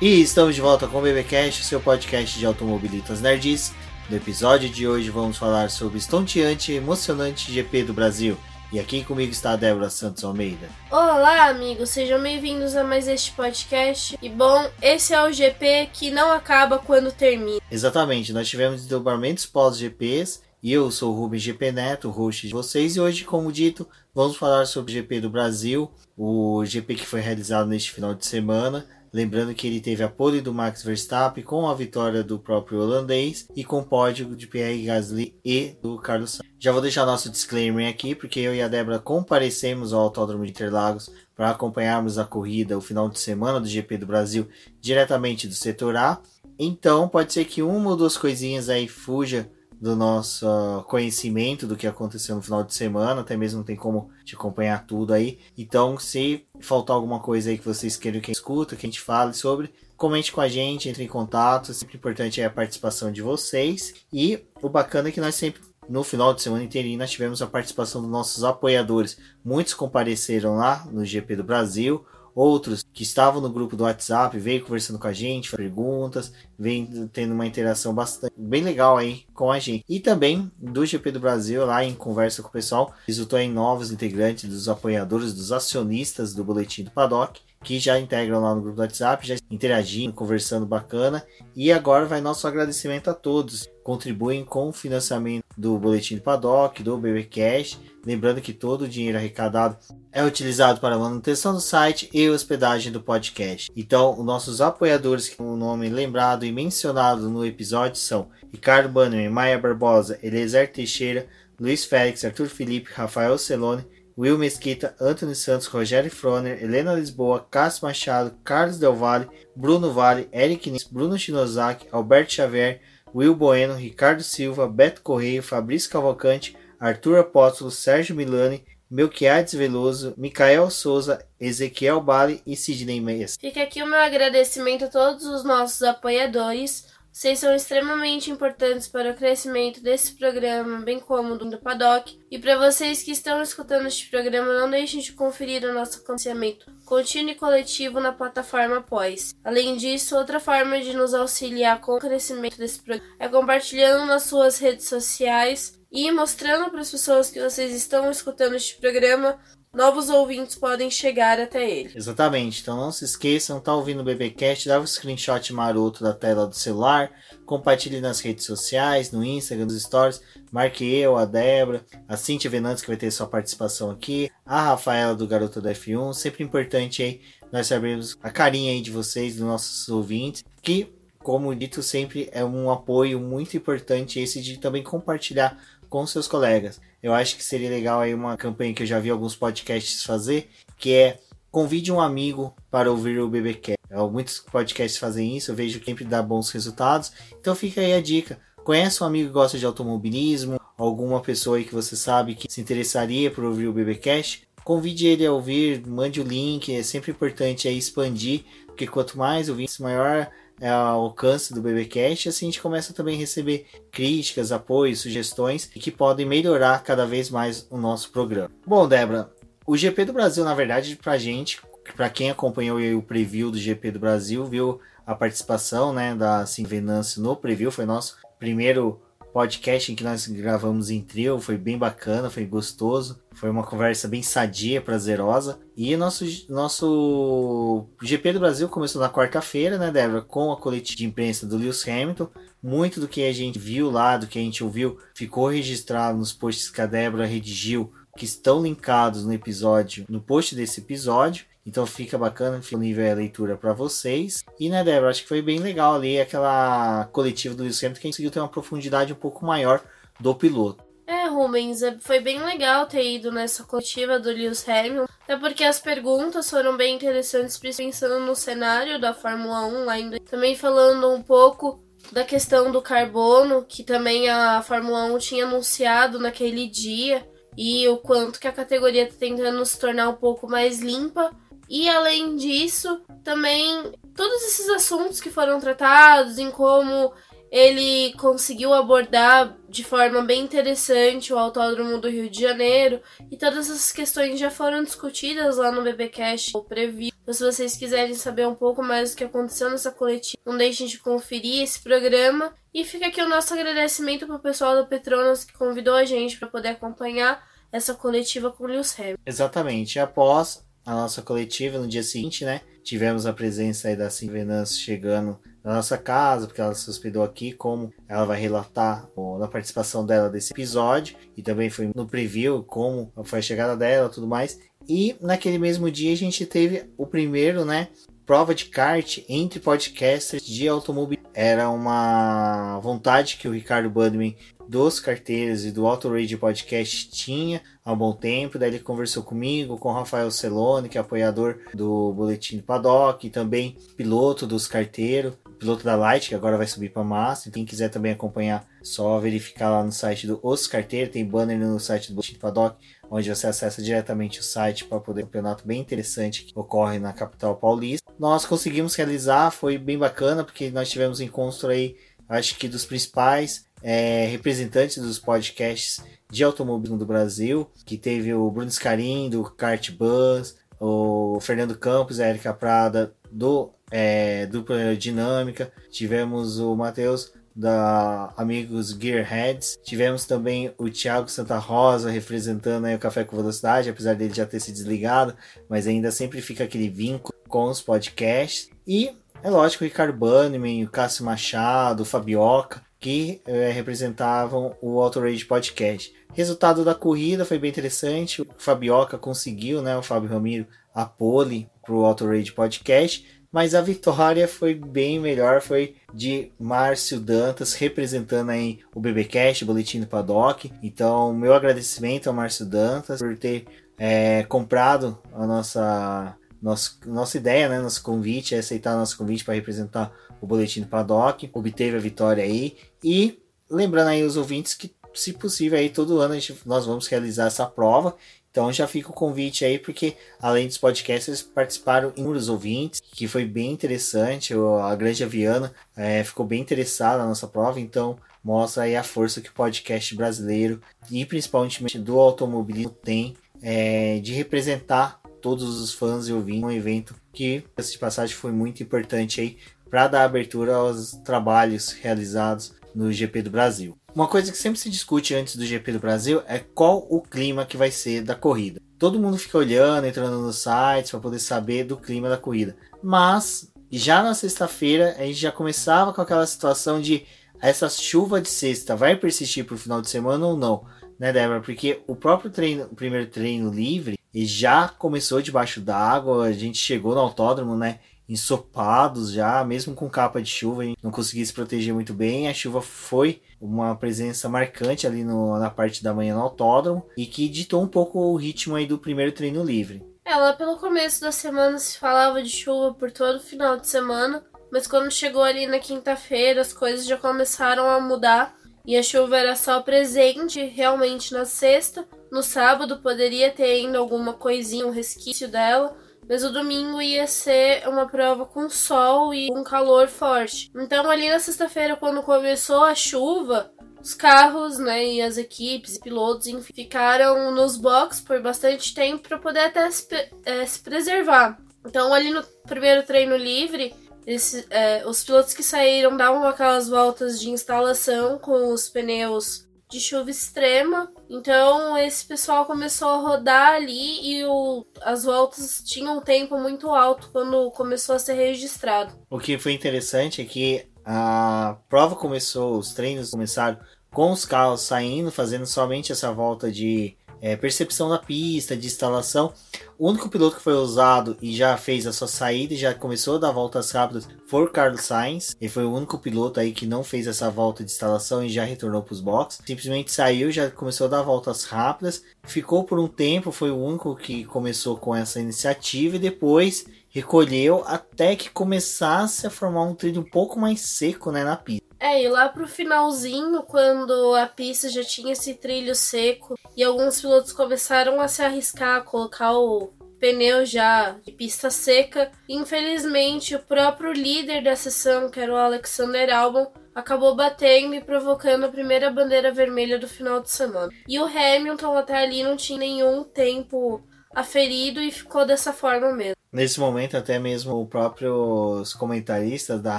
E estamos de volta com o BBcast, seu podcast de automobilistas nerds. No episódio de hoje vamos falar sobre o estonteante e emocionante GP do Brasil. E aqui comigo está a Débora Santos Almeida. Olá, amigos, sejam bem-vindos a mais este podcast. E bom, esse é o GP que não acaba quando termina. Exatamente, nós tivemos desdobramentos pós-GPs e eu sou o Rubens GP Neto, host de vocês, e hoje, como dito, vamos falar sobre o GP do Brasil, o GP que foi realizado neste final de semana. Lembrando que ele teve a pole do Max Verstappen com a vitória do próprio holandês e com pódio de Pierre Gasly e do Carlos Sainz. Já vou deixar nosso disclaimer aqui, porque eu e a Débora comparecemos ao Autódromo de Interlagos para acompanharmos a corrida, o final de semana do GP do Brasil, diretamente do setor A. Então, pode ser que uma ou duas coisinhas aí fuja do nosso conhecimento do que aconteceu no final de semana, até mesmo tem como te acompanhar tudo aí. Então, se faltar alguma coisa aí que vocês queiram que escuta, que a gente fale sobre, comente com a gente, entre em contato. Sempre importante é a participação de vocês. E o bacana é que nós sempre no final de semana inteirinho nós tivemos a participação dos nossos apoiadores. Muitos compareceram lá no GP do Brasil outros que estavam no grupo do WhatsApp, veio conversando com a gente, perguntas, vem tendo uma interação bastante bem legal aí com a gente. E também do GP do Brasil, lá em conversa com o pessoal, resultou em novos integrantes dos apoiadores, dos acionistas do Boletim do Paddock, que já integram lá no grupo do WhatsApp, já interagindo, conversando bacana. E agora vai nosso agradecimento a todos contribuem com o financiamento do Boletim do Paddock, do BBcast. Lembrando que todo o dinheiro arrecadado é utilizado para a manutenção do site e hospedagem do podcast. Então, os nossos apoiadores, com o nome lembrado e mencionado no episódio, são Ricardo Banner, Maia Barbosa, Eliezer Teixeira, Luiz Félix, Arthur Felipe, Rafael Celone, Will Mesquita, Antônio Santos, Rogério Froner, Helena Lisboa, Cássio Machado, Carlos Del Valle, Bruno Vale, Eric Nis, Bruno Shinozaki, Alberto Xavier, Will Bueno, Ricardo Silva, Beto Correia, Fabrício Cavalcante, Arthur Apóstolo, Sérgio Milani, Melquiades Veloso, Micael Souza, Ezequiel Bale e Sidney Meias. Fica aqui o meu agradecimento a todos os nossos apoiadores. Vocês são extremamente importantes para o crescimento desse programa, bem como do Paddock. E para vocês que estão escutando este programa, não deixem de conferir o nosso financiamento contínuo e coletivo na plataforma Após. Além disso, outra forma de nos auxiliar com o crescimento desse programa é compartilhando nas suas redes sociais e mostrando para as pessoas que vocês estão escutando este programa, novos ouvintes podem chegar até ele. Exatamente. Então não se esqueçam, tá ouvindo o BBcast, dá um screenshot maroto da tela do celular, compartilhe nas redes sociais, no Instagram, nos stories, marque eu, a Débora, a Cintia Venantes que vai ter sua participação aqui, a Rafaela do Garota da F1, sempre importante aí nós sabermos a carinha aí de vocês, dos nossos ouvintes, que como dito sempre, é um apoio muito importante esse de também compartilhar com seus colegas. Eu acho que seria legal aí uma campanha que eu já vi alguns podcasts fazer, que é convide um amigo para ouvir o BBcast. Muitos podcasts fazem isso, eu vejo que sempre dá bons resultados. Então fica aí a dica. Conhece um amigo que gosta de automobilismo, alguma pessoa aí que você sabe que se interessaria por ouvir o BBcast, convide ele a ouvir, mande o link, é sempre importante aí expandir, porque quanto mais ouvintes, maior é, o alcance do BBcast, assim a gente começa também a receber críticas, apoios, sugestões que podem melhorar cada vez mais o nosso programa. Bom, Débora, o GP do Brasil, na verdade, pra gente, para quem acompanhou o preview do GP do Brasil, viu a participação né, da Venâncio no preview, foi nosso primeiro podcast em que nós gravamos em trio, foi bem bacana, foi gostoso, foi uma conversa bem sadia, prazerosa. E nosso, nosso GP do Brasil começou na quarta-feira, né, Débora, com a coletiva de imprensa do Lewis Hamilton. Muito do que a gente viu lá, do que a gente ouviu, ficou registrado nos posts que a Débora redigiu, que estão linkados no episódio, no post desse episódio. Então fica bacana, fica nível a leitura para vocês. E né, Débora, acho que foi bem legal ali aquela coletiva do Lewis Hamilton que conseguiu ter uma profundidade um pouco maior do piloto. É, Rubens, é, foi bem legal ter ido nessa coletiva do Lewis Hamilton, até porque as perguntas foram bem interessantes, pensando no cenário da Fórmula 1 lá. Também falando um pouco da questão do carbono, que também a Fórmula 1 tinha anunciado naquele dia, e o quanto que a categoria está tentando se tornar um pouco mais limpa e além disso, também todos esses assuntos que foram tratados, em como ele conseguiu abordar de forma bem interessante o Autódromo do Rio de Janeiro e todas essas questões já foram discutidas lá no BBcast, o preview. Então, se vocês quiserem saber um pouco mais do que aconteceu nessa coletiva, não deixem de conferir esse programa. E fica aqui o nosso agradecimento para o pessoal da Petronas que convidou a gente para poder acompanhar essa coletiva com o Lewis Hamilton. Exatamente. Após a nossa coletiva, no dia seguinte, né, tivemos a presença aí da Sim chegando na nossa casa, porque ela se hospedou aqui, como ela vai relatar na participação dela desse episódio, e também foi no preview como foi a chegada dela tudo mais. E naquele mesmo dia a gente teve o primeiro, né, prova de kart entre podcasters de automobilismo. Era uma vontade que o Ricardo Budman dos carteiros e do Auto Radio Podcast tinha há um bom tempo. Daí ele conversou comigo, com o Rafael Celone, que é apoiador do Boletim do Paddock, e também piloto dos carteiros, piloto da Light, que agora vai subir para Massa. Quem quiser também acompanhar, só verificar lá no site do Os Carteiros, tem banner no site do Boletim do Paddock, onde você acessa diretamente o site para poder um campeonato bem interessante que ocorre na capital paulista. Nós conseguimos realizar, foi bem bacana, porque nós tivemos encontro aí, acho que dos principais é, representantes dos podcasts de automobilismo do Brasil, que teve o Bruno Scarin do Kart Buzz, o Fernando Campos, a Erika Prada do é, Dupla Dinâmica, tivemos o Matheus da Amigos Gearheads, tivemos também o Thiago Santa Rosa representando o Café com Velocidade, apesar dele já ter se desligado, mas ainda sempre fica aquele vínculo com os podcasts. E é lógico, o Ricardo Bannerman, o Cássio Machado, o Fabioca, que é, representavam o Auto Rage Podcast. Resultado da corrida foi bem interessante. O Fabioca conseguiu, né, o Fábio Ramiro, a pole para o Auto Rage Podcast. Mas a vitória foi bem melhor, foi de Márcio Dantas, representando aí o BBcast, o Boletim do Paddock. Então, meu agradecimento ao Márcio Dantas por ter é, comprado a nossa, nossa, nossa ideia, né, nosso convite, aceitar nosso convite para representar o boletim do paddock, obteve a vitória aí. E lembrando aí os ouvintes que, se possível, aí todo ano gente, nós vamos realizar essa prova. Então já fica o convite aí, porque além dos podcasts, participaram inúmeros ouvintes, que foi bem interessante. A Grande Aviana é, ficou bem interessada na nossa prova, então mostra aí a força que o podcast brasileiro e principalmente do automobilismo tem é, de representar todos os fãs e ouvintes um evento que, de passagem, foi muito importante aí para dar abertura aos trabalhos realizados no GP do Brasil. Uma coisa que sempre se discute antes do GP do Brasil é qual o clima que vai ser da corrida. Todo mundo fica olhando, entrando nos sites para poder saber do clima da corrida. Mas já na sexta-feira a gente já começava com aquela situação de essa chuva de sexta vai persistir para o final de semana ou não, né, Débora? Porque o próprio treino, o primeiro treino livre, já começou debaixo d'água, a gente chegou no autódromo, né? ensopados já, mesmo com capa de chuva, não conseguia se proteger muito bem. A chuva foi uma presença marcante ali no, na parte da manhã no autódromo e que ditou um pouco o ritmo aí do primeiro treino livre. Lá pelo começo da semana se falava de chuva por todo o final de semana, mas quando chegou ali na quinta-feira as coisas já começaram a mudar e a chuva era só presente realmente na sexta. No sábado poderia ter ainda alguma coisinha, um resquício dela, mas o domingo ia ser uma prova com sol e um calor forte. Então, ali na sexta-feira, quando começou a chuva, os carros, né, e as equipes, pilotos, enfim, ficaram nos boxes por bastante tempo para poder até se, é, se, preservar. Então, ali no primeiro treino livre, esse, é, os pilotos que saíram davam aquelas voltas de instalação com os pneus de chuva extrema. Então esse pessoal começou a rodar ali e o, as voltas tinham um tempo muito alto quando começou a ser registrado. O que foi interessante é que a prova começou, os treinos começaram com os carros saindo, fazendo somente essa volta de é, percepção da pista, de instalação. O único piloto que foi usado e já fez a sua saída e já começou a dar voltas rápidas foi Carlos Sainz. Ele foi o único piloto aí que não fez essa volta de instalação e já retornou para os boxes. Simplesmente saiu, já começou a dar voltas rápidas. Ficou por um tempo, foi o único que começou com essa iniciativa e depois recolheu até que começasse a formar um trilho um pouco mais seco né, na pista. É, e lá pro finalzinho, quando a pista já tinha esse trilho seco e alguns pilotos começaram a se arriscar a colocar o, pneu já de pista seca. Infelizmente, o próprio líder da sessão, que era o Alexander Albon, acabou batendo e provocando a primeira bandeira vermelha do final de semana. E o Hamilton até ali não tinha nenhum tempo aferido e ficou dessa forma mesmo. Nesse momento, até mesmo os próprios comentaristas da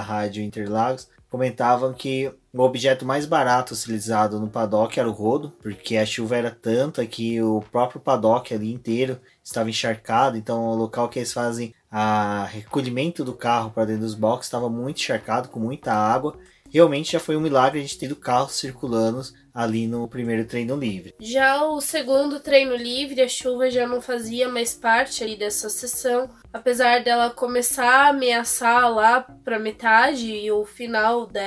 rádio Interlagos comentavam que o objeto mais barato utilizado no paddock era o rodo, porque a chuva era tanta que o próprio paddock ali inteiro estava encharcado, então o local que eles fazem a recolhimento do carro para dentro dos boxes estava muito encharcado, com muita água. Realmente já foi um milagre a gente ter carros circulando ali no primeiro treino livre. Já o segundo treino livre, a chuva já não fazia mais parte ali dessa sessão, apesar dela começar a ameaçar lá para metade e o final de,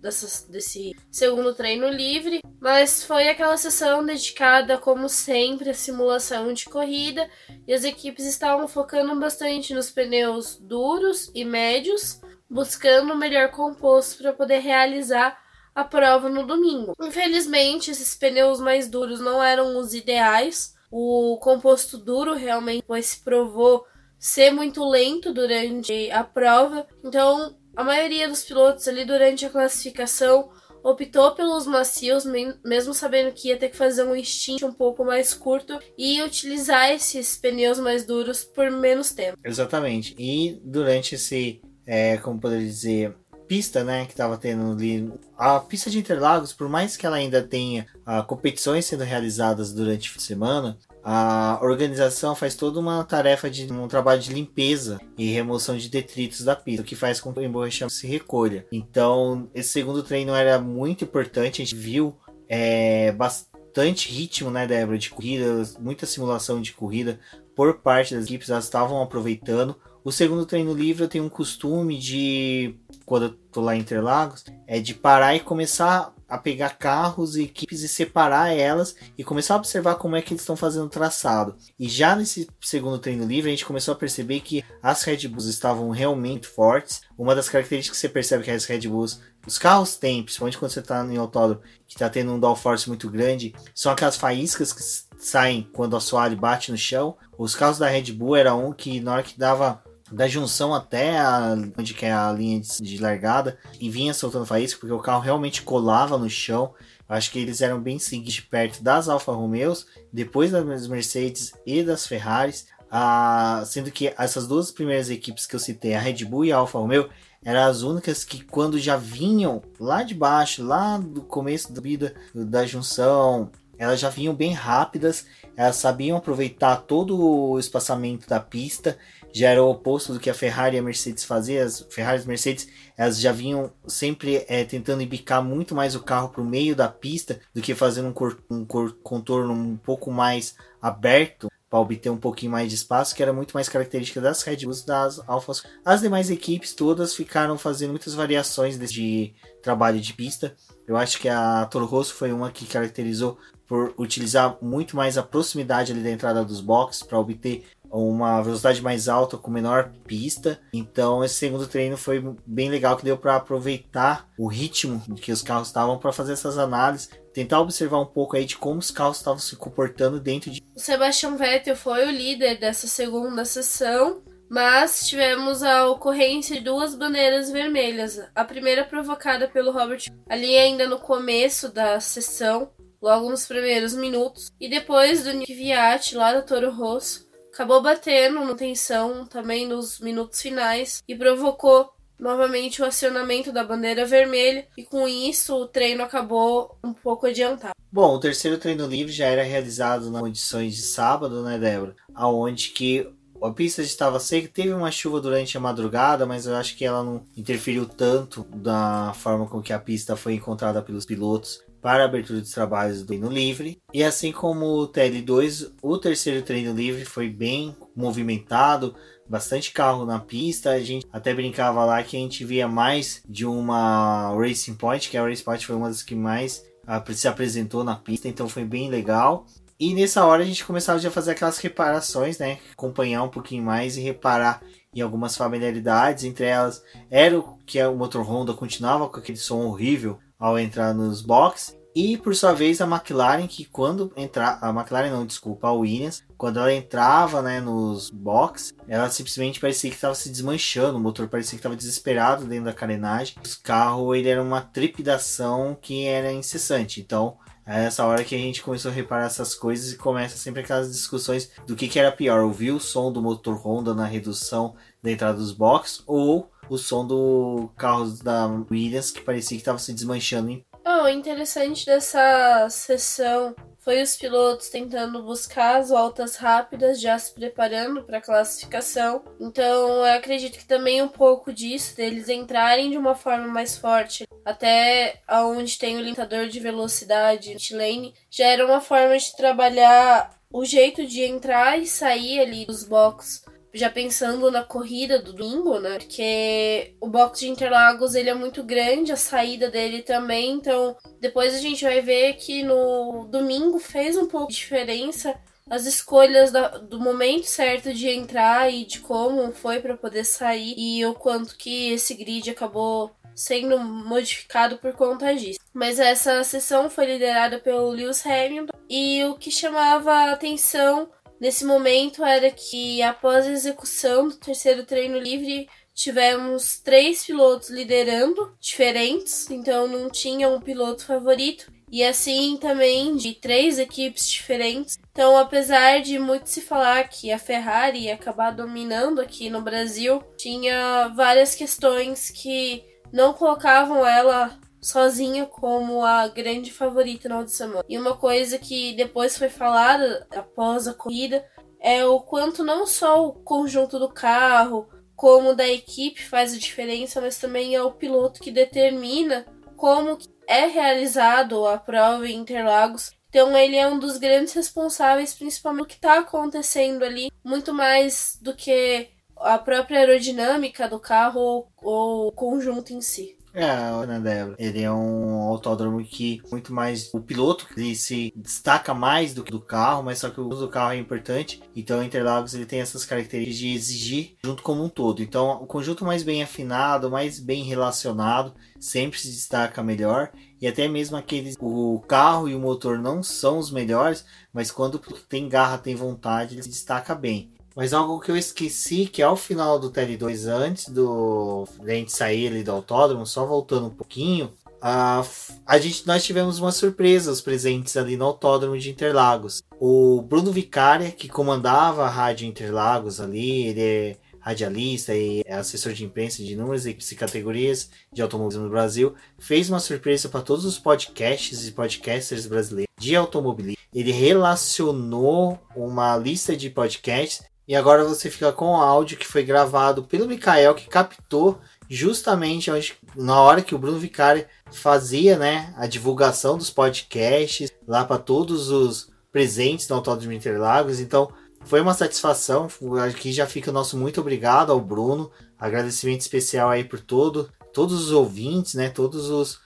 dessa, desse segundo treino livre, mas foi aquela sessão dedicada, como sempre, à simulação de corrida e as equipes estavam focando bastante nos pneus duros e médios, buscando o melhor composto para poder realizar a prova no domingo. Infelizmente, esses pneus mais duros não eram os ideais. O composto duro realmente se provou ser muito lento durante a prova. Então, a maioria dos pilotos ali durante a classificação optou pelos macios, mesmo sabendo que ia ter que fazer um stint um pouco mais curto e utilizar esses pneus mais duros por menos tempo. Exatamente. E durante esse, é, como poderia dizer, pista, né, que estava tendo ali. A pista de Interlagos, por mais que ela ainda tenha uh, competições sendo realizadas durante a semana, a organização faz toda uma tarefa de um trabalho de limpeza e remoção de detritos da pista, o que faz com que o emborrachamento se recolha. Então, esse segundo treino era muito importante, a gente viu é, bastante ritmo, né, Débora, de corrida, muita simulação de corrida por parte das equipes, elas estavam aproveitando. O segundo treino livre eu tenho um costume de quando eu tô lá em Interlagos, é de parar e começar a pegar carros e equipes e separar elas e começar a observar como é que eles estão fazendo o traçado. E já nesse segundo treino livre, a gente começou a perceber que as Red Bulls estavam realmente fortes. Uma das características que você percebe que as Red Bulls, os carros têm, principalmente quando você está em autódromo, que está tendo um downforce muito grande, são aquelas faíscas que saem quando o assoalho bate no chão. Os carros da Red Bull era um que na hora que dava da junção até a, onde que é a linha de, de largada e vinha soltando faísca porque o carro realmente colava no chão. Acho que eles eram bem seguidos perto das Alfa Romeos, depois das Mercedes e das Ferraris. Ah, sendo que essas duas primeiras equipes que eu citei, a Red Bull e a Alfa Romeo, eram as únicas que quando já vinham lá de baixo, lá do começo da vida da junção, elas já vinham bem rápidas, elas sabiam aproveitar todo o espaçamento da pista já era o oposto do que a Ferrari e a Mercedes faziam. As Ferrari e Mercedes elas já vinham sempre é, tentando embicar muito mais o carro para o meio da pista do que fazendo um, cor, um cor, contorno um pouco mais aberto para obter um pouquinho mais de espaço, que era muito mais característica das Red Bulls das Alfas. As demais equipes todas ficaram fazendo muitas variações de trabalho de pista. Eu acho que a Toro Rosso foi uma que caracterizou por utilizar muito mais a proximidade ali da entrada dos boxes para obter uma velocidade mais alta com menor pista. Então esse segundo treino foi bem legal que deu para aproveitar o ritmo que os carros estavam para fazer essas análises, tentar observar um pouco aí de como os carros estavam se comportando dentro de. O Sebastian Vettel foi o líder dessa segunda sessão. Mas tivemos a ocorrência de duas bandeiras vermelhas. A primeira provocada pelo Robert ali ainda no começo da sessão, logo nos primeiros minutos, e depois do Nick Viatti lá da Toro Rosso, acabou batendo no tensão também nos minutos finais e provocou novamente o acionamento da bandeira vermelha e com isso o treino acabou um pouco adiantado. Bom, o terceiro treino livre já era realizado nas condições de sábado, né, Débora? Aonde que a pista estava seca, teve uma chuva durante a madrugada, mas eu acho que ela não interferiu tanto da forma com que a pista foi encontrada pelos pilotos para a abertura dos trabalhos do treino livre. E assim como o TL2, o terceiro treino livre foi bem movimentado, bastante carro na pista. A gente até brincava lá que a gente via mais de uma Racing Point, que a Racing Point foi uma das que mais uh, se apresentou na pista, então foi bem legal. E nessa hora a gente começava já a fazer aquelas reparações, né? Acompanhar um pouquinho mais e reparar em algumas familiaridades. Entre elas, era o que o motor Honda continuava com aquele som horrível ao entrar nos boxes. E por sua vez a McLaren, que quando entrar, a McLaren não, desculpa, a Williams, quando ela entrava, né, nos box, ela simplesmente parecia que estava se desmanchando, o motor parecia que estava desesperado dentro da carenagem. O carro ele era uma trepidação que era incessante. Então, é essa hora que a gente começou a reparar essas coisas e começa sempre aquelas discussões do que, que era pior, ouvir o som do motor Honda na redução da entrada dos box ou o som do carro da Williams que parecia que estava se desmanchando em Oh, interessante dessa sessão. Foi os pilotos tentando buscar as voltas rápidas, já se preparando para a classificação. Então, eu acredito que também um pouco disso, deles entrarem de uma forma mais forte, até aonde tem o limitador de velocidade, lane, já era uma forma de trabalhar o jeito de entrar e sair ali dos boxes já pensando na corrida do domingo, né? Porque o box de Interlagos ele é muito grande, a saída dele também, então depois a gente vai ver que no domingo fez um pouco de diferença as escolhas da, do momento certo de entrar e de como foi para poder sair e o quanto que esse grid acabou sendo modificado por conta disso. Mas essa sessão foi liderada pelo Lewis Hamilton e o que chamava a atenção Nesse momento era que, após a execução do terceiro treino livre, tivemos três pilotos liderando, diferentes, então não tinha um piloto favorito. E assim também de três equipes diferentes. Então, apesar de muito se falar que a Ferrari ia acabar dominando aqui no Brasil, tinha várias questões que não colocavam ela sozinha como a grande favorita na audição. E uma coisa que depois foi falada após a corrida é o quanto não só o conjunto do carro, como da equipe faz a diferença, mas também é o piloto que determina como é realizado a prova em Interlagos. Então ele é um dos grandes responsáveis, principalmente o que está acontecendo ali, muito mais do que a própria aerodinâmica do carro ou, ou o conjunto em si. É, Ana Débora. Ele é um autódromo que muito mais. O piloto ele se destaca mais do que do carro, mas só que o uso do carro é importante. Então o Interlagos ele tem essas características de exigir junto como um todo. Então o conjunto mais bem afinado, mais bem relacionado, sempre se destaca melhor. E até mesmo aqueles. O carro e o motor não são os melhores, mas quando tem garra, tem vontade, ele se destaca bem. Mas algo que eu esqueci, que ao final do TL2, antes do a gente sair ali do autódromo, só voltando um pouquinho, a, a gente, nós tivemos uma surpresa, os presentes ali no autódromo de Interlagos. O Bruno Vicária, que comandava a Rádio Interlagos ali, ele é radialista e é assessor de imprensa de inúmeras categorias de automobilismo no Brasil, fez uma surpresa para todos os podcasts e podcasters brasileiros de automobilismo. Ele relacionou uma lista de podcasts e agora você fica com o áudio que foi gravado pelo Mikael, que captou justamente onde, na hora que o Bruno Vicari fazia né, a divulgação dos podcasts lá para todos os presentes no Autódromo de Interlagos. Então, foi uma satisfação. Aqui já fica o nosso muito obrigado ao Bruno. Agradecimento especial aí por todo, todos os ouvintes, né, todos os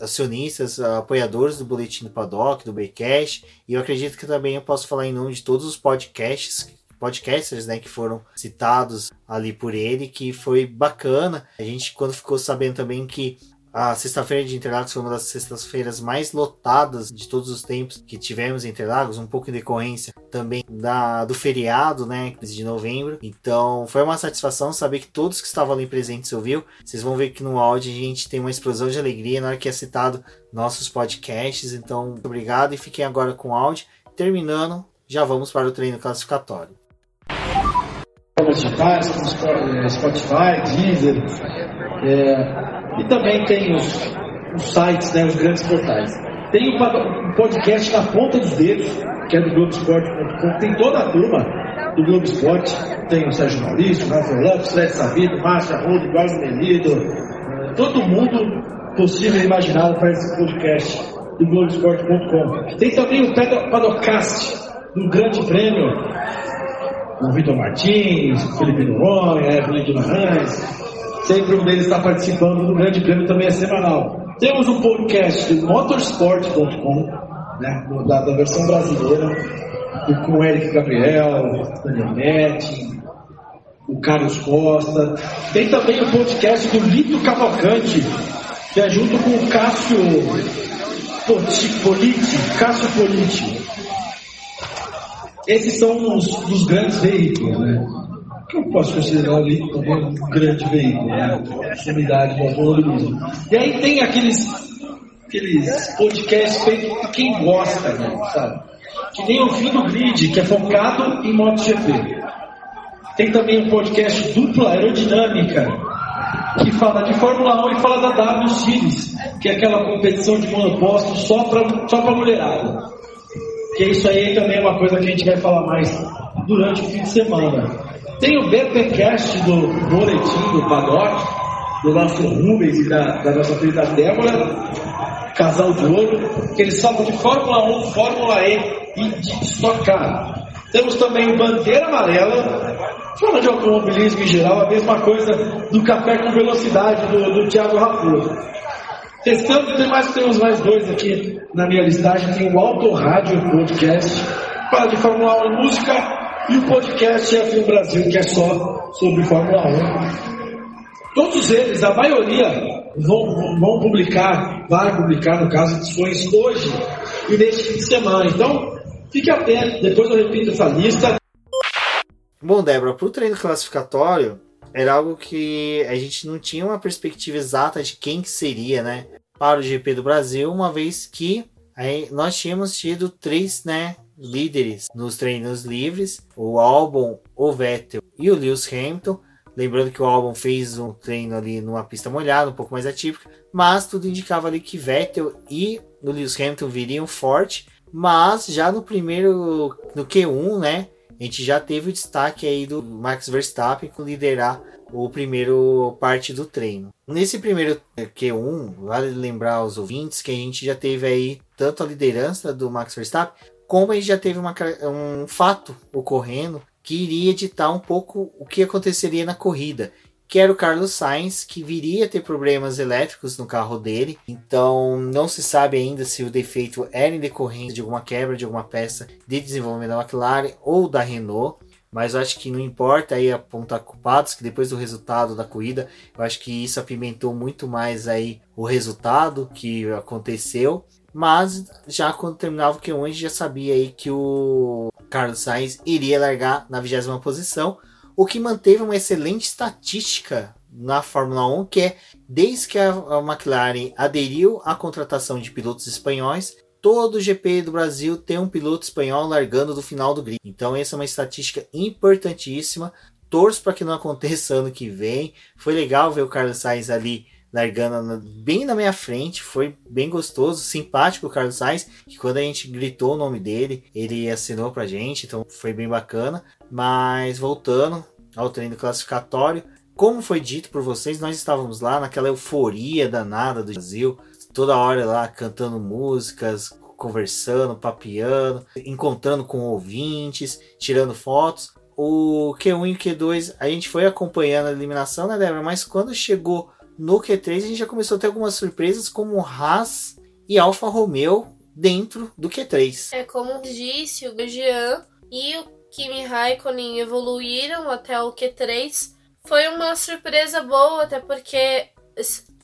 acionistas, apoiadores do Boletim do Paddock, do Baycast. E eu acredito que também eu posso falar em nome de todos os podcasts podcasters, né, que foram citados ali por ele, que foi bacana. A gente, quando ficou sabendo também que a sexta-feira de Interlagos foi uma das sextas-feiras mais lotadas de todos os tempos que tivemos em Interlagos, um pouco em decorrência também da, do feriado, né, de novembro. Então foi uma satisfação saber que todos que estavam ali presentes ouviu. Vocês vão ver que no áudio a gente tem uma explosão de alegria na hora que é citado nossos podcasts. Então, muito obrigado e fiquem agora com o áudio. Terminando, já vamos para o treino classificatório digitais, como é, Spotify, Deezer, é, e também tem os, os, sites, né, os grandes portais. Tem um podcast na ponta dos dedos, que é do Globoesporte.com, tem toda a turma do Globo Esporte, tem o Sérgio Maurício, o Rafael Lopes, Fred Sabido, Márcia Rodo, Eduardo Melido, é, todo mundo possível e imaginável para esse podcast do Globoesporte.com. Tem também o Padocast, do Grande Prêmio o Vitor Martins, o Felipe Noronha, Evelyn Guimarães. Sempre um deles está participando do Grande Prêmio, também é semanal. Temos um podcast do motorsport.com, né, da, da, versão brasileira, com o Eric Gabriel, Daniel Metti, o Carlos Costa. Tem também o podcast do Lito Cavalcante, que é junto com o Cássio Politi, Cássio Politi. Esses são os, os grandes veículos, né? que eu posso considerar ali também um grande veículo, né? Unidade do automobilismo. E aí tem aqueles, aqueles podcasts feitos para quem gosta, né? sabe? Que nem o Fim do Grid, que é focado em MotoGP. Tem também um podcast dupla aerodinâmica, que fala de Fórmula 1 e fala da W Series, que é aquela competição de monoposto só para só mulherada. Que isso aí também é uma coisa que a gente vai falar mais durante o fim de semana. Tem o BPcast do Boletim do Paddock, do nosso Rubens e da, da nossa querida Débora, casal de ouro, que eles falam de Fórmula 1, Fórmula E e de Stock Car. Temos também o Bandeira Amarela, falando de automobilismo em geral, a mesma coisa do Café com Velocidade do, do Thiago Raposo. Testando, tem mais, temos mais dois aqui na minha listagem, tem o Auto Rádio Podcast, fala de Fórmula 1 e música, e o podcast F1 Brasil, que é só sobre Fórmula 1. Todos eles, a maioria, vão, vão publicar, vai publicar, no caso, edições hoje e neste fim de semana. Então, fique atento, depois eu repito essa lista. Bom, Débora, para o treino classificatório, era algo que a gente não tinha uma perspectiva exata de quem que seria, né? Para o GP do Brasil, uma vez que aí, nós tínhamos tido três, né? líderes nos treinos livres, o Albon, o Vettel e o Lewis Hamilton. Lembrando que o Albon fez um treino ali numa pista molhada, um pouco mais atípica, mas tudo indicava ali que Vettel e o Lewis Hamilton viriam forte, mas já no primeiro, no Q1, né, a gente já teve o destaque aí do Max Verstappen com liderar o primeiro parte do treino. Nesse primeiro Q1, vale lembrar aos ouvintes que a gente já teve aí tanto a liderança do Max Verstappen como a gente já teve uma, um fato ocorrendo que iria ditar um pouco o que aconteceria na corrida, que era o Carlos Sainz, que viria a ter problemas elétricos no carro dele. Então não se sabe ainda se o defeito era em decorrência de alguma quebra de alguma peça de desenvolvimento da McLaren ou da Renault. Mas eu acho que não importa aí apontar culpados, que depois do resultado da corrida, eu acho que isso apimentou muito mais aí o resultado que aconteceu. Mas já quando terminava o Q1, a gente já sabia aí que o Carlos Sainz iria largar na vigésima posição, o que manteve uma excelente estatística na Fórmula 1, que é desde que a McLaren aderiu à contratação de pilotos espanhóis, todo GP do Brasil tem um piloto espanhol largando do final do grid. Então essa é uma estatística importantíssima. Torço para que não aconteça ano que vem. Foi legal ver o Carlos Sainz ali largando bem na minha frente, foi bem gostoso, simpático o Carlos Sainz, que quando a gente gritou o nome dele, ele assinou pra gente, então foi bem bacana. Mas voltando ao treino classificatório, como foi dito por vocês, nós estávamos lá naquela euforia danada do Brasil, toda hora lá cantando músicas, conversando, papeando, encontrando com ouvintes, tirando fotos. O Q1 e o Q2 a gente foi acompanhando a eliminação, né, Débora? Mas quando chegou no Q3 a gente já começou a ter algumas surpresas como Haas e Alfa Romeo dentro do Q3. É como disse o Jean e o Kimi Raikkonen evoluíram até o Q3. Foi uma surpresa boa, até porque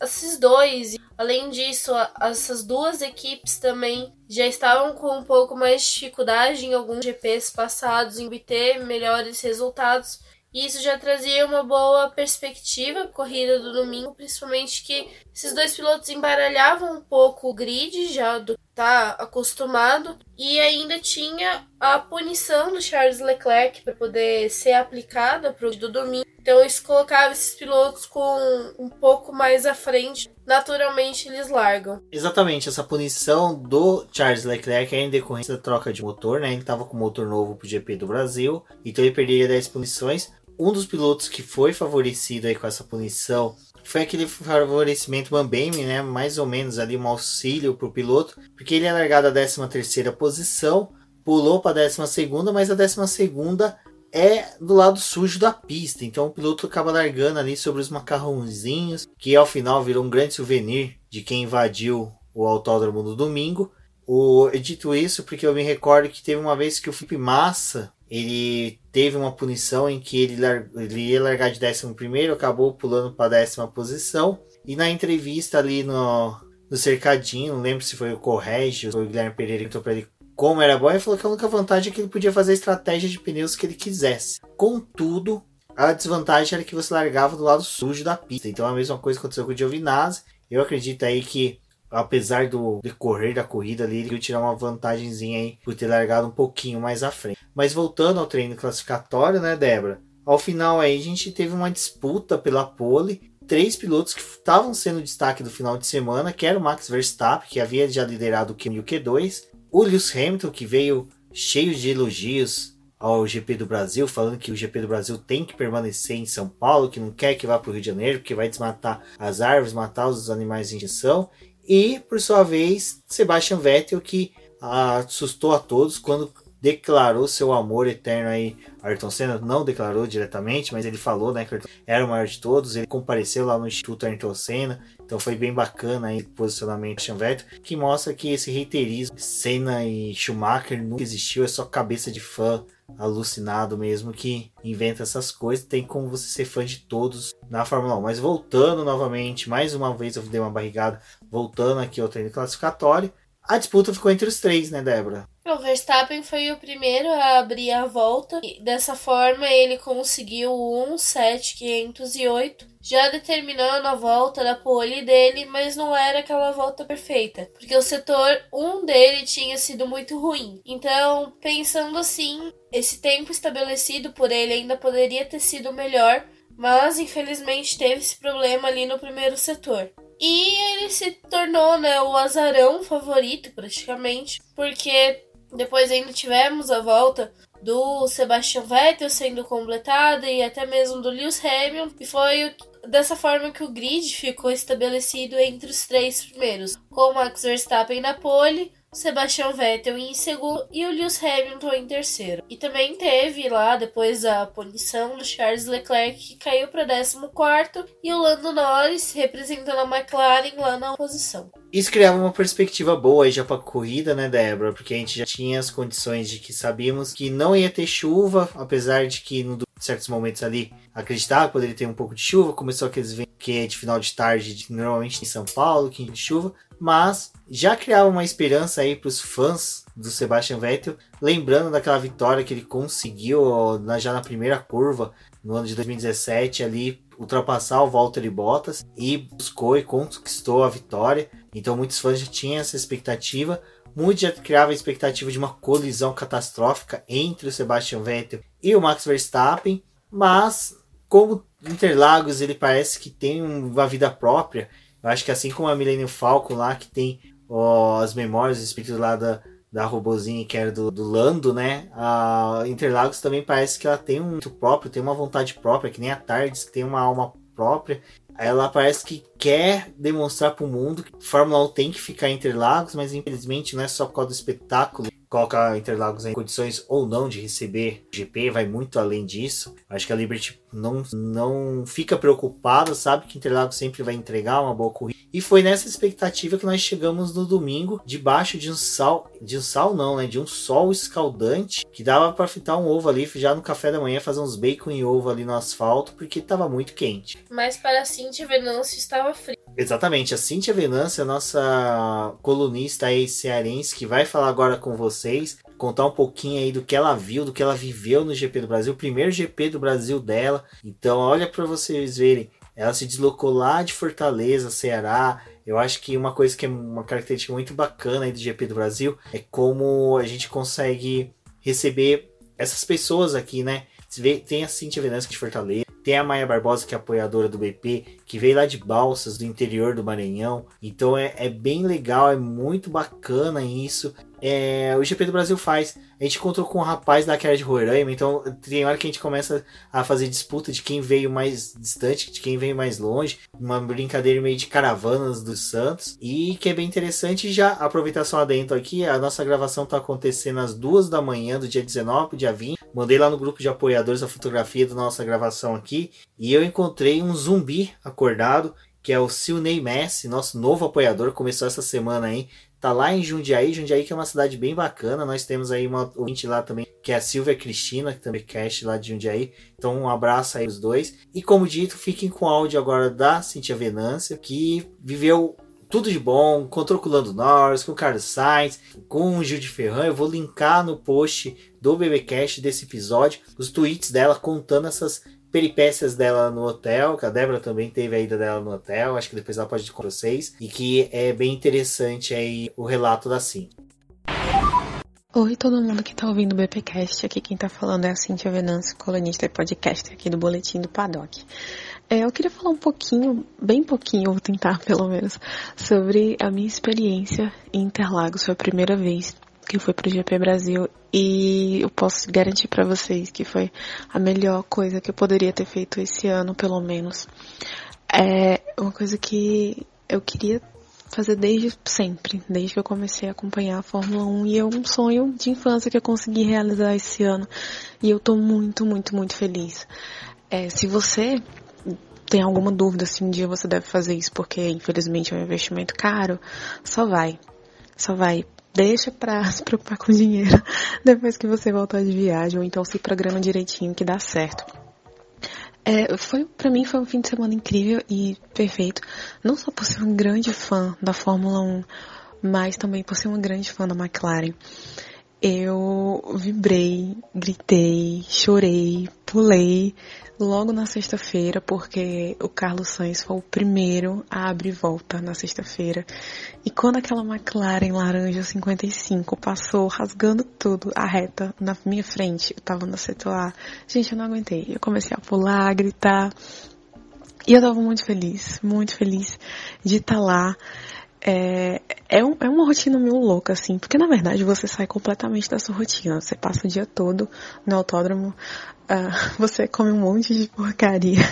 esses dois, além disso, essas duas equipes também já estavam com um pouco mais de dificuldade em alguns GPs passados em obter melhores resultados. E isso já trazia uma boa perspectiva corrida do domingo, principalmente que esses dois pilotos embaralhavam um pouco o grid já do tá acostumado e ainda tinha a punição do Charles Leclerc para poder ser aplicada para o do domingo. Então isso colocava esses pilotos com um pouco mais à frente. Naturalmente eles largam. Exatamente, essa punição do Charles Leclerc é em decorrência da troca de motor, né? Ele estava com motor novo para o GP do Brasil, então ele perderia 10 punições um dos pilotos que foi favorecido aí com essa punição foi aquele favorecimento Mambeme, né? Mais ou menos ali um auxílio para o piloto, porque ele é largado a 13 terceira posição, pulou para a 12 segunda, mas a 12 segunda é do lado sujo da pista. Então o piloto acaba largando ali sobre os macarrãozinhos, que ao final virou um grande souvenir de quem invadiu o autódromo no domingo. O, dito isso, porque eu me recordo que teve uma vez que o Felipe Massa ele teve uma punição em que ele, ele ia largar de 11 primeiro, acabou pulando para a décima posição. E na entrevista ali no, no cercadinho, não lembro se foi o Corrégio ou o Guilherme Pereira que entrou pra ele como era bom, ele falou que a única vantagem é que ele podia fazer a estratégia de pneus que ele quisesse. Contudo, a desvantagem era que você largava do lado sujo da pista. Então a mesma coisa aconteceu com o Giovinazzi. Eu acredito aí que, apesar do decorrer da corrida ali, ele tirar uma vantagemzinha aí por ter largado um pouquinho mais à frente. Mas voltando ao treino classificatório, né, Débora? Ao final aí a gente teve uma disputa pela pole. Três pilotos que estavam sendo destaque do final de semana, que era o Max Verstappen, que havia já liderado o Q1 e o Q2, o Lewis Hamilton, que veio cheio de elogios ao GP do Brasil, falando que o GP do Brasil tem que permanecer em São Paulo, que não quer que vá para o Rio de Janeiro, porque vai desmatar as árvores, matar os animais em extinção. E, por sua vez, Sebastian Vettel, que assustou a todos quando declarou seu amor eterno aí. Ayrton Senna não declarou diretamente, mas ele falou, né, que era o maior de todos. Ele compareceu lá no Instituto Ayrton Senna, então foi bem bacana aí o posicionamento do Vettel, que mostra que esse reiterismo Senna e Schumacher nunca existiu, é só cabeça de fã alucinado mesmo que inventa essas coisas. Tem como você ser fã de todos na Fórmula 1. Mas voltando novamente, mais uma vez eu dei uma barrigada, voltando aqui ao treino classificatório. A disputa ficou entre os três, né, Débora? O Verstappen foi o primeiro a abrir a volta e dessa forma ele conseguiu o 1.7508, já determinando a volta da pole dele, mas não era aquela volta perfeita, porque o setor 1 dele tinha sido muito ruim. Então, pensando assim, esse tempo estabelecido por ele ainda poderia ter sido melhor, mas infelizmente teve esse problema ali no primeiro setor. E ele se tornou né, o azarão favorito, praticamente, porque depois ainda tivemos a volta do Sebastian Vettel sendo completada e até mesmo do Lewis Hamilton, e foi dessa forma que o grid ficou estabelecido entre os três primeiros, com Max Verstappen na pole, Sebastian Vettel em segundo e o Lewis Hamilton em terceiro. E também teve lá, depois a punição do Charles Leclerc, que caiu para 14 e o Lando Norris representando a McLaren lá na oposição. Isso criava uma perspectiva boa aí já para a corrida, né, Débora? Porque a gente já tinha as condições de que sabíamos que não ia ter chuva, apesar de que no certos momentos ali acreditava que poderia ter um pouco de chuva. Começou aqueles que é de final de tarde, normalmente em São Paulo, que de chuva mas já criava uma esperança aí para os fãs do Sebastian Vettel, lembrando daquela vitória que ele conseguiu na, já na primeira curva no ano de 2017 ali ultrapassar o Valtteri Bottas e buscou e conquistou a vitória. Então muitos fãs já tinham essa expectativa. Muitos já criavam a expectativa de uma colisão catastrófica entre o Sebastian Vettel e o Max Verstappen, mas como Interlagos ele parece que tem uma vida própria eu acho que assim como a Millennium Falcon lá, que tem ó, as memórias, os espíritos lá da, da robozinha que era do, do Lando, né? A Interlagos também parece que ela tem um muito próprio, tem uma vontade própria, que nem a Tardes, que tem uma alma própria. Ela parece que quer demonstrar para o mundo que Fórmula 1 tem que ficar em Interlagos, mas infelizmente não é só por causa do espetáculo coloca Interlagos em condições ou não de receber GP, vai muito além disso. Acho que a Liberty não, não fica preocupada, sabe que Interlagos sempre vai entregar uma boa corrida. E foi nessa expectativa que nós chegamos no domingo, debaixo de um sal, de um sal não, né, de um sol escaldante, que dava para fritar um ovo ali já no café da manhã, fazer uns bacon e ovo ali no asfalto, porque estava muito quente. Mas para Cintia Venâncio estava frio. Exatamente, a Cintia Venâncio, nossa colunista aí cearense, que vai falar agora com vocês, contar um pouquinho aí do que ela viu, do que ela viveu no GP do Brasil, o primeiro GP do Brasil dela. Então, olha para vocês verem, ela se deslocou lá de Fortaleza, Ceará. Eu acho que uma coisa que é uma característica muito bacana aí do GP do Brasil é como a gente consegue receber essas pessoas aqui, né? Tem a Cintia Venâncio de Fortaleza, tem a Maia Barbosa, que é apoiadora do BP, que veio lá de Balsas, do interior do Maranhão. Então é, é bem legal, é muito bacana isso. É, o GP do Brasil faz. A gente encontrou com um rapaz da que era de Roraima, então tem hora que a gente começa a fazer disputa de quem veio mais distante, de quem veio mais longe, uma brincadeira meio de caravanas dos Santos, e que é bem interessante. Já aproveitar só adentro aqui, a nossa gravação está acontecendo às duas da manhã do dia 19 pro dia 20. Mandei lá no grupo de apoiadores a fotografia da nossa gravação aqui, e eu encontrei um zumbi acordado que é o Silney Messi, nosso novo apoiador, começou essa semana aí, tá lá em Jundiaí, Jundiaí que é uma cidade bem bacana, nós temos aí uma ouvinte lá também, que é a Silvia Cristina, que também cast lá de Jundiaí, então um abraço aí os dois, e como dito, fiquem com o áudio agora da Cintia Venância, que viveu tudo de bom, contou com o Lando Norris, com o Carlos Sainz, com o Gil de Ferran. Eu vou linkar no post do BBcast desse episódio os tweets dela contando essas peripécias dela no hotel, que a Débora também teve a ida dela no hotel, acho que depois ela pode com vocês, e que é bem interessante aí o relato da Sim. Oi, todo mundo que tá ouvindo o BPcast. Aqui quem tá falando é a Cintia Venâncio, colunista e podcast aqui do Boletim do Paddock. É, eu queria falar um pouquinho, bem pouquinho, vou tentar pelo menos, sobre a minha experiência em Interlagos. Foi a primeira vez que eu fui pro GP Brasil e eu posso garantir para vocês que foi a melhor coisa que eu poderia ter feito esse ano, pelo menos. É uma coisa que eu queria fazer desde sempre, desde que eu comecei a acompanhar a Fórmula 1 e é um sonho de infância que eu consegui realizar esse ano e eu tô muito, muito, muito feliz. É, se você tem alguma dúvida se um dia você deve fazer isso, porque infelizmente é um investimento caro, só vai. Só vai. Deixa pra se preocupar com dinheiro depois que você voltar de viagem, ou então se programa direitinho que dá certo. É, foi para mim foi um fim de semana incrível e perfeito, não só por ser um grande fã da Fórmula 1, mas também por ser uma grande fã da McLaren. Eu vibrei, gritei, chorei, pulei logo na sexta-feira, porque o Carlos Sainz foi o primeiro a abrir volta na sexta-feira. E quando aquela McLaren laranja 55 passou rasgando tudo, a reta na minha frente, eu tava no setor A, gente, eu não aguentei. Eu comecei a pular, a gritar. E eu tava muito feliz, muito feliz de estar tá lá. É, é, um, é uma rotina meio louca, assim, porque na verdade você sai completamente da sua rotina. Você passa o dia todo no autódromo, uh, você come um monte de porcaria.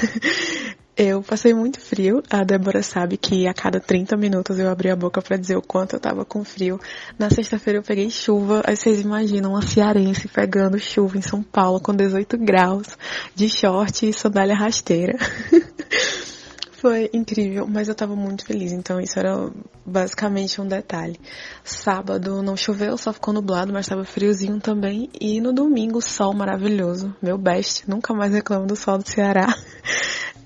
Eu passei muito frio. A Débora sabe que a cada 30 minutos eu abri a boca para dizer o quanto eu tava com frio. Na sexta-feira eu peguei chuva. Aí vocês imaginam uma cearense pegando chuva em São Paulo com 18 graus, de short e sandália rasteira. Foi incrível, mas eu tava muito feliz, então isso era basicamente um detalhe. Sábado não choveu, só ficou nublado, mas tava friozinho também. E no domingo, sol maravilhoso, meu best, nunca mais reclamo do sol do Ceará.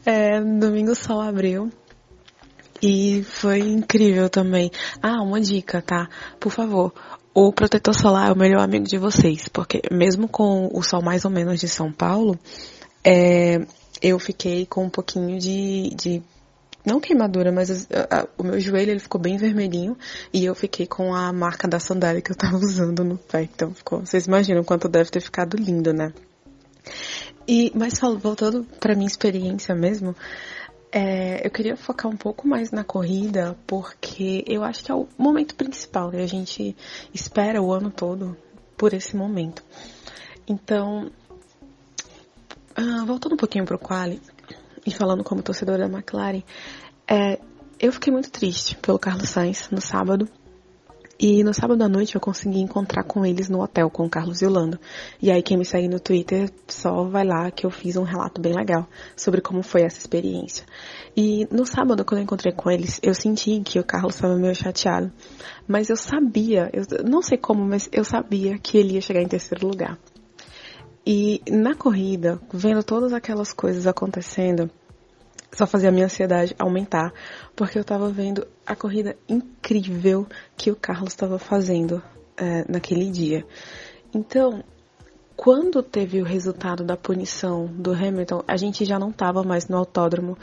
É, domingo sol abriu, e foi incrível também. Ah, uma dica, tá? Por favor, o protetor solar é o melhor amigo de vocês, porque mesmo com o sol mais ou menos de São Paulo, é, eu fiquei com um pouquinho de, de não queimadura, mas a, a, o meu joelho ele ficou bem vermelhinho e eu fiquei com a marca da sandália que eu tava usando no pé. Então ficou, vocês imaginam quanto deve ter ficado lindo, né? E, mas voltando para minha experiência mesmo, é, eu queria focar um pouco mais na corrida, porque eu acho que é o momento principal, e a gente espera o ano todo por esse momento. Então, ah, voltando um pouquinho pro quali e falando como torcedora da McLaren, é, eu fiquei muito triste pelo Carlos Sainz no sábado. E no sábado à noite eu consegui encontrar com eles no hotel, com o Carlos e o Lando. E aí quem me segue no Twitter, só vai lá que eu fiz um relato bem legal sobre como foi essa experiência. E no sábado, quando eu encontrei com eles, eu senti que o Carlos estava meio chateado. Mas eu sabia, eu não sei como, mas eu sabia que ele ia chegar em terceiro lugar. E na corrida, vendo todas aquelas coisas acontecendo, só fazia a minha ansiedade aumentar, porque eu tava vendo a corrida incrível que o Carlos estava fazendo é, naquele dia. Então, quando teve o resultado da punição do Hamilton, a gente já não estava mais no autódromo.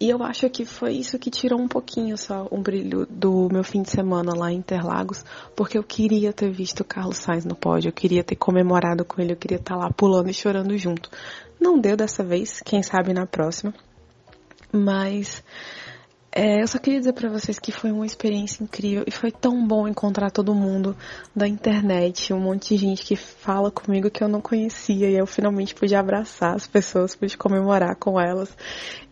E eu acho que foi isso que tirou um pouquinho só um brilho do meu fim de semana lá em Interlagos, porque eu queria ter visto o Carlos Sainz no pódio, eu queria ter comemorado com ele, eu queria estar tá lá pulando e chorando junto. Não deu dessa vez, quem sabe na próxima. Mas é, eu só queria dizer para vocês que foi uma experiência incrível e foi tão bom encontrar todo mundo da internet, um monte de gente que fala comigo que eu não conhecia e eu finalmente pude abraçar as pessoas, pude comemorar com elas.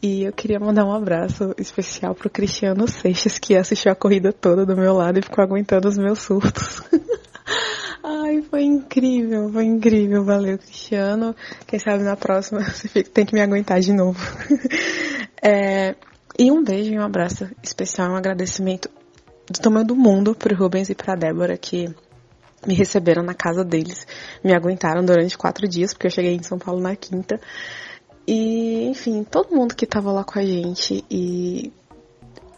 E eu queria mandar um abraço especial pro Cristiano Seixas que assistiu a corrida toda do meu lado e ficou aguentando os meus surtos. Ai, foi incrível, foi incrível. Valeu, Cristiano. Quem sabe na próxima você tem que me aguentar de novo. É, e um beijo e um abraço especial, um agradecimento do tamanho do mundo pro Rubens e pra Débora que me receberam na casa deles, me aguentaram durante quatro dias, porque eu cheguei em São Paulo na quinta. E, enfim, todo mundo que tava lá com a gente e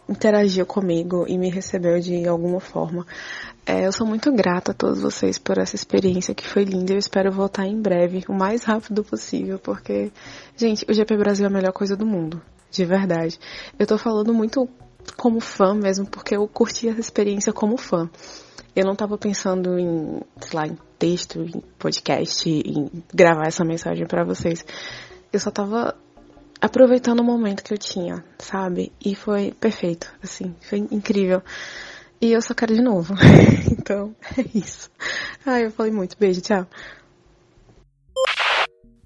interagiu comigo e me recebeu de alguma forma. É, eu sou muito grata a todos vocês por essa experiência que foi linda. Eu espero voltar em breve, o mais rápido possível, porque, gente, o GP Brasil é a melhor coisa do mundo, de verdade. Eu tô falando muito como fã mesmo, porque eu curti essa experiência como fã. Eu não tava pensando em, sei lá, em texto, em podcast, em gravar essa mensagem para vocês. Eu só tava aproveitando o momento que eu tinha, sabe? E foi perfeito, assim, foi incrível. E eu só quero de novo. então, é isso. Ai, eu falei muito. Beijo, tchau.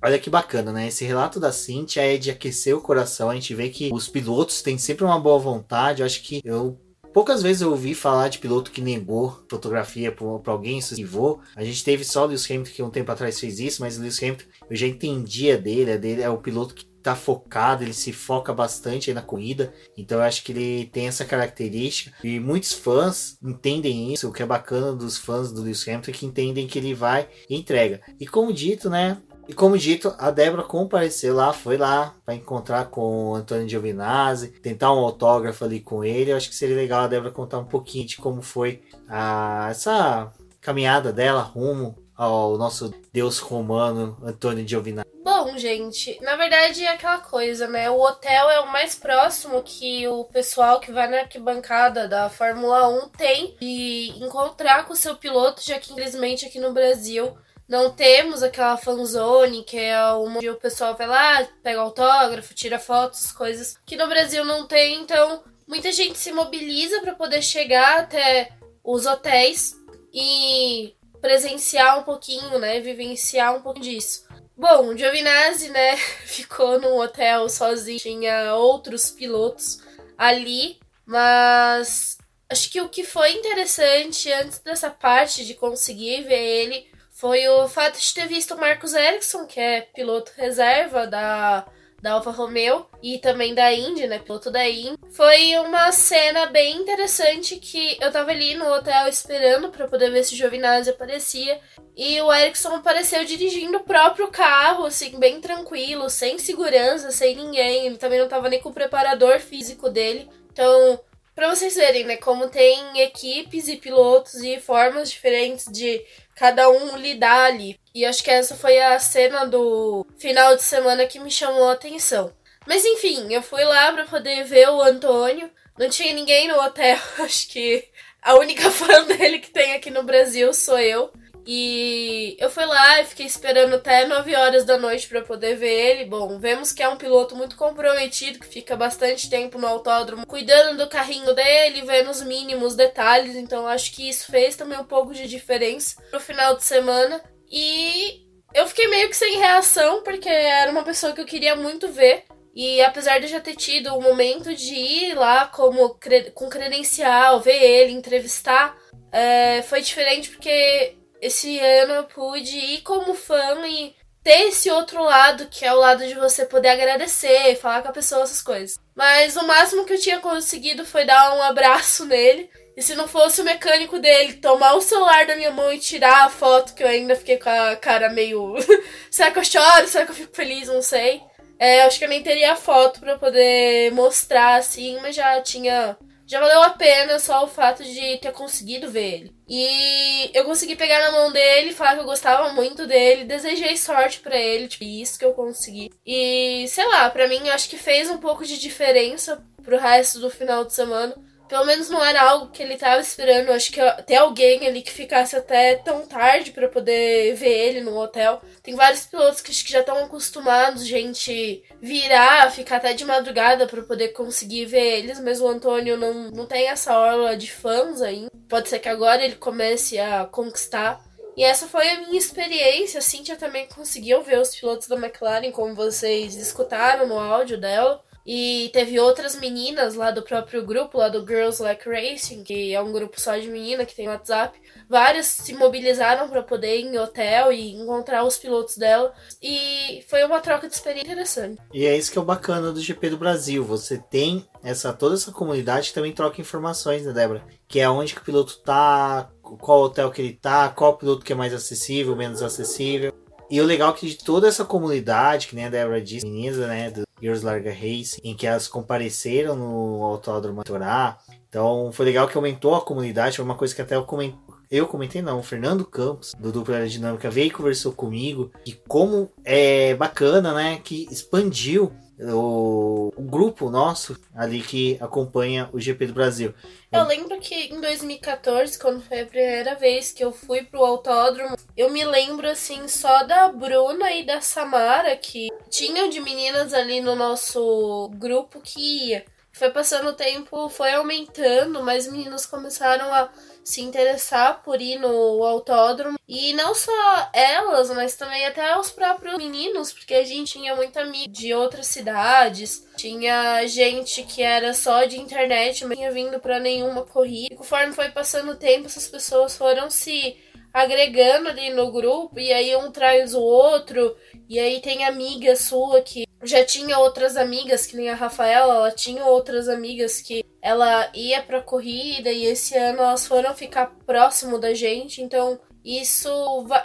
Olha que bacana, né? Esse relato da Cintia é de aquecer o coração. A gente vê que os pilotos têm sempre uma boa vontade. Eu acho que eu Poucas vezes eu ouvi falar de piloto que negou fotografia para alguém, esquivou. A gente teve só o Lewis Hamilton que um tempo atrás fez isso, mas o Lewis Hamilton eu já entendia dele, é dele é o piloto que tá focado, ele se foca bastante na corrida, então eu acho que ele tem essa característica e muitos fãs entendem isso, o que é bacana dos fãs do Lewis Hamilton é que entendem que ele vai e entrega. E como dito, né, e como dito, a Débora compareceu lá, foi lá para encontrar com o Antônio Giovinazzi, tentar um autógrafo ali com ele. Eu acho que seria legal a Débora contar um pouquinho de como foi a, essa caminhada dela rumo ao nosso deus romano Antônio Giovinazzi. Bom, gente, na verdade é aquela coisa, né? O hotel é o mais próximo que o pessoal que vai na arquibancada da Fórmula 1 tem de encontrar com o seu piloto, já que infelizmente aqui no Brasil não temos aquela fanzone, que é onde o pessoal vai lá, pega autógrafo, tira fotos, coisas que no Brasil não tem. Então, muita gente se mobiliza para poder chegar até os hotéis e presenciar um pouquinho, né? Vivenciar um pouco disso. Bom, o Giovinazzi, né, ficou num hotel sozinho, tinha outros pilotos ali, mas acho que o que foi interessante antes dessa parte de conseguir ver ele foi o fato de ter visto o Marcos Ericsson, que é piloto reserva da, da Alfa Romeo e também da Indy, né? Piloto da Indy. Foi uma cena bem interessante que eu tava ali no hotel esperando para poder ver se o Giovinazzi aparecia. E o Ericsson apareceu dirigindo o próprio carro, assim, bem tranquilo, sem segurança, sem ninguém. Ele também não tava nem com o preparador físico dele. Então, para vocês verem, né, como tem equipes e pilotos e formas diferentes de cada um lidar ali. E acho que essa foi a cena do final de semana que me chamou a atenção. Mas enfim, eu fui lá para poder ver o Antônio. Não tinha ninguém no hotel. Acho que a única fã dele que tem aqui no Brasil sou eu. E eu fui lá e fiquei esperando até 9 horas da noite para poder ver ele. Bom, vemos que é um piloto muito comprometido, que fica bastante tempo no autódromo, cuidando do carrinho dele, vendo os mínimos detalhes. Então acho que isso fez também um pouco de diferença pro final de semana. E eu fiquei meio que sem reação, porque era uma pessoa que eu queria muito ver. E apesar de eu já ter tido o momento de ir lá como com credencial, ver ele, entrevistar, é, foi diferente porque esse ano eu pude ir como fã e ter esse outro lado, que é o lado de você poder agradecer, falar com a pessoa essas coisas. Mas o máximo que eu tinha conseguido foi dar um abraço nele. E se não fosse o mecânico dele tomar o celular da minha mão e tirar a foto, que eu ainda fiquei com a cara meio. será que eu choro? Será que eu fico feliz? Não sei. É, acho que eu nem teria a foto para poder mostrar assim, mas já tinha já valeu a pena só o fato de ter conseguido ver ele. E eu consegui pegar na mão dele, falar que eu gostava muito dele, desejei sorte para ele, tipo, isso que eu consegui. E sei lá, para mim acho que fez um pouco de diferença pro resto do final de semana. Pelo menos não era algo que ele tava esperando. Acho que ter alguém ali que ficasse até tão tarde para poder ver ele no hotel. Tem vários pilotos que acho que já estão acostumados, gente, virar, ficar até de madrugada para poder conseguir ver eles, mas o Antônio não, não tem essa orla de fãs ainda. Pode ser que agora ele comece a conquistar. E essa foi a minha experiência. A Cintia também conseguiu ver os pilotos da McLaren, como vocês escutaram no áudio dela. E teve outras meninas lá do próprio grupo, lá do Girls Like Racing, que é um grupo só de menina que tem WhatsApp. Várias se mobilizaram para poder ir em hotel e encontrar os pilotos dela. E foi uma troca de experiência interessante. E é isso que é o bacana do GP do Brasil. Você tem essa toda essa comunidade que também troca informações, né, Débora? Que é onde que o piloto tá, qual hotel que ele tá, qual piloto que é mais acessível, menos acessível. E o legal é que de toda essa comunidade, que nem a Débora disse, meninas, né, do Girls Larga Race, em que elas compareceram no Autódromo Torá. Então foi legal que aumentou a comunidade, foi uma coisa que até eu comentei. Eu comentei não, o Fernando Campos, do Dupla Aerodinâmica, veio e conversou comigo. E como é bacana, né? Que expandiu o, o, grupo nosso ali que acompanha o GP do Brasil. Eu lembro que em 2014, quando foi a primeira vez que eu fui pro autódromo, eu me lembro assim só da Bruna e da Samara que tinham de meninas ali no nosso grupo que ia. Foi passando o tempo, foi aumentando, mais meninos começaram a se interessar por ir no autódromo. E não só elas, mas também até os próprios meninos, porque a gente tinha muita amiga de outras cidades. Tinha gente que era só de internet, não tinha vindo para nenhuma corrida. E conforme foi passando o tempo, essas pessoas foram se agregando ali no grupo, e aí um traz o outro, e aí tem amiga sua que já tinha outras amigas, que nem a Rafaela, ela tinha outras amigas que ela ia pra corrida e esse ano elas foram ficar próximo da gente, então isso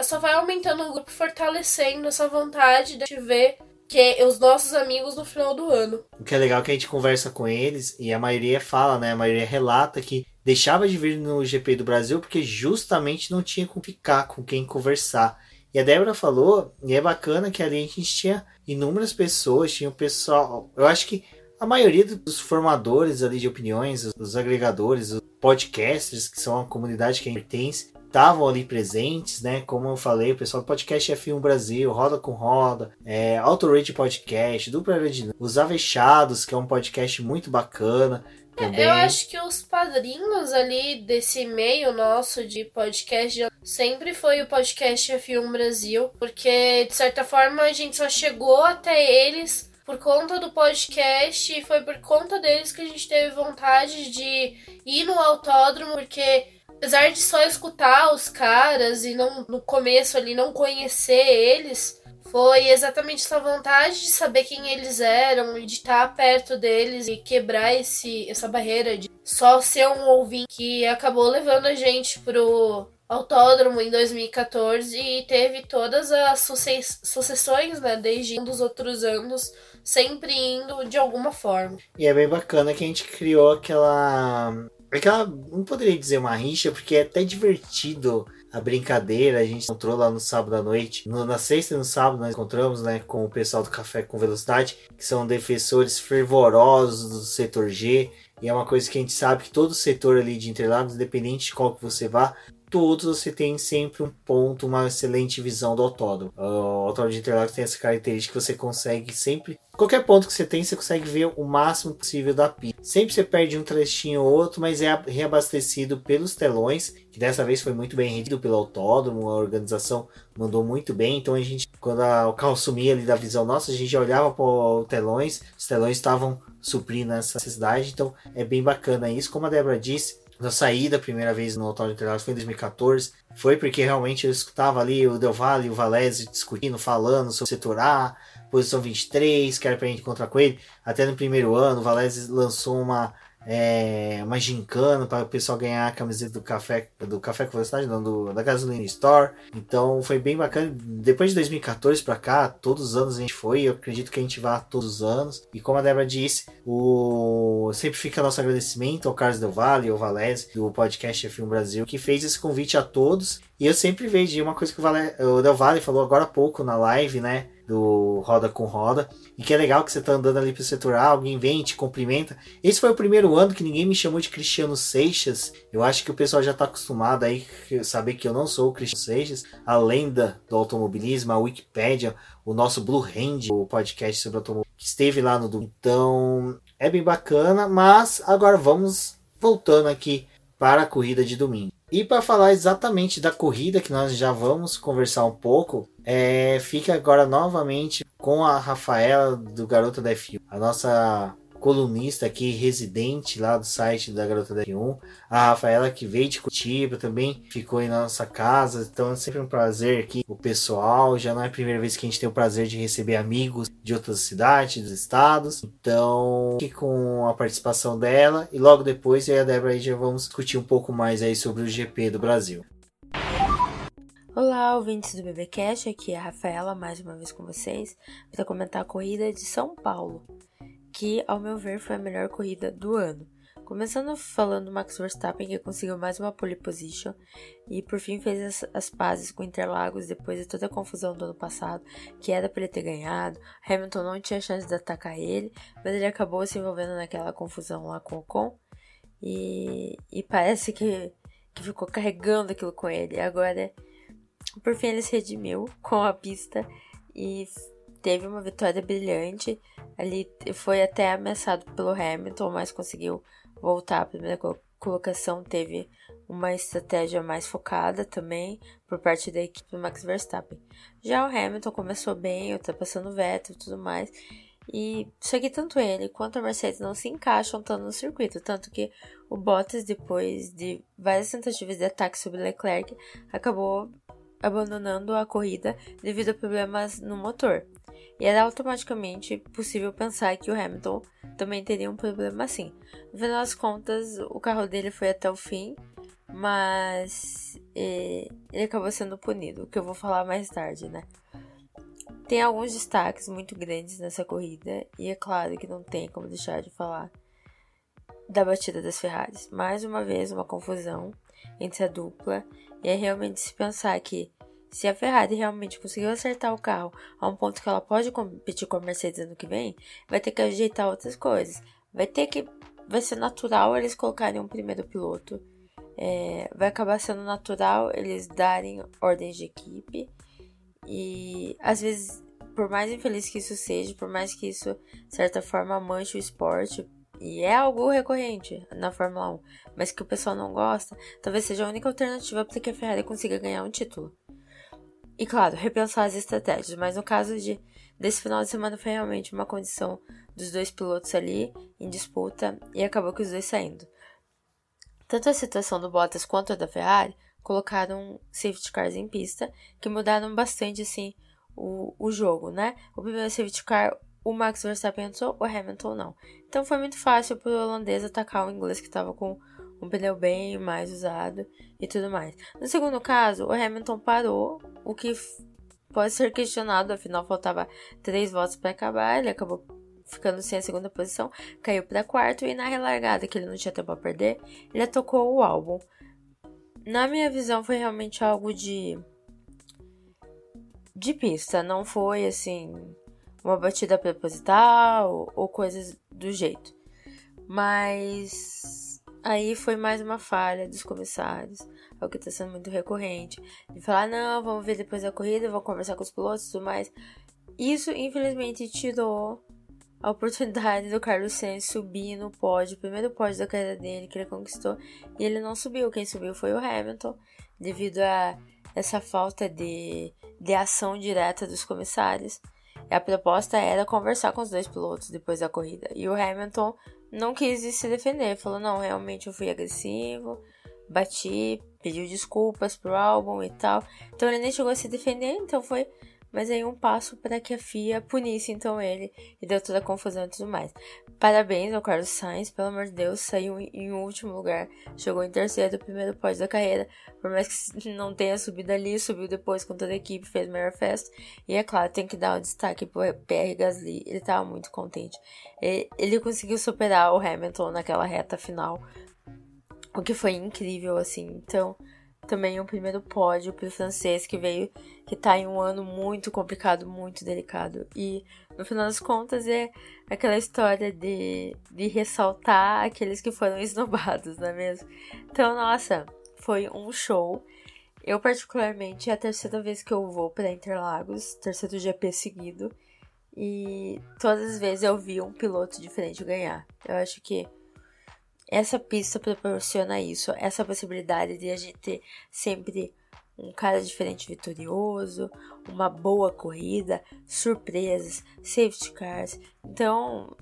só vai aumentando o grupo, fortalecendo essa vontade de ver que os nossos amigos no final do ano. O que é legal é que a gente conversa com eles e a maioria fala, né? A maioria relata que deixava de vir no GP do Brasil porque justamente não tinha com ficar, com quem conversar. E a Débora falou, e é bacana que ali a gente tinha inúmeras pessoas, tinha o pessoal. Eu acho que a maioria dos formadores ali de opiniões, os agregadores, os podcasters, que são a comunidade que a gente pertence, estavam ali presentes, né? Como eu falei, o pessoal do podcast F1 Brasil, Roda com Roda, é, Auto Rage Podcast, Dupla Aerodinâmica, Os Avechados, que é um podcast muito bacana. Também. Eu acho que os padrinhos ali desse meio nosso de podcast sempre foi o podcast F1 Brasil, porque de certa forma a gente só chegou até eles por conta do podcast e foi por conta deles que a gente teve vontade de ir no autódromo, porque apesar de só escutar os caras e não no começo ali não conhecer eles, foi exatamente essa vontade de saber quem eles eram e de estar perto deles e quebrar esse, essa barreira de só ser um ouvinte que acabou levando a gente pro autódromo em 2014 e teve todas as sucessões, né, desde um dos outros anos, sempre indo de alguma forma. E é bem bacana que a gente criou aquela aquela, não poderia dizer uma rixa, porque é até divertido a brincadeira, a gente encontrou lá no sábado à noite. No, na sexta e no sábado nós encontramos né, com o pessoal do Café com Velocidade, que são defensores fervorosos do setor G. E é uma coisa que a gente sabe que todo setor ali de Interlagos, independente de qual que você vá, todos você tem sempre um ponto, uma excelente visão do autódromo. O autódromo de Interlagos tem essa característica que você consegue sempre, qualquer ponto que você tem, você consegue ver o máximo possível da pista. Sempre você perde um trechinho ou outro, mas é reabastecido pelos telões, que dessa vez foi muito bem rendido pelo autódromo, a organização mandou muito bem, então a gente, quando a, o carro sumia ali da visão nossa, a gente olhava para os telões, os telões estavam suprindo essa necessidade, então é bem bacana isso. Como a Débora disse, da saída a primeira vez no Autódromo Interlagos foi em 2014. Foi porque realmente eu escutava ali o Del Valle e o Valese discutindo, falando sobre o setor A, posição 23, que era pra gente encontrar com ele. Até no primeiro ano, o Valese lançou uma é, uma gincana para o pessoal ganhar a camiseta do café do café com velocidade, não, do, da gasolina store. Então foi bem bacana. Depois de 2014 para cá, todos os anos a gente foi. Eu acredito que a gente vá todos os anos. E como a Débora disse, o sempre fica nosso agradecimento ao Carlos Del Valle, ao Valese do podcast F1 Brasil, que fez esse convite a todos. E eu sempre vejo uma coisa que o, Vale, o Del Valle falou agora há pouco na live, né? Do Roda com Roda. E que é legal que você tá andando ali pro setor A, alguém vem, te cumprimenta. Esse foi o primeiro ano que ninguém me chamou de Cristiano Seixas. Eu acho que o pessoal já tá acostumado aí saber que eu não sou o Cristiano Seixas, a lenda do automobilismo, a Wikipédia, o nosso Blue Hand, o podcast sobre automobilismo, que esteve lá no. Então, é bem bacana, mas agora vamos voltando aqui para a corrida de domingo. E para falar exatamente da corrida, que nós já vamos conversar um pouco, é, fica agora novamente com a Rafaela do Garota da F1, a nossa colunista aqui, residente lá do site da Garota da F1, a Rafaela que veio de Curitiba também, ficou em nossa casa, então é sempre um prazer aqui, o pessoal, já não é a primeira vez que a gente tem o prazer de receber amigos de outras cidades, dos estados, então aqui com a participação dela, e logo depois eu e a Débora aí já vamos discutir um pouco mais aí sobre o GP do Brasil. Olá, ouvintes do BBcast, aqui é a Rafaela mais uma vez com vocês para comentar a corrida de São Paulo, que ao meu ver foi a melhor corrida do ano. Começando falando do Max Verstappen, que conseguiu mais uma pole position e por fim fez as, as pazes com Interlagos depois de toda a confusão do ano passado, que era para ele ter ganhado. Hamilton não tinha chance de atacar ele, mas ele acabou se envolvendo naquela confusão lá com o Ocon e, e parece que, que ficou carregando aquilo com ele. Agora por fim, ele se redimiu com a pista e teve uma vitória brilhante. Ali foi até ameaçado pelo Hamilton, mas conseguiu voltar à primeira colocação. Teve uma estratégia mais focada também por parte da equipe do Max Verstappen. Já o Hamilton começou bem, ultrapassando o Vettel e tudo mais. E só que tanto ele quanto a Mercedes não se encaixam tanto no circuito, tanto que o Bottas, depois de várias tentativas de ataque sobre Leclerc, acabou abandonando a corrida devido a problemas no motor. E era automaticamente possível pensar que o Hamilton também teria um problema assim. No final das contas, o carro dele foi até o fim, mas ele acabou sendo punido, o que eu vou falar mais tarde, né? Tem alguns destaques muito grandes nessa corrida, e é claro que não tem como deixar de falar da batida das Ferraris. Mais uma vez, uma confusão entre a dupla e é realmente se pensar que se a Ferrari realmente conseguiu acertar o carro a um ponto que ela pode competir com a Mercedes ano que vem, vai ter que ajeitar outras coisas. Vai ter que. Vai ser natural eles colocarem um primeiro piloto. É, vai acabar sendo natural eles darem ordens de equipe. E às vezes, por mais infeliz que isso seja, por mais que isso, de certa forma, manche o esporte, e é algo recorrente na Fórmula 1, mas que o pessoal não gosta, talvez seja a única alternativa para que a Ferrari consiga ganhar um título. E claro, repensar as estratégias, mas no caso de desse final de semana foi realmente uma condição dos dois pilotos ali em disputa e acabou que os dois saindo. Tanto a situação do Bottas quanto a da Ferrari colocaram safety cars em pista que mudaram bastante assim o, o jogo, né? O primeiro safety car o Max Verstappen entrou, o Hamilton não. Então foi muito fácil para o holandês atacar o inglês que estava com um pneu bem mais usado e tudo mais. No segundo caso, o Hamilton parou, o que pode ser questionado, afinal faltava três voltas para acabar, ele acabou ficando sem a segunda posição, caiu para quarto e na relargada, que ele não tinha tempo a perder, ele tocou o álbum. Na minha visão, foi realmente algo de de pista, não foi assim uma batida proposital ou coisas do jeito. Mas aí foi mais uma falha dos comissários, é o que está sendo muito recorrente, de falar, não, vamos ver depois da corrida, vamos conversar com os pilotos e tudo mais. Isso, infelizmente, tirou a oportunidade do Carlos Sainz subir no pódio, o primeiro pódio da carreira dele que ele conquistou, e ele não subiu, quem subiu foi o Hamilton, devido a essa falta de, de ação direta dos comissários. E a proposta era conversar com os dois pilotos depois da corrida. E o Hamilton não quis se defender, falou: não, realmente eu fui agressivo, bati, pediu desculpas pro álbum e tal. Então ele nem chegou a se defender, então foi mas aí um passo para que a FIA punisse então ele. E deu toda a confusão e tudo mais. Parabéns ao Carlos Sainz, pelo amor de Deus, saiu em último lugar, chegou em terceiro, primeiro pódio da carreira, por mais que não tenha subido ali, subiu depois com toda a equipe, fez a maior festa, e é claro, tem que dar o destaque pro Pierre Gasly, ele estava muito contente. Ele conseguiu superar o Hamilton naquela reta final, o que foi incrível, assim, então também o primeiro pódio para o francês que veio, que está em um ano muito complicado, muito delicado. E no final das contas é aquela história de, de ressaltar aqueles que foram esnobados, não é mesmo? Então, nossa, foi um show. Eu, particularmente, é a terceira vez que eu vou para Interlagos, terceiro GP seguido. E todas as vezes eu vi um piloto diferente ganhar. Eu acho que essa pista proporciona isso, essa possibilidade de a gente ter sempre um cara diferente vitorioso, uma boa corrida, surpresas, safety cars. Então,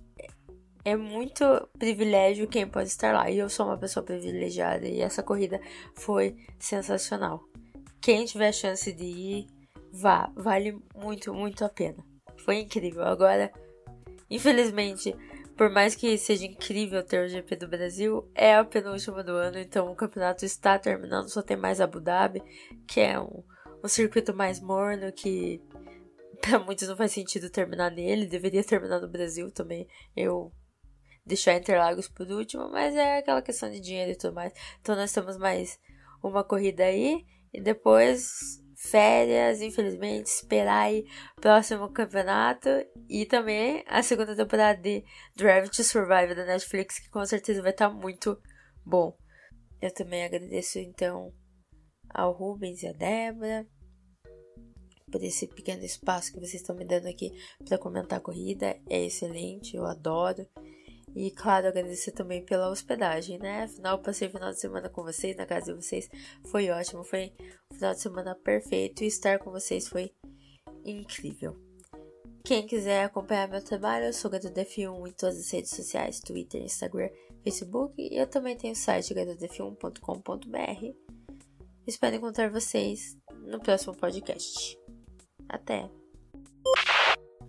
é muito privilégio quem pode estar lá. E eu sou uma pessoa privilegiada e essa corrida foi sensacional. Quem tiver chance de ir, vá, vale muito, muito a pena. Foi incrível. Agora, infelizmente, por mais que seja incrível ter o GP do Brasil, é a penúltima do ano, então o campeonato está terminando, só tem mais Abu Dhabi, que é um, um circuito mais morno que para muitos não faz sentido terminar nele, deveria terminar no Brasil também. Eu deixar Interlagos por último, mas é aquela questão de dinheiro e tudo mais. Então nós temos mais uma corrida aí e depois férias, infelizmente, esperar aí próximo campeonato e também a segunda temporada de Drive to Survive da Netflix, que com certeza vai estar tá muito bom. Eu também agradeço então ao Rubens e a Débora por esse pequeno espaço que vocês estão me dando aqui para comentar a corrida. É excelente, eu adoro. E claro, agradecer também pela hospedagem, né? Afinal, passei o final de semana com vocês, na casa de vocês. Foi ótimo, foi um final de semana perfeito. E estar com vocês foi incrível. Quem quiser acompanhar meu trabalho, eu sou GadoDF1 em todas as redes sociais, Twitter, Instagram, Facebook. E eu também tenho o site gadodf1.com.br. Espero encontrar vocês no próximo podcast. Até!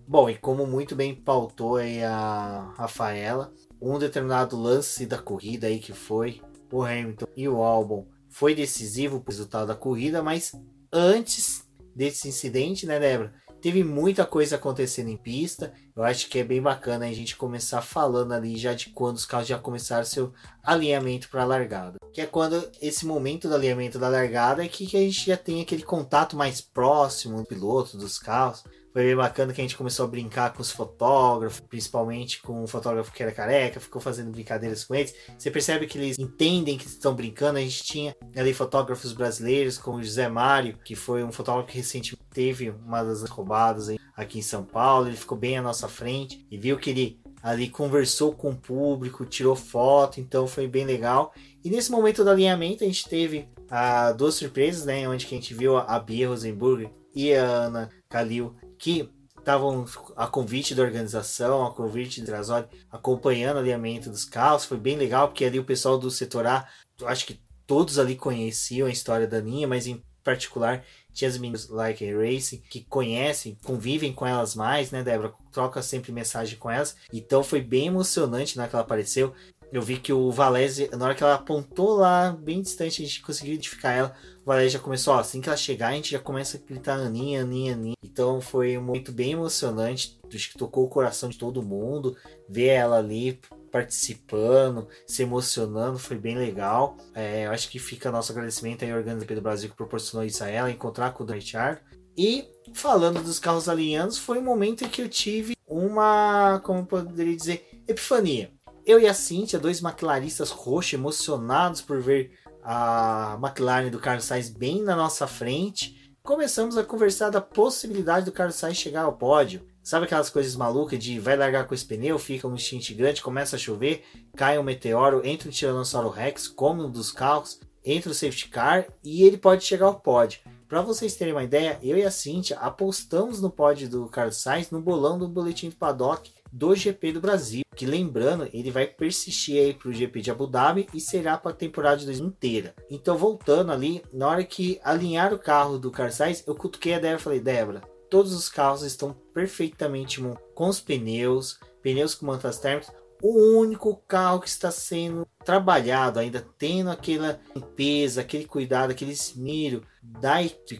Bom, e como muito bem pautou aí a Rafaela, um determinado lance da corrida aí que foi o Hamilton e o Albon foi decisivo para o resultado da corrida, mas antes desse incidente, né, Débora? Teve muita coisa acontecendo em pista. Eu acho que é bem bacana a gente começar falando ali já de quando os carros já começaram seu alinhamento para a largada. Que é quando esse momento do alinhamento da largada é que, que a gente já tem aquele contato mais próximo do piloto, dos carros. Foi bem bacana que a gente começou a brincar com os fotógrafos, principalmente com um fotógrafo que era careca, ficou fazendo brincadeiras com eles. Você percebe que eles entendem que estão brincando. A gente tinha ali fotógrafos brasileiros, como o José Mário, que foi um fotógrafo que recentemente teve uma das roubadas aqui em São Paulo. Ele ficou bem à nossa frente e viu que ele ali conversou com o público, tirou foto, então foi bem legal. E nesse momento do alinhamento a gente teve ah, duas surpresas, né? Onde que a gente viu a Bia Rosenburg e a Ana Kalil que estavam a convite da organização, a convite de Trasoli, acompanhando o alinhamento dos carros. Foi bem legal, porque ali o pessoal do setor A, acho que todos ali conheciam a história da Ninha, mas em particular tinha as meninas Like Racing que conhecem, convivem com elas mais, né, Débora? Troca sempre mensagem com elas. Então foi bem emocionante na que ela apareceu. Eu vi que o Valese, na hora que ela apontou lá, bem distante, a gente conseguiu identificar ela. Valese já começou, ó, assim que ela chegar, a gente já começa a gritar Aninha, Aninha, Aninha. Então foi um momento bem emocionante, acho que tocou o coração de todo mundo. Ver ela ali participando, se emocionando, foi bem legal. É, eu acho que fica nosso agradecimento aí ao Organização do Brasil que proporcionou isso a ela, encontrar com o Richard. E falando dos carros alinhados, foi um momento em que eu tive uma, como poderia dizer, epifania eu e a Cintia, dois maquilaristas roxos, emocionados por ver a McLaren do Carlos Sainz bem na nossa frente, começamos a conversar da possibilidade do Carlos Sainz chegar ao pódio. Sabe aquelas coisas malucas de vai largar com esse pneu, fica um stint grande, começa a chover, cai um meteoro, entra um Tiranossauro Rex, come um dos carros, entra o safety car e ele pode chegar ao pódio. Para vocês terem uma ideia, eu e a Cintia apostamos no pódio do Carlos Sainz no bolão do boletim do paddock do GP do Brasil. Que lembrando, ele vai persistir aí para o GP de Abu Dhabi e será para a temporada de 2000 inteira. Então, voltando ali, na hora que alinhar o carro do Carlos eu cutuquei a Débora e falei: Débora, todos os carros estão perfeitamente com os pneus, pneus com mantas térmicas. O único carro que está sendo trabalhado, ainda tendo aquela limpeza, aquele cuidado, aquele esmero da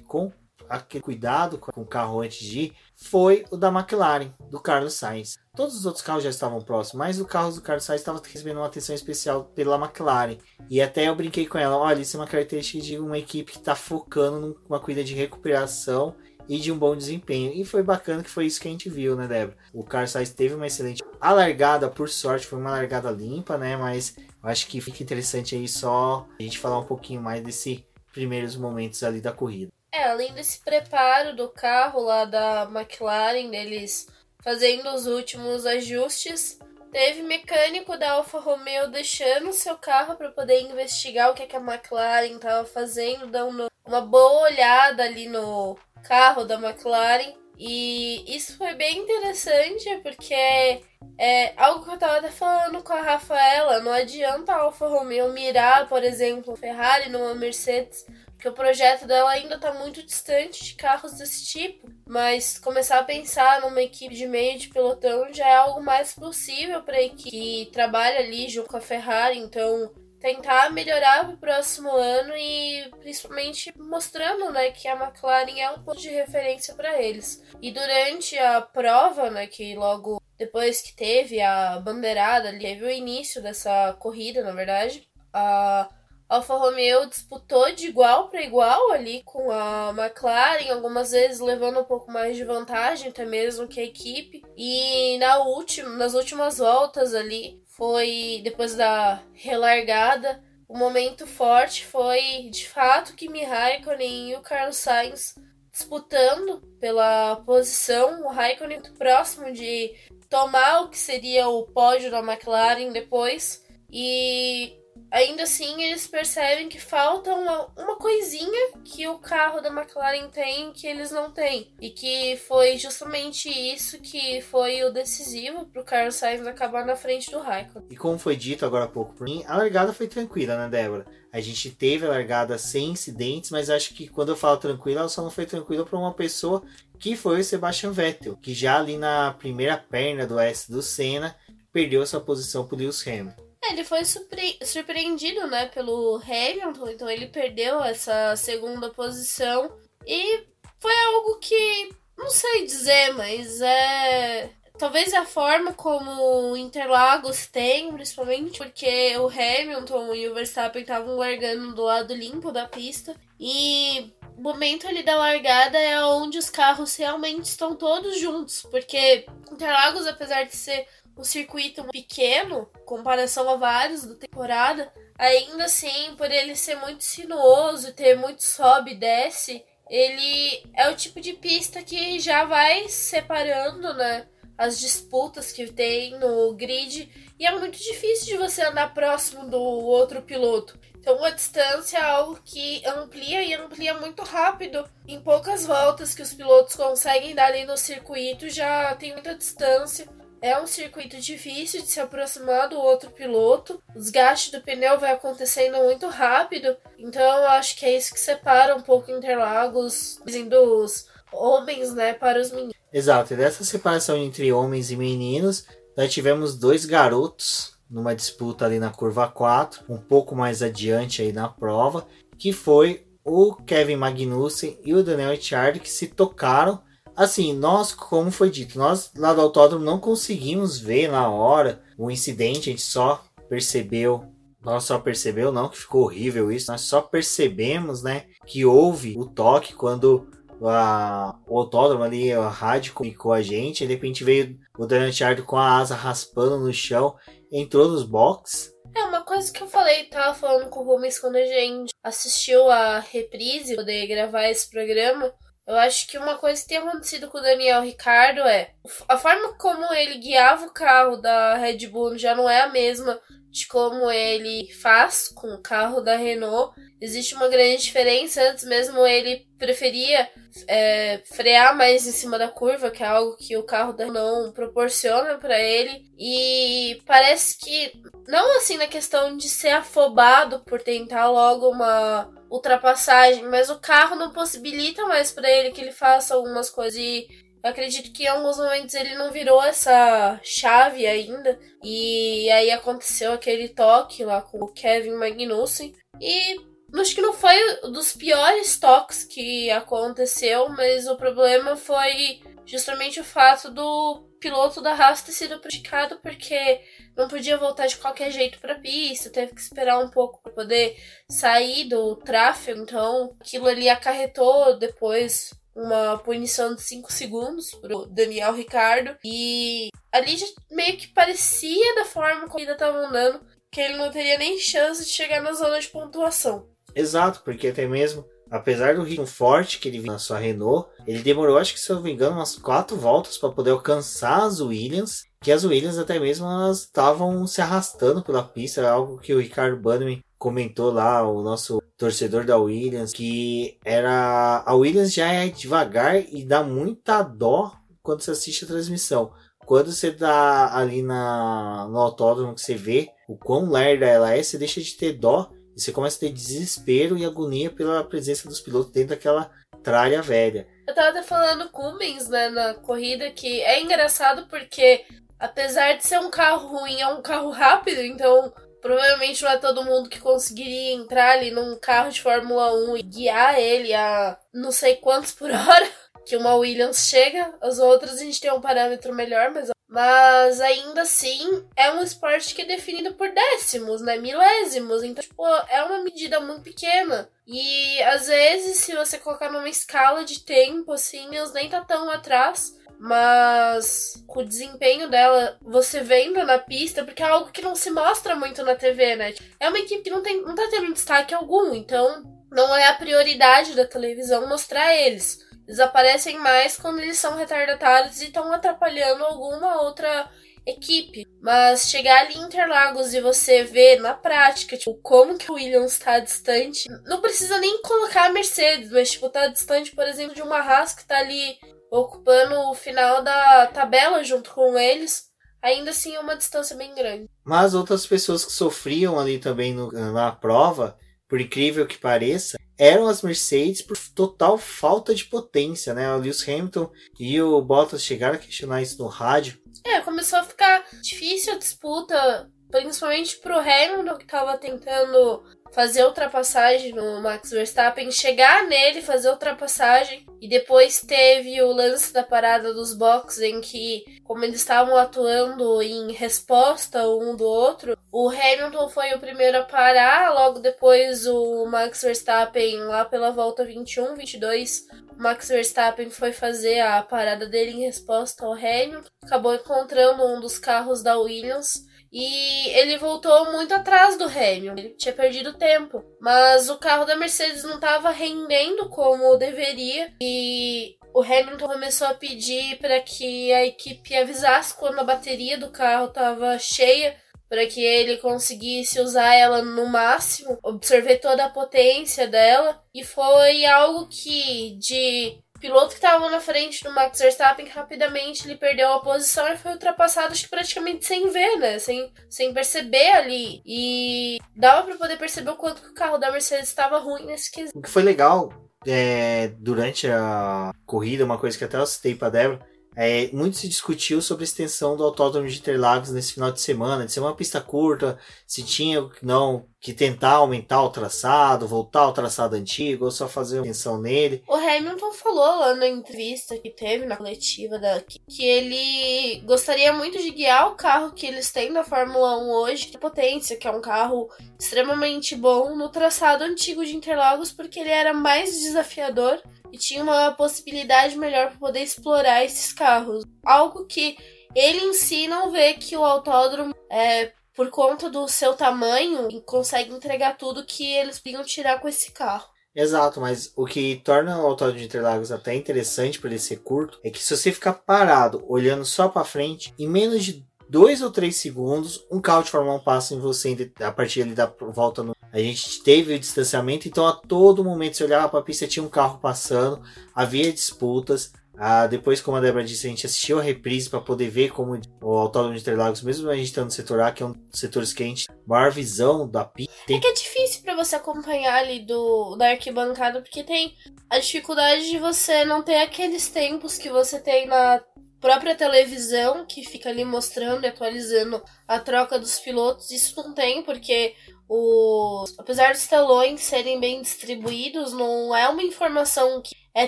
com aquele cuidado com o carro antes de ir foi o da McLaren, do Carlos Sainz. Todos os outros carros já estavam próximos, mas o carro do Carlos Sainz estava recebendo uma atenção especial pela McLaren. E até eu brinquei com ela: olha, isso é uma característica de uma equipe que está focando numa corrida de recuperação e de um bom desempenho. E foi bacana que foi isso que a gente viu, né, Débora? O Carlos Sainz teve uma excelente. A largada, por sorte, foi uma largada limpa, né? Mas acho que fica interessante aí só a gente falar um pouquinho mais desses primeiros momentos ali da corrida. É, além desse preparo do carro lá da McLaren, deles fazendo os últimos ajustes, teve mecânico da Alfa Romeo deixando seu carro para poder investigar o que, que a McLaren estava fazendo, dando uma boa olhada ali no carro da McLaren. E isso foi bem interessante porque é algo que eu estava até falando com a Rafaela. Não adianta a Alfa Romeo mirar, por exemplo, Ferrari numa Mercedes que o projeto dela ainda está muito distante de carros desse tipo, mas começar a pensar numa equipe de meio de pelotão já é algo mais possível para a equipe que trabalha ali junto com a Ferrari, então tentar melhorar para o próximo ano e principalmente mostrando, né, que a McLaren é um ponto de referência para eles. E durante a prova, né, que logo depois que teve a bandeirada, teve o início dessa corrida, na verdade, a Alfa Romeo disputou de igual para igual ali com a McLaren, algumas vezes levando um pouco mais de vantagem até mesmo que a equipe. E na última, nas últimas voltas ali, foi depois da relargada, o momento forte foi de fato Kimi Raikkonen e o Carlos Sainz disputando pela posição, o Raikkonen muito próximo de tomar o que seria o pódio da McLaren depois. E ainda assim eles percebem que falta uma, uma coisinha que o carro da McLaren tem que eles não têm. E que foi justamente isso que foi o decisivo para o Carlos Sainz acabar na frente do Raikkonen. E como foi dito agora há pouco por mim, a largada foi tranquila, né, Débora? A gente teve a largada sem incidentes, mas acho que quando eu falo tranquila, ela só não foi tranquila para uma pessoa que foi o Sebastian Vettel, que já ali na primeira perna do S do Senna perdeu essa posição para Lewis Hamilton. É, ele foi surpre surpreendido, né, pelo Hamilton, então ele perdeu essa segunda posição. E foi algo que não sei dizer, mas é talvez a forma como Interlagos tem, principalmente porque o Hamilton e o Verstappen estavam largando do lado limpo da pista. E o momento ali da largada é onde os carros realmente estão todos juntos, porque Interlagos, apesar de ser um circuito pequeno, comparação a vários da temporada, ainda assim, por ele ser muito sinuoso, ter muito sobe e desce, ele é o tipo de pista que já vai separando, né? As disputas que tem no grid e é muito difícil de você andar próximo do outro piloto. Então a distância é algo que amplia e amplia muito rápido. Em poucas voltas que os pilotos conseguem dar ali no circuito já tem muita distância é um circuito difícil de se aproximar do outro piloto. O desgaste do pneu vai acontecendo muito rápido. Então acho que é isso que separa um pouco Interlagos dos homens, né, para os meninos. Exato, e dessa separação entre homens e meninos, nós tivemos dois garotos numa disputa ali na curva 4, um pouco mais adiante aí na prova, que foi o Kevin Magnussen e o Daniel Ricciardo que se tocaram Assim, nós, como foi dito, nós lá do autódromo não conseguimos ver na hora o incidente, a gente só percebeu nós só percebeu não que ficou horrível isso, nós só percebemos, né, que houve o toque quando a, o autódromo ali, a rádio comunicou a gente, e de repente veio o Daniel com a asa raspando no chão, entrou nos boxes. É, uma coisa que eu falei, tava falando com o Rubens quando a gente assistiu a reprise, poder gravar esse programa, eu acho que uma coisa que tem acontecido com o Daniel Ricardo é a forma como ele guiava o carro da Red Bull já não é a mesma de como ele faz com o carro da Renault. Existe uma grande diferença. Antes mesmo ele preferia é, frear mais em cima da curva, que é algo que o carro da Renault proporciona para ele. E parece que, não assim na questão de ser afobado por tentar logo uma ultrapassagem, mas o carro não possibilita mais para ele que ele faça algumas coisas. E eu acredito que em alguns momentos ele não virou essa chave ainda. E aí aconteceu aquele toque lá com o Kevin Magnussen. E acho que não foi dos piores toques que aconteceu, mas o problema foi justamente o fato do piloto da Haas ter sido prejudicado porque não podia voltar de qualquer jeito para a pista, teve que esperar um pouco para poder sair do tráfego, então aquilo ali acarretou depois uma punição de 5 segundos pro Daniel Ricardo. E ali já meio que parecia da forma como a corrida tava andando que ele não teria nem chance de chegar na zona de pontuação. Exato, porque até mesmo, apesar do ritmo forte que ele viu na sua Renault, ele demorou, acho que se eu não me engano, umas quatro voltas para poder alcançar as Williams. Que as Williams até mesmo estavam se arrastando pela pista, algo que o Ricardo Bannerman comentou lá, o nosso torcedor da Williams, que era a Williams já é devagar e dá muita dó quando você assiste a transmissão. Quando você tá ali na, no autódromo que você vê o quão lerda ela é, você deixa de ter dó e você começa a ter desespero e agonia pela presença dos pilotos dentro daquela tralha velha. Eu tava até falando com o Mins, né, na corrida, que é engraçado porque, apesar de ser um carro ruim, é um carro rápido, então provavelmente não é todo mundo que conseguiria entrar ali num carro de Fórmula 1 e guiar ele a não sei quantos por hora que uma Williams chega. As outras a gente tem um parâmetro melhor, mas mas ainda assim é um esporte que é definido por décimos, né? Milésimos. Então, tipo, é uma medida muito pequena. E às vezes, se você colocar numa escala de tempo, assim, Williams nem tá tão atrás. Mas com o desempenho dela, você vendo na pista, porque é algo que não se mostra muito na TV, né? É uma equipe que não, tem, não tá tendo destaque algum, então não é a prioridade da televisão mostrar eles. Eles aparecem mais quando eles são retardatários e estão atrapalhando alguma outra equipe. Mas chegar ali em Interlagos e você ver na prática, tipo, como que o Williams está distante. Não precisa nem colocar a Mercedes, mas, tipo, tá distante, por exemplo, de uma Haas que tá ali ocupando o final da tabela junto com eles. Ainda assim é uma distância bem grande. Mas outras pessoas que sofriam ali também no, na prova, por incrível que pareça, eram as Mercedes por total falta de potência, né? O Lewis Hamilton e o Bottas chegaram a questionar isso no rádio. É, começou a ficar difícil a disputa, principalmente pro Hamilton, que estava tentando fazer ultrapassagem no Max Verstappen, chegar nele, fazer ultrapassagem. E depois teve o lance da parada dos boxes, em que, como eles estavam atuando em resposta um do outro, o Hamilton foi o primeiro a parar, logo depois o Max Verstappen, lá pela volta 21, 22, Max Verstappen foi fazer a parada dele em resposta ao Hamilton, acabou encontrando um dos carros da Williams e ele voltou muito atrás do Hamilton. Ele tinha perdido tempo. Mas o carro da Mercedes não estava rendendo como deveria. E o Hamilton começou a pedir para que a equipe avisasse quando a bateria do carro estava cheia. Para que ele conseguisse usar ela no máximo, absorver toda a potência dela. E foi algo que de piloto que estava na frente do Max Verstappen rapidamente ele perdeu a posição e foi ultrapassado acho que praticamente sem ver, né? Sem, sem perceber ali. E dava para poder perceber o quanto que o carro da Mercedes estava ruim nesse quesito. O que foi legal é, durante a corrida, uma coisa que até eu citei para Débora, é, muito se discutiu sobre a extensão do autódromo de Interlagos nesse final de semana, de ser uma pista curta, se tinha não que tentar aumentar o traçado, voltar ao traçado antigo, ou só fazer uma extensão nele. O Hamilton falou lá na entrevista que teve na coletiva da, que ele gostaria muito de guiar o carro que eles têm na Fórmula 1 hoje, que é potência, que é um carro extremamente bom no traçado antigo de Interlagos, porque ele era mais desafiador e tinha uma possibilidade melhor para poder explorar esses carros. Algo que ele em si não vê que o autódromo, é, por conta do seu tamanho, consegue entregar tudo que eles podiam tirar com esse carro. Exato, mas o que torna o autódromo de Interlagos até interessante por ele ser curto é que se você ficar parado olhando só para frente, em menos de dois ou três segundos, um carro de Fórmula 1 passa em você a partir ali da volta no. A gente teve o distanciamento, então a todo momento você olhava para a pista tinha um carro passando, havia disputas. Ah, depois, como a Débora disse, a gente assistiu a reprise para poder ver como o Autódromo de Interlagos, mesmo a gente estando no setor A, que é um dos setores que a gente maior visão da pista. É que é difícil para você acompanhar ali do da arquibancada, porque tem a dificuldade de você não ter aqueles tempos que você tem na própria televisão que fica ali mostrando e atualizando a troca dos pilotos, isso não tem, porque os, apesar dos telões serem bem distribuídos, não é uma informação que é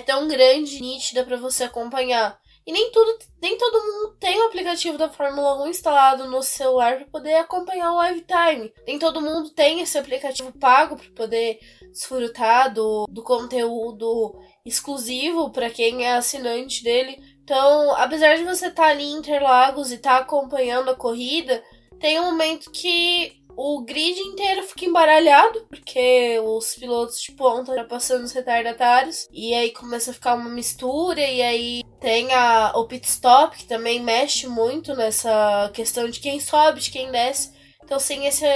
tão grande e nítida para você acompanhar. E nem tudo, nem todo mundo tem o aplicativo da Fórmula 1 instalado no celular para poder acompanhar o live time. Nem todo mundo tem esse aplicativo pago para poder desfrutar do, do conteúdo exclusivo para quem é assinante dele. Então, apesar de você estar tá ali em Interlagos e estar tá acompanhando a corrida, tem um momento que o grid inteiro fica embaralhado, porque os pilotos de ponta já passando os retardatários, e aí começa a ficar uma mistura, e aí tem a, o pit stop, que também mexe muito nessa questão de quem sobe, de quem desce. Então, sem esse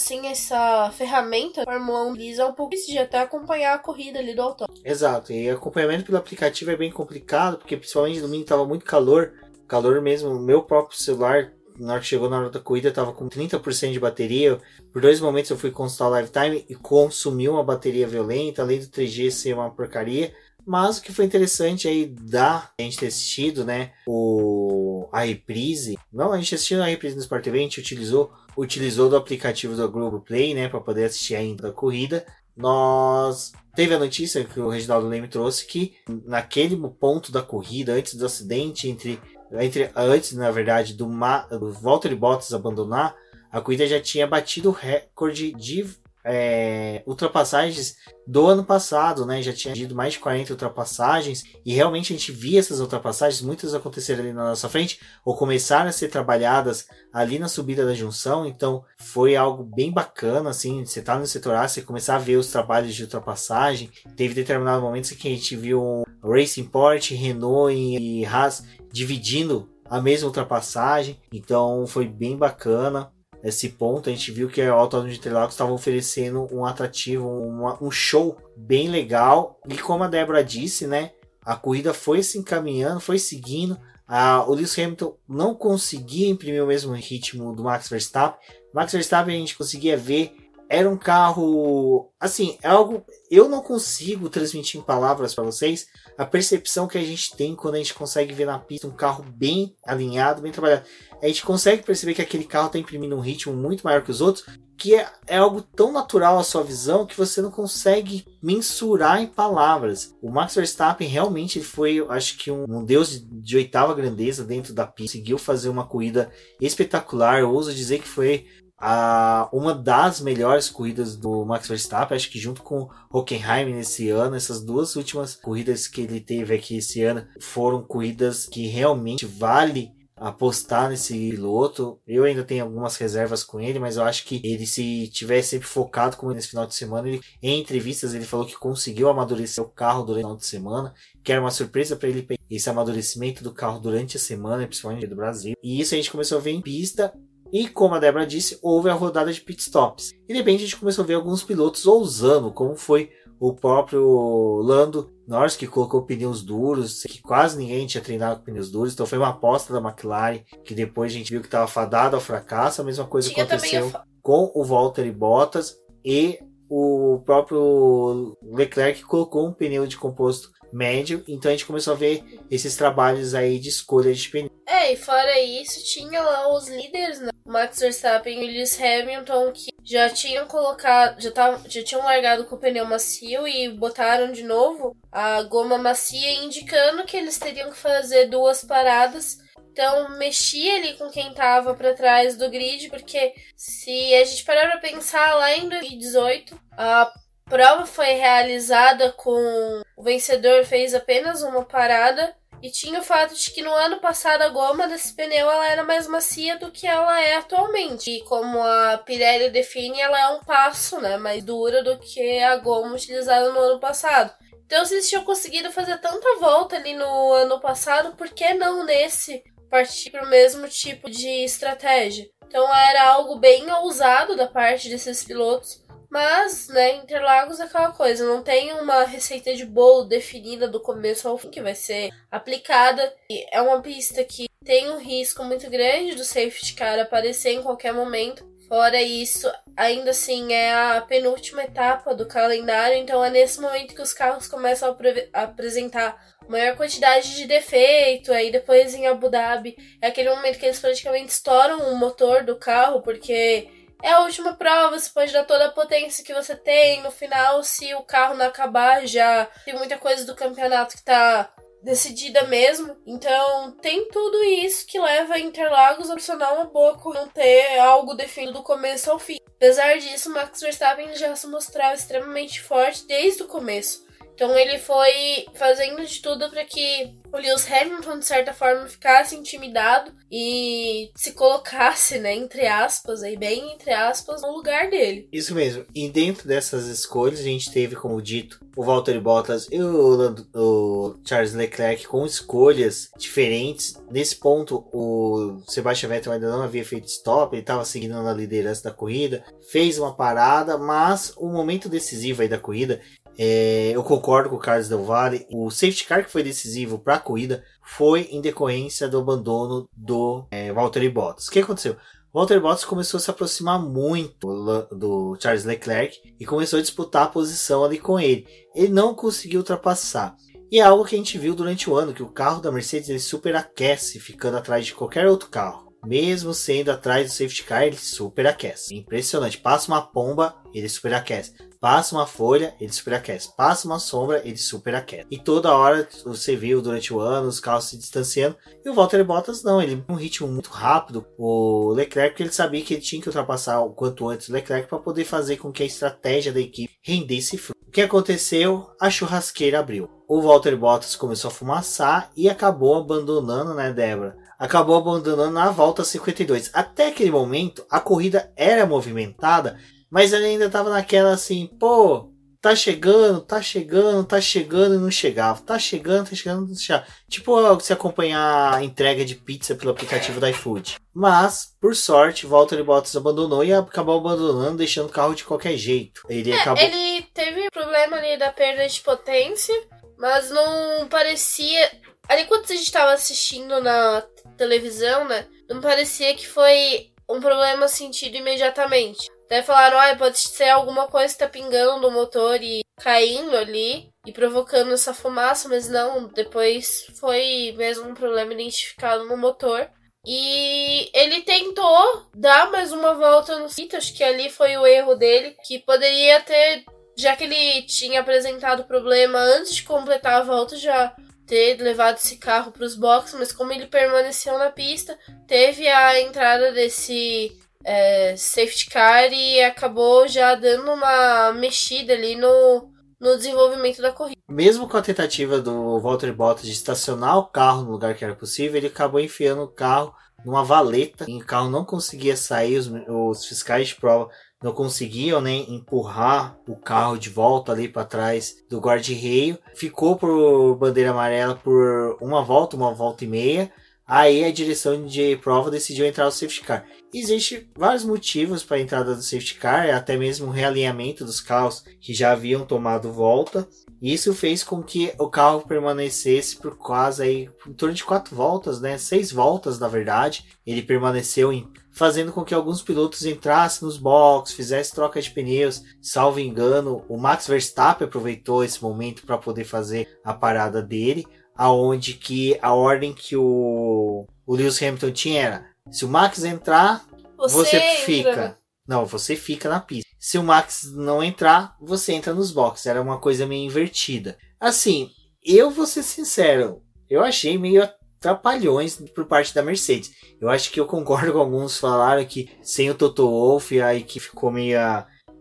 sem essa ferramenta, a Fórmula 1 Blizz é um pouco difícil de até acompanhar a corrida ali do autódromo. Exato, e acompanhamento pelo aplicativo é bem complicado, porque principalmente domingo estava muito calor, calor mesmo, meu próprio celular na hora que chegou na hora da corrida, estava com 30% de bateria. Por dois momentos eu fui consultar o Lifetime e consumiu uma bateria violenta, além do 3G ser uma porcaria. Mas o que foi interessante aí da gente ter assistido, né? O a reprise, não, a gente assistiu a reprise no Sport TV, a gente utilizou, utilizou do aplicativo do Globo Play, né, para poder assistir ainda a corrida. Nós teve a notícia que o Reginaldo Leme trouxe que naquele ponto da corrida, antes do acidente, entre, entre antes, na verdade, do, Ma, do Valtteri Bottas abandonar, a corrida já tinha batido o recorde de é, ultrapassagens do ano passado, né? Já tinha tido mais de 40 ultrapassagens e realmente a gente via essas ultrapassagens, muitas aconteceram ali na nossa frente ou começaram a ser trabalhadas ali na subida da junção, então foi algo bem bacana, assim, você tá no setor A, você começar a ver os trabalhos de ultrapassagem. Teve determinados momentos que a gente viu Racing Port, Renault e Haas dividindo a mesma ultrapassagem, então foi bem bacana esse ponto, a gente viu que a Autódromo de Interlagos estava oferecendo um atrativo, uma, um show bem legal. E como a Débora disse, né, a corrida foi se encaminhando, foi seguindo. A, o Lewis Hamilton não conseguia imprimir o mesmo ritmo do Max Verstappen. Max Verstappen a gente conseguia ver era um carro assim é algo eu não consigo transmitir em palavras para vocês a percepção que a gente tem quando a gente consegue ver na pista um carro bem alinhado bem trabalhado a gente consegue perceber que aquele carro está imprimindo um ritmo muito maior que os outros, que é, é, algo tão natural à sua visão que você não consegue mensurar em palavras. O Max Verstappen realmente foi, acho que, um, um deus de, de, oitava grandeza dentro da pista. Conseguiu fazer uma corrida espetacular. Eu ouso dizer que foi a, uma das melhores corridas do Max Verstappen, acho que junto com Hockenheim nesse ano, essas duas últimas corridas que ele teve aqui esse ano foram corridas que realmente vale apostar nesse piloto. Eu ainda tenho algumas reservas com ele, mas eu acho que ele se tivesse sempre focado como nesse final de semana, ele, em entrevistas ele falou que conseguiu amadurecer o carro durante o final de semana, que era uma surpresa para ele esse amadurecimento do carro durante a semana, principalmente do Brasil. E isso a gente começou a ver em pista e como a Débora disse, houve a rodada de pitstops. E de repente a gente começou a ver alguns pilotos ousando, como foi o próprio Lando Norris, que colocou pneus duros, que quase ninguém tinha treinado com pneus duros, então foi uma aposta da McLaren, que depois a gente viu que estava fadado ao fracasso. A mesma coisa tinha aconteceu com o Valtteri Bottas e o próprio Leclerc colocou um pneu de composto médio, então a gente começou a ver esses trabalhos aí de escolha de pneu. É, e fora isso, tinha lá os líderes, né? Max Verstappen e Lewis Hamilton, que já tinham colocado, já, tavam, já tinham largado com o pneu macio e botaram de novo a goma macia, indicando que eles teriam que fazer duas paradas. Então, mexia ali com quem tava para trás do grid, porque se a gente parar pra pensar lá em 2018, a prova foi realizada com o vencedor fez apenas uma parada e tinha o fato de que no ano passado a goma desse pneu ela era mais macia do que ela é atualmente. E como a Pirelli define, ela é um passo né, mais dura do que a goma utilizada no ano passado. Então, se eles tinham conseguido fazer tanta volta ali no ano passado, por que não nesse partir para o mesmo tipo de estratégia? Então, era algo bem ousado da parte desses pilotos mas, né, Interlagos é aquela coisa, não tem uma receita de bolo definida do começo ao fim que vai ser aplicada. E é uma pista que tem um risco muito grande do safety car aparecer em qualquer momento. Fora isso, ainda assim é a penúltima etapa do calendário, então é nesse momento que os carros começam a, apresentar maior quantidade de defeito. Aí depois em Abu Dhabi é aquele momento que eles praticamente estouram o motor do carro, porque é a última prova, você pode dar toda a potência que você tem. No final, se o carro não acabar, já tem muita coisa do campeonato que tá decidida mesmo. Então, tem tudo isso que leva a Interlagos a funcionar uma boa não ter algo definido do começo ao fim. Apesar disso, Max Verstappen já se mostrava extremamente forte desde o começo. Então ele foi fazendo de tudo para que o Lewis Hamilton, de certa forma, ficasse intimidado e se colocasse, né, entre aspas, aí bem entre aspas, no lugar dele. Isso mesmo. E dentro dessas escolhas, a gente teve, como dito, o Valtteri Bottas e o, o Charles Leclerc com escolhas diferentes. Nesse ponto, o Sebastian Vettel ainda não havia feito stop, ele estava seguindo na liderança da corrida, fez uma parada, mas o momento decisivo aí da corrida é, eu concordo com o Carlos Del Valle. O safety car que foi decisivo para a corrida foi em decorrência do abandono do é, Valtteri Bottas. O que aconteceu? O Valtteri Bottas começou a se aproximar muito do Charles Leclerc e começou a disputar a posição ali com ele. Ele não conseguiu ultrapassar. E é algo que a gente viu durante o ano, que o carro da Mercedes ele superaquece, ficando atrás de qualquer outro carro. Mesmo sendo atrás do safety car, ele superaquece. Impressionante. Passa uma pomba, ele superaquece. Passa uma folha, ele superaquece. Passa uma sombra, ele superaquece. E toda hora você viu durante o ano os carros se distanciando. E o Valtteri Bottas não, ele um ritmo muito rápido. O Leclerc, porque ele sabia que ele tinha que ultrapassar o quanto antes o Leclerc para poder fazer com que a estratégia da equipe rendesse fruto. O que aconteceu? A churrasqueira abriu. O Valtteri Bottas começou a fumaçar e acabou abandonando, né, Débora? Acabou abandonando na volta 52. Até aquele momento, a corrida era movimentada, mas ele ainda estava naquela assim, pô, tá chegando, tá chegando, tá chegando e não chegava. Tá chegando, tá chegando, não chegava. Tipo você acompanhar a entrega de pizza pelo aplicativo da iFood. Mas, por sorte, Valtteri Bottas abandonou e acabou abandonando, deixando o carro de qualquer jeito. Ele É, acabou. Ele teve problema ali da perda de potência, mas não parecia. Ali quando a gente tava assistindo na televisão, né? Não parecia que foi um problema sentido imediatamente. Até falaram, ah, pode ser alguma coisa que tá pingando no motor e caindo ali e provocando essa fumaça, mas não, depois foi mesmo um problema identificado no motor. E ele tentou dar mais uma volta no sítio, acho que ali foi o erro dele, que poderia ter, já que ele tinha apresentado o problema antes de completar a volta, já ter levado esse carro para os boxes, mas como ele permaneceu na pista, teve a entrada desse é, safety car e acabou já dando uma mexida ali no, no desenvolvimento da corrida. Mesmo com a tentativa do Valtteri Bottas de estacionar o carro no lugar que era possível, ele acabou enfiando o carro numa valeta e o carro não conseguia sair, os, os fiscais de prova não conseguiam né, empurrar o carro de volta ali para trás do guarda-reio. Ficou por bandeira amarela por uma volta, uma volta e meia. Aí a direção de prova decidiu entrar o safety car. Existem vários motivos para a entrada do safety car, até mesmo o realinhamento dos carros que já haviam tomado volta. Isso fez com que o carro permanecesse por quase aí, em torno de quatro voltas, né? Seis voltas, na verdade. Ele permaneceu em, fazendo com que alguns pilotos entrassem nos boxes, fizessem troca de pneus. Salvo engano, o Max Verstappen aproveitou esse momento para poder fazer a parada dele, aonde que a ordem que o, o Lewis Hamilton tinha era: se o Max entrar, Você, você entra. fica. Não, você fica na pista. Se o Max não entrar, você entra nos boxes. Era uma coisa meio invertida. Assim, eu vou ser sincero, eu achei meio atrapalhões por parte da Mercedes. Eu acho que eu concordo com alguns falaram que sem o Toto Wolff a equipe ficou meio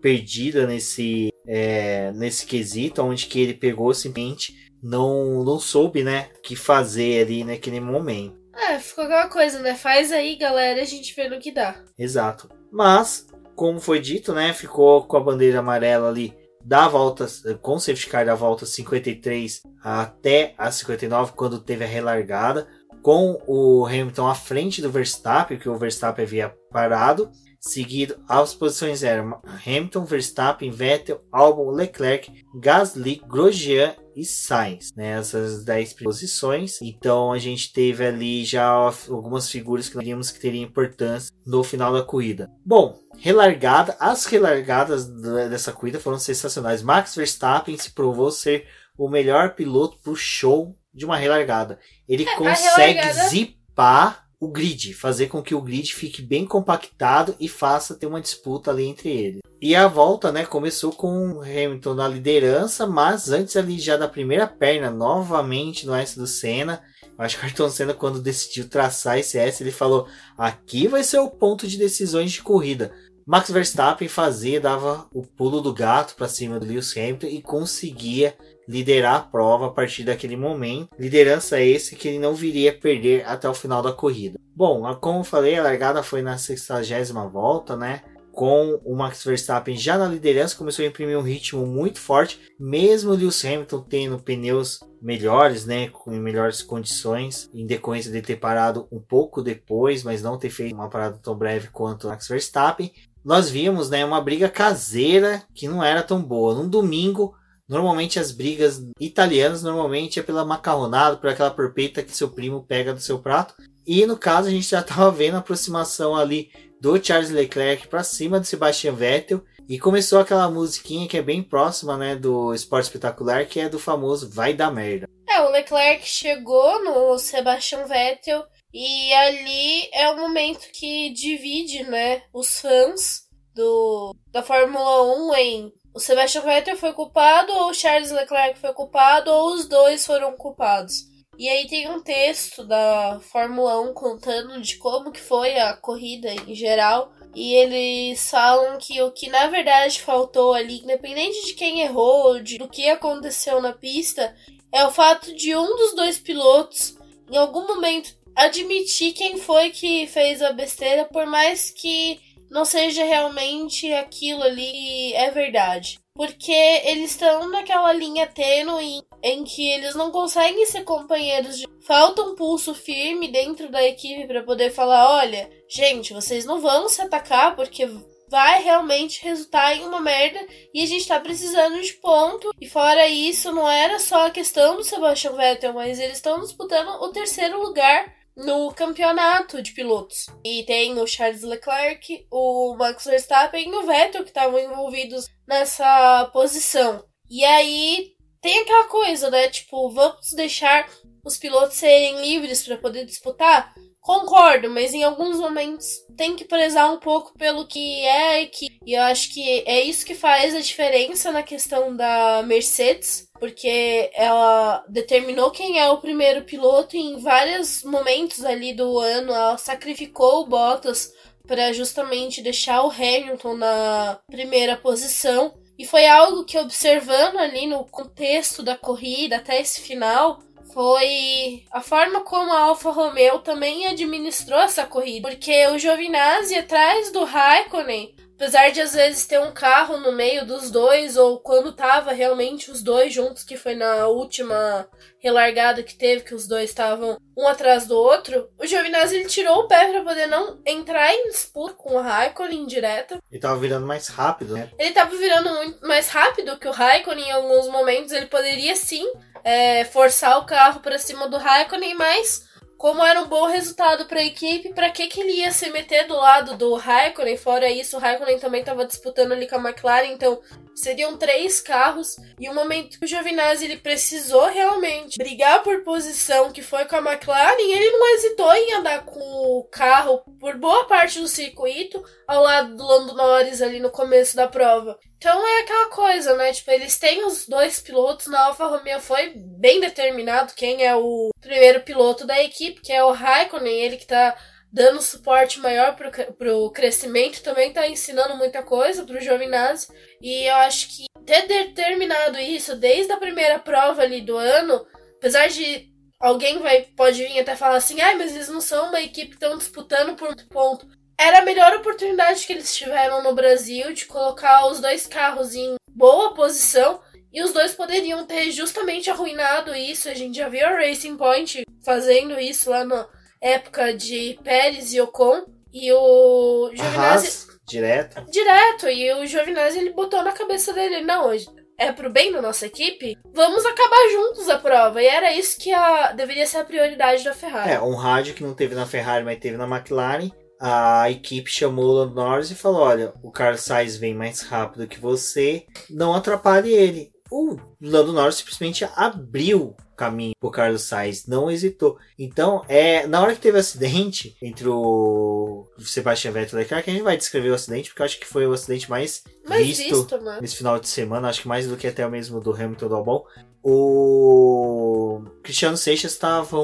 perdida nesse é, nesse quesito, onde que ele pegou simplesmente não não soube, né, o que fazer ali naquele momento. É, ficou aquela coisa, né? Faz aí, galera, a gente vê no que dá. Exato. Mas, como foi dito, né, ficou com a bandeira amarela ali da volta, com o safety car da volta 53 até a 59, quando teve a relargada, com o Hamilton à frente do Verstappen, que o Verstappen havia parado. Seguido, as posições eram Hamilton, Verstappen, Vettel, Albon, Leclerc, Gasly, Grosjean e Sainz, né? Essas 10 posições. Então a gente teve ali já algumas figuras que nós vimos que teriam importância no final da corrida. Bom, relargada, as relargadas dessa corrida foram sensacionais. Max Verstappen se provou ser o melhor piloto pro show de uma relargada. Ele É, consegue relargada- zipar o grid, fazer com que o grid fique bem compactado e faça ter uma disputa ali entre eles. E a volta, né, começou com Hamilton na liderança, mas antes ali já da primeira perna, novamente no S do Senna. Eu acho que o Ayrton Senna, quando decidiu traçar esse S, ele falou: aqui vai ser o ponto de decisões de corrida. Max Verstappen fazia, dava o pulo do gato para cima do Lewis Hamilton e conseguia liderar a prova a partir daquele momento. Liderança esse que ele não viria a perder até o final da corrida. Bom, como eu falei, a largada foi na 60 volta, né? Com o Max Verstappen já na liderança, começou a imprimir um ritmo muito forte, mesmo o Lewis Hamilton tendo pneus melhores, né, com melhores condições, em decorrência de ter parado um pouco depois, mas não ter feito uma parada tão breve quanto o Max Verstappen. Nós vimos, né, uma briga caseira que não era tão boa. Num domingo, Normalmente as brigas italianas normalmente é pela macarronada, por aquela porpeta que seu primo pega do seu prato. E no caso a gente já estava vendo a aproximação ali do Charles Leclerc para cima do Sebastian Vettel E começou aquela musiquinha que é bem próxima, né, do Esporte Espetacular, que é do famoso Vai Dar Merda. É, o Leclerc chegou no Sebastian Vettel e ali é o momento que divide, né, os fãs do, da Fórmula 1 em o Sebastian Vettel foi culpado ou o Charles Leclerc foi culpado ou os dois foram culpados. E aí tem um texto da Fórmula 1 contando de como que foi a corrida em geral. E eles falam que o que na verdade faltou ali, independente de quem errou, de, do que aconteceu na pista, é o fato de um dos dois pilotos, em algum momento, admitir quem foi que fez a besteira, por mais que não seja realmente aquilo ali é verdade. Porque eles estão naquela linha tênue em que eles não conseguem ser companheiros de. Falta um pulso firme dentro da equipe para poder falar: olha, gente, vocês não vão se atacar porque vai realmente resultar em uma merda e a gente tá precisando de ponto. E fora isso, não era só a questão do Sebastian Vettel, mas eles estão disputando o terceiro lugar no campeonato de pilotos. E tem o Charles Leclerc, o Max Verstappen e o Vettel que estavam envolvidos nessa posição. E aí tem aquela coisa, né? Tipo, vamos deixar os pilotos serem livres para poder disputar? Concordo, mas em alguns momentos tem que prezar um pouco pelo que é a equipe. E eu acho que é isso que faz a diferença na questão da Mercedes, porque ela determinou quem é o primeiro piloto e em vários momentos ali do ano ela sacrificou o Bottas para justamente deixar o Hamilton na primeira posição. E foi algo que, observando ali no contexto da corrida até esse final, foi a forma como a Alfa Romeo também administrou essa corrida. Porque o Giovinazzi atrás do Raikkonen, apesar de às vezes ter um carro no meio dos dois, ou quando tava realmente os dois juntos, que foi na última relargada que teve, que os dois estavam um atrás do outro, o Giovinazzi ele tirou o pé para poder não entrar em disputa com o Raikkonen direto. Ele tava virando mais rápido, né? Ele tava virando muito mais rápido que o Raikkonen em alguns momentos. Ele poderia sim é, forçar o carro para cima do Raikkonen, mas como era um bom resultado para a equipe, para que, que ele ia se meter do lado do Raikkonen? Fora isso, o Raikkonen também estava disputando ali com a McLaren, então seriam três carros. E o momento que o Giovinazzi ele precisou realmente brigar por posição, que foi com a McLaren, ele não hesitou em andar com o carro por boa parte do circuito, ao lado do Lando Norris ali no começo da prova. Então é aquela coisa, né? Tipo, eles têm os dois pilotos. Na Alfa Romeo foi bem determinado quem é o primeiro piloto da equipe, que é o Raikkonen, ele que tá dando suporte maior pro, pro crescimento, também tá ensinando muita coisa pro Giovinazzi. E eu acho que ter determinado isso desde a primeira prova ali do ano, apesar de alguém vai pode vir até falar assim, ah, mas eles não são uma equipe que estão disputando por ponto era a melhor oportunidade que eles tiveram no Brasil de colocar os dois carros em boa posição e os dois poderiam ter justamente arruinado isso. A gente já viu a Racing Point fazendo isso lá na época de Pérez e Ocon. E o Giovinazzi. direto. Direto. E o Giovinazzi ele botou na cabeça dele: não, é pro bem da nossa equipe, vamos acabar juntos a prova. E era isso que a, deveria ser a prioridade da Ferrari. É, um rádio que não teve na Ferrari, mas teve na McLaren a equipe chamou o Lando Norris e falou: Olha, o Carlos Sainz vem mais rápido que você, não atrapalhe ele. O Lando Norris simplesmente abriu caminho pro Carlos Sainz, não hesitou. Então, é na hora que teve o acidente entre o Sebastian Vettel e Leclerc, a gente vai descrever o acidente, porque eu acho que foi o acidente mais, mais visto, visto né? nesse final de semana, acho que mais do que até o mesmo do Hamilton do Albon. O Cristiano Seixas estava,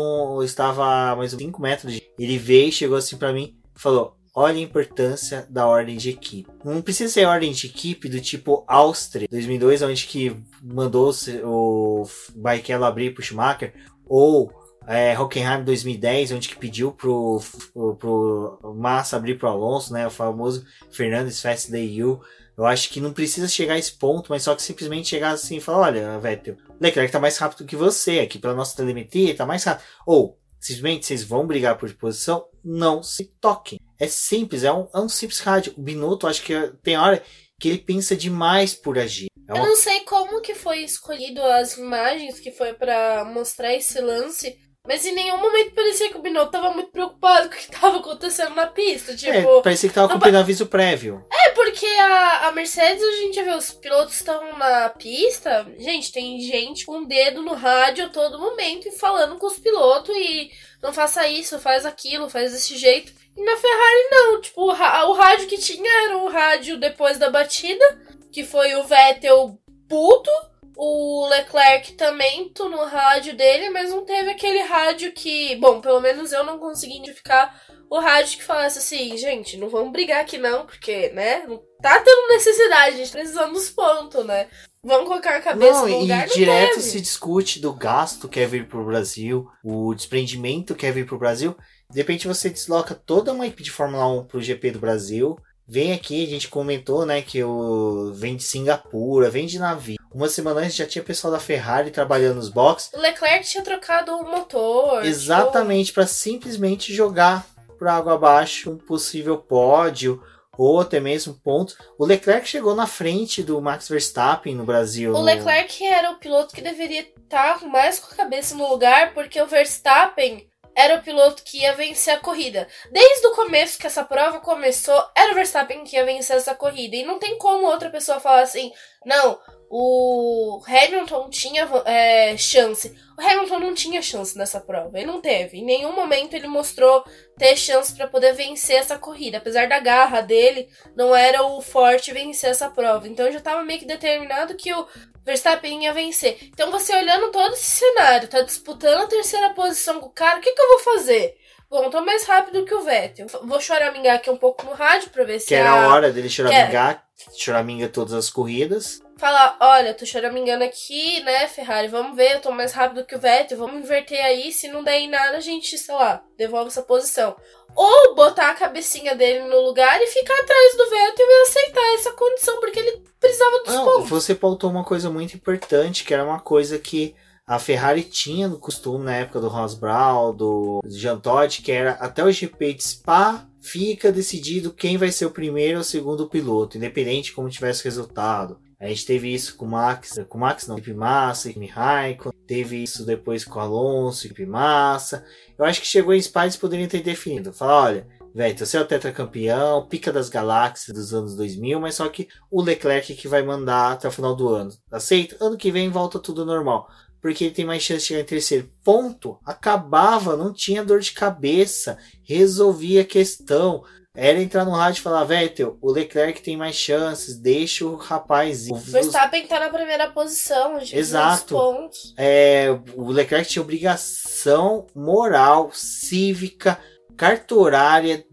estava a mais uns 5 metros de... Ele veio e chegou assim para mim falou: olha a importância da ordem de equipe. Não precisa ser ordem de equipe do tipo Áustria 2002, onde que mandou o Barrichello abrir pro Schumacher, ou é, Hockenheim 2010, onde que pediu pro, pro, pro Massa abrir pro Alonso, né, o famoso Fernandes Fast Day You. Eu acho que não precisa chegar a esse ponto, mas só que simplesmente chegar assim e falar, olha, Vettel, Leclerc tá mais rápido que você, aqui pela nossa telemetria, tá mais rápido. Ou, simplesmente vocês vão brigar por posição, não se toquem. É simples, é um, é um simples rádio. O Binotto, acho que tem hora que ele pensa demais por agir. É uma... Eu não sei como que foi escolhido as imagens que foi para mostrar esse lance, Mas em nenhum momento parecia que o Binotto tava muito preocupado com o que tava acontecendo na pista. Tipo, é, parecia que tava cumprindo aviso prévio. É, porque a, a Mercedes, a gente vê, os pilotos estão na pista. Gente, tem gente com o dedo no rádio a todo momento e falando com os pilotos e não faça isso, faz aquilo, faz desse jeito. E na Ferrari não, tipo, o, o rádio que tinha era o rádio depois da batida, que foi o Vettel puto o Leclerc também tô no rádio dele, mas não teve aquele rádio que. Bom, pelo menos eu não consegui identificar o rádio que falasse assim, gente, não vamos brigar aqui não, porque, né? Não tá tendo necessidade, a gente precisando dos pontos, né? Vamos colocar a cabeça não, no lugar. E direto teve. se discute do gasto que é vir pro Brasil, o desprendimento que é vir pro Brasil. De repente você desloca toda uma equipe de Fórmula 1 pro GP do Brasil. Vem aqui, a gente comentou, né, que o vem de Singapura, vem de navio. Uma semana antes já tinha pessoal da Ferrari trabalhando nos boxes. O Leclerc tinha trocado o motor. Exatamente, tipo... para simplesmente jogar por água abaixo um possível pódio ou até mesmo pontos. O Leclerc chegou na frente do Max Verstappen no Brasil. O Leclerc era o piloto que deveria estar mais com a cabeça no lugar, porque o Verstappen era o piloto que ia vencer a corrida. Desde o começo que essa prova começou, era o Verstappen que ia vencer essa corrida. E não tem como outra pessoa falar assim, não, o Hamilton tinha é, chance. O Hamilton não tinha chance nessa prova. Ele não teve. Em nenhum momento ele mostrou ter chance para poder vencer essa corrida. Apesar da garra dele, não era o forte vencer essa prova. Então já estava meio que determinado que o Verstappen ia vencer. Então você olhando todo esse cenário, tá disputando a terceira posição com o cara, o que, que eu vou fazer? Bom, tô mais rápido que o Vettel. Vou choramingar aqui um pouco no rádio pra ver se. Que era a hora dele choramingar. Choraminga todas as corridas. Falar, olha, tô choramingando aqui, né, Ferrari? Vamos ver, eu tô mais rápido que o Vettel, vamos inverter aí. Se não der em nada, a gente, sei lá, devolve essa posição. Ou botar a cabecinha dele no lugar e ficar atrás do Vettel e aceitar essa condição, porque ele precisava dos Não, pontos. Você pautou uma coisa muito importante, que era uma coisa que a Ferrari tinha no costume na época do Ross Brown, do Jean Todt, que era até o GP de Spa fica decidido quem vai ser o primeiro ou o segundo piloto, independente de como tivesse resultado. A gente teve isso com o Max, com o Max não, Felipe Massa, Kimi Raikkonen, teve isso depois com o Alonso, Felipe Massa. Eu acho que chegou em Spa eles poderiam ter definido, falar, olha, velho, você é o tetracampeão, pica das galáxias dos anos 2000, mas só que o Leclerc que vai mandar até o final do ano. Aceita? Ano que vem volta tudo normal. Porque ele tem mais chance de chegar em terceiro. Ponto. Acabava, não tinha dor de cabeça. Resolvia a questão. Era entrar no rádio e falar, Vettel, o Leclerc tem mais chances, deixa o rapaz ir. O Verstappen tá na primeira posição, Exato. Pontos. É, o Leclerc tinha obrigação moral, cívica, cartorária,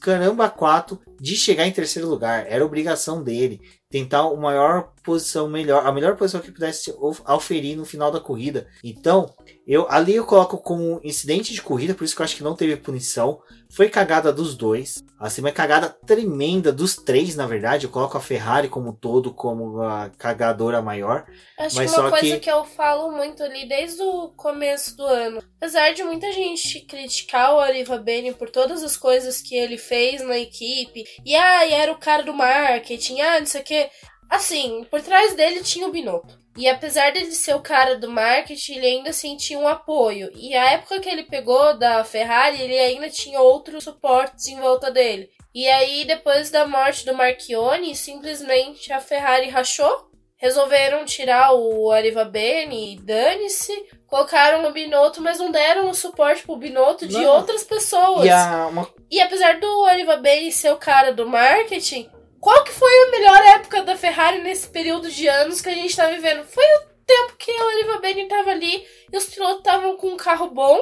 caramba quatro de chegar em terceiro lugar. Era obrigação dele. Tentar uma maior posição melhor, a melhor posição que pudesse oferir no final da corrida. Então, eu ali eu coloco como incidente de corrida, por isso que eu acho que não teve punição. Foi cagada dos dois. Assim, uma cagada tremenda dos três, na verdade. Eu coloco a Ferrari como um todo como a cagadora maior. Acho mas que uma coisa que... que eu falo muito ali desde o começo do ano. Apesar de muita gente criticar o Ariva Bene por todas as coisas que ele fez na equipe. E ah, era o cara do marketing, ah, não sei o que. Assim, por trás dele tinha o Binotto. E apesar dele ser o cara do marketing, ele ainda sentia um apoio. E a época que ele pegou da Ferrari, ele ainda tinha outros suportes em volta dele. E aí, depois da morte do Marchione, simplesmente a Ferrari rachou. Resolveram tirar o Ariva Bene e dane-se. Colocaram o Binotto, mas não deram o suporte pro Binotto de não. outras pessoas. E, a, e apesar do Ariva Bene ser o cara do marketing, qual que foi a melhor época da Ferrari nesse período de anos que a gente tá vivendo? Foi o tempo que o Oliver Bene tava ali e os pilotos estavam com um carro bom,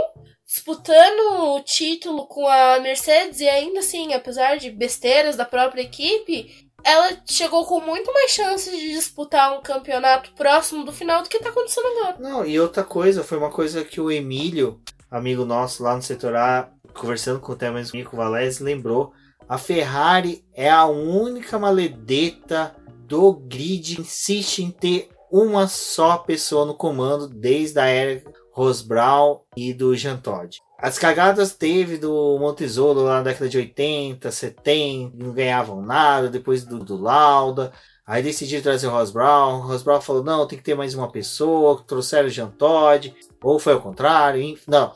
disputando o título com a Mercedes e ainda assim, apesar de besteiras da própria equipe, ela chegou com muito mais chances de disputar um campeonato próximo do final do que tá acontecendo agora. Não, e outra coisa, foi uma coisa que o Emílio, amigo nosso lá no setor A, conversando com o Temas Mico Valese, lembrou a Ferrari é a única maledeta do grid que insiste em ter uma só pessoa no comando desde a era Ross Brown e do Jean Todt. As cagadas teve do Montezolo lá na década de 80, 70, não ganhavam nada, depois do, do Lauda. Aí decidiram trazer o Ross Brown. O Ross Brown falou: não, tem que ter mais uma pessoa. Trouxeram o Jean Todt. Ou foi ao contrário. Não.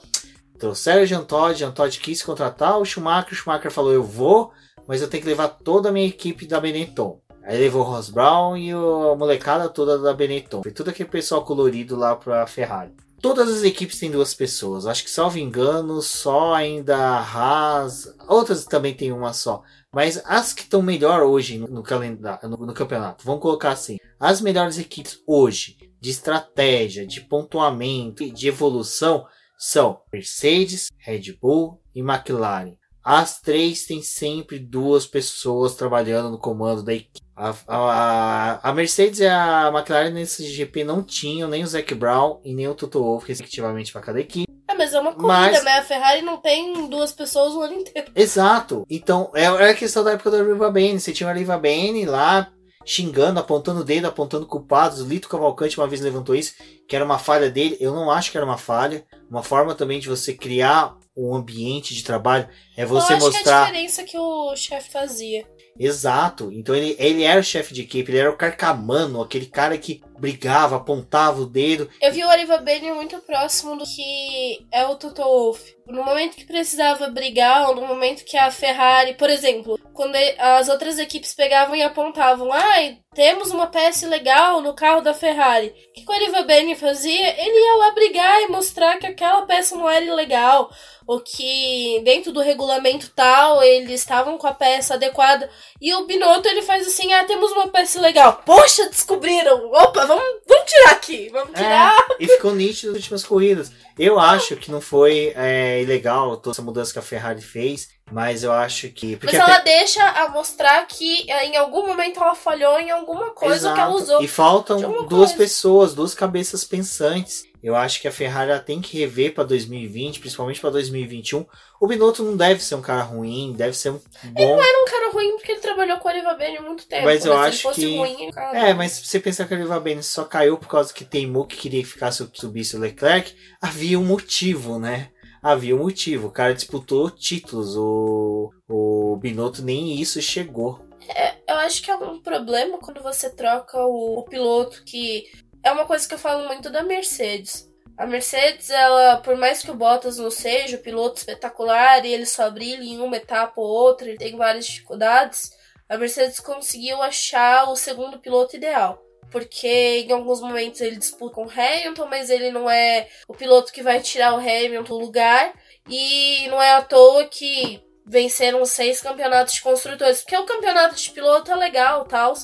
Trouxeram o Jean Todt, Jean quis contratar o Schumacher, o Schumacher falou, eu vou, mas eu tenho que levar toda a minha equipe da Benetton. Aí levou o Ross Brown e a molecada toda da Benetton. Foi tudo aquele pessoal colorido lá pra Ferrari. Todas as equipes têm duas pessoas. Acho que, salvo engano, só ainda a Haas. Outras também tem uma só. Mas as que estão melhor hoje no calendário, no, no, campeonato, vamos colocar assim: as melhores equipes hoje, de estratégia, de pontuamento, de evolução, são Mercedes, Red Bull e McLaren. As três têm sempre duas pessoas trabalhando no comando da equipe. A, a, a, Mercedes e a McLaren nesse GP não tinham nem o Zac Brown e nem o Toto Wolff, respectivamente, para cada equipe. É, mas é uma corrida, mas... né? A Ferrari não tem duas pessoas o ano inteiro. Exato. Então, é, é a questão da época da Riva Bene. Você tinha a Riva Bene lá xingando, apontando o dedo, apontando culpados. O Lito Cavalcante uma vez levantou isso, que era uma falha dele. Eu não acho que era uma falha. Uma forma também de você criar um ambiente de trabalho é você eu acho mostrar. Que a diferença que o chefe fazia. Exato. Então ele, ele era o chefe de equipe, ele era o carcamano, aquele cara que brigava, apontava o dedo. Eu vi o Oliva Bene muito próximo do que é o Toto Wolff. No momento que precisava brigar, ou no momento que a Ferrari, por exemplo, quando as outras equipes pegavam e apontavam, ai, temos uma peça legal no carro da Ferrari. O que o Oliva Bene fazia? Ele ia lá brigar e mostrar que aquela peça não era legal ou que dentro do regulamento tal eles estavam com a peça adequada. E o Binotto ele faz assim: ah, temos uma peça legal. Poxa, descobriram! Opa, vamos, vamos tirar aqui, vamos é, tirar. É, e ficou nítido nas últimas corridas. Eu acho que não foi é, ilegal toda essa mudança que a Ferrari fez, mas eu acho que. Mas ela até... deixa a mostrar que é, em algum momento ela falhou em alguma coisa Exato. que ela usou. E faltam duas coisa. pessoas, duas cabeças pensantes. Eu acho que a Ferrari tem que rever para 2020, principalmente para 2021. O Binotto não deve ser um cara ruim, deve ser um bom. Ele não era um cara ruim porque ele trabalhou com a Oliva Bene há muito tempo. Mas eu mas acho que. Ruim, é, mas se você pensar que a Oliva Bene só caiu por causa que teimou que queria que ficasse subisse o Leclerc, havia um motivo, né? Havia um motivo. O cara disputou títulos, o, o Binotto nem isso chegou. É, eu acho que é um problema quando você troca o, o piloto que é uma coisa que eu falo muito da Mercedes. A Mercedes, ela, por mais que o Bottas não seja o piloto espetacular e ele só brilha em uma etapa ou outra, ele tem várias dificuldades, a Mercedes conseguiu achar o segundo piloto ideal. Porque em alguns momentos ele disputa com o Hamilton, mas ele não é o piloto que vai tirar o Hamilton do lugar. E não é à toa que venceram seis campeonatos de construtores. Porque o campeonato de piloto é legal, tal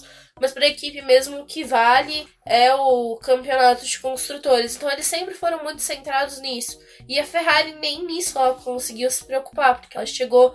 mas para a equipe mesmo que vale é o campeonato de construtores. Então eles sempre foram muito centrados nisso. E a Ferrari nem nisso ela conseguiu se preocupar, porque ela chegou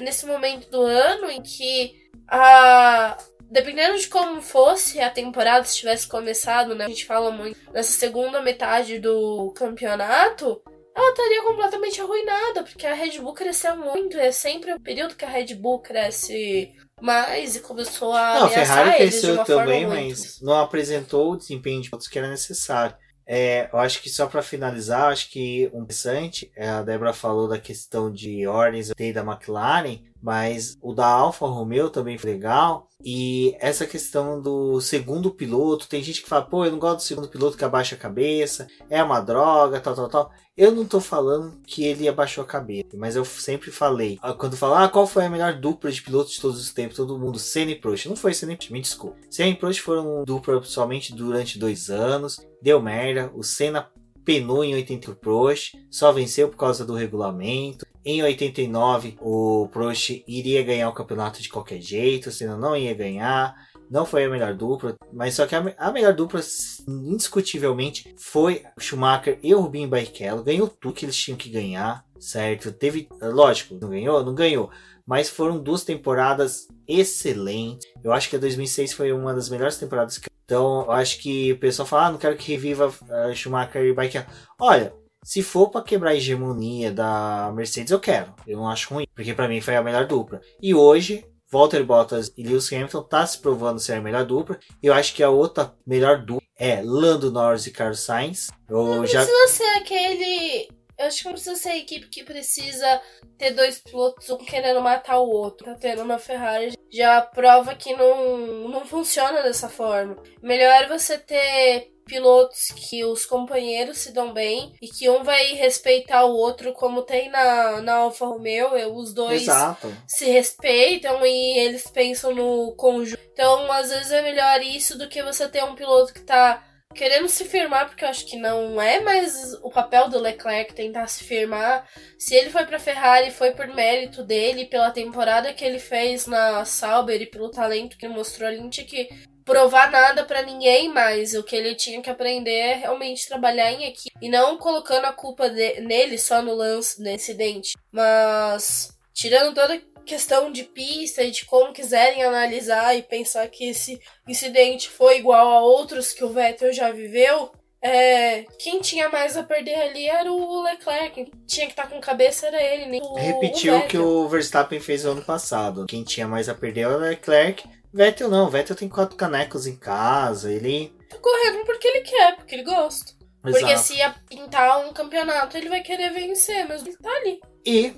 nesse momento do ano em que a dependendo de como fosse a temporada, se tivesse começado, né? A gente fala muito nessa segunda metade do campeonato, ela estaria completamente arruinada, porque a Red Bull cresceu muito. É sempre o período que a Red Bull cresce mais e começou a. Não, a Ferrari cresceu também, mas não apresentou o desempenho de pontos que era necessário. É, eu acho que só para finalizar, acho que um interessante, é, a Débora falou da questão de ordens da McLaren, mas o da Alfa Romeo também foi legal. E essa questão do segundo piloto, tem gente que fala, pô, eu não gosto do segundo piloto que abaixa a cabeça, é uma droga, tal, tal, tal. Eu não tô falando que ele abaixou a cabeça, mas eu sempre falei, ah, quando falar ah, qual foi a melhor dupla de pilotos de todos os tempos, todo mundo, Senna e Prost. Não foi Senna e Prost, me desculpa. Senna e Prost foram dupla somente durante dois anos, deu merda, o Senna penou em 80 o Prost, só venceu por causa do regulamento. Em 89, o Prost iria ganhar o campeonato de qualquer jeito, senão não ia ganhar. Não foi a melhor dupla, mas só que a, a melhor dupla, indiscutivelmente, foi Schumacher e Rubinho Barrichello. Ganhou tudo que eles tinham que ganhar, certo? Teve, lógico, não ganhou? Não ganhou. Mas foram duas temporadas excelentes. Eu acho que a 2006 foi uma das melhores temporadas que então, eu acho que o pessoal fala, ah, não quero que reviva uh, Schumacher e Barrichello. Olha, se for para quebrar a hegemonia da Mercedes, eu quero. Eu não acho ruim, porque para mim foi a melhor dupla. E hoje, Walter Bottas e Lewis Hamilton tá se provando ser a melhor dupla. Eu acho que a outra melhor dupla é Lando Norris e Carlos Sainz. Eu não já... precisa ser aquele Eu acho que não precisa ser a equipe que precisa ter dois pilotos, um querendo matar o outro. Tá tendo uma Ferrari já prova que não, não funciona dessa forma. Melhor você ter pilotos que os companheiros se dão bem e que um vai respeitar o outro, como tem na, na Alfa Romeo, os dois Exato. se respeitam e eles pensam no conjunto. Então, às vezes é melhor isso do que você ter um piloto que tá querendo se firmar, porque eu acho que não é mais o papel do Leclerc tentar se firmar. Se ele foi pra Ferrari, foi por mérito dele, pela temporada que ele fez na Sauber e pelo talento que ele mostrou. Ele não tinha que provar nada para ninguém mais. O que ele tinha que aprender é realmente trabalhar em equipe e não colocando a culpa de, nele só no lance, no incidente. Mas tirando toda questão de pista e de como quiserem analisar e pensar que esse incidente foi igual a outros que o Vettel já viveu, é, quem tinha mais a perder ali era o Leclerc. Quem tinha que estar tá com cabeça era ele, nem o, Repetiu o que o Verstappen fez no ano passado. Quem tinha mais a perder era o Leclerc. Vettel não, Vettel tem quatro canecos em casa, ele. Tá correndo porque ele quer, porque ele gosta. Exato. Porque se ia pintar um campeonato, ele vai querer vencer, mas ele tá ali. E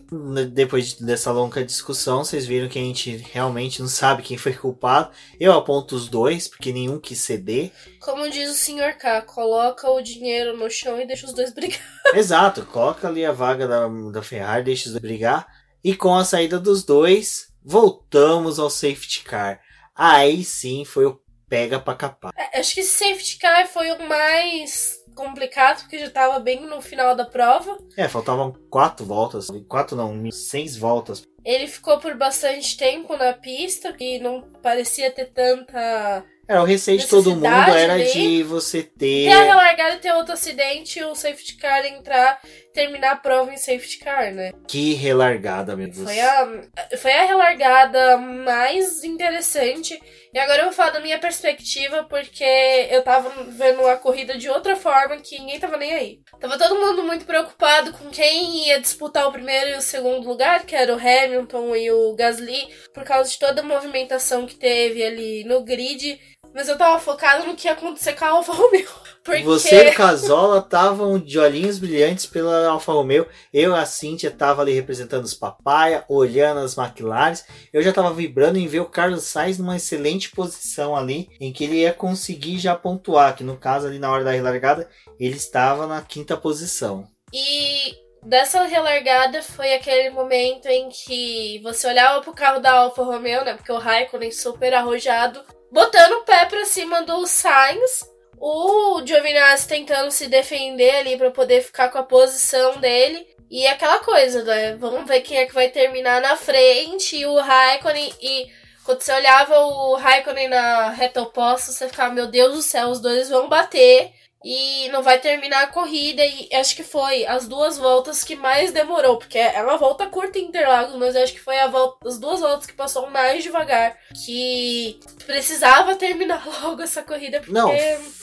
depois dessa longa discussão, vocês viram que a gente realmente não sabe quem foi culpado. Eu aponto os dois, porque nenhum quis ceder. Como diz o Sr. K, coloca o dinheiro no chão e deixa os dois brigar. Exato, coloca ali a vaga da, da Ferrari, deixa os dois brigar. E com a saída dos dois, voltamos ao safety car. Aí sim foi o pega pra capar. É, acho que esse safety car foi o mais complicado, porque já tava bem no final da prova. É, faltavam quatro voltas. Quatro não, seis voltas. Ele ficou por bastante tempo na pista, que não parecia ter tanta. É, o receio de todo mundo era de você ter. Ter a relargada e ter outro acidente e o safety car entrar terminar a prova em safety car, né? Que relargada, meu Deus. Foi a, foi a relargada mais interessante. E agora eu vou falar da minha perspectiva, porque eu tava vendo a corrida de outra forma que ninguém tava nem aí. Tava todo mundo muito preocupado com quem ia disputar o primeiro e o segundo lugar, que era o Hamilton e o Gasly, por causa de toda a movimentação que teve ali no grid. Mas eu tava focado no que ia acontecer com a Alfa Romeo. Porque... Você e o Casola estavam de olhinhos brilhantes pela Alfa Romeo. Eu e a Cíntia tava ali representando os papaya, olhando as McLaren. Eu já tava vibrando em ver o Carlos Sainz numa excelente posição ali, em que ele ia conseguir já pontuar. Que no caso ali na hora da relargada, ele estava na quinta posição. E dessa relargada foi aquele momento em que você olhava pro carro da Alfa Romeo, né? Porque o Raikkonen super arrojado botando o pé pra cima do Sainz. O Giovinazzi tentando se defender ali para poder ficar com a posição dele. E aquela coisa, né? Vamos ver quem é que vai terminar na frente. E o Raikkonen. E quando você olhava o Raikkonen na reta oposta, você ficava, meu Deus do céu, os dois vão bater e não vai terminar a corrida. E acho que foi as duas voltas que mais demorou, porque é uma volta curta em Interlagos, mas acho que foi a volta, as duas voltas que passou mais devagar, que precisava terminar logo essa corrida. Porque... Não,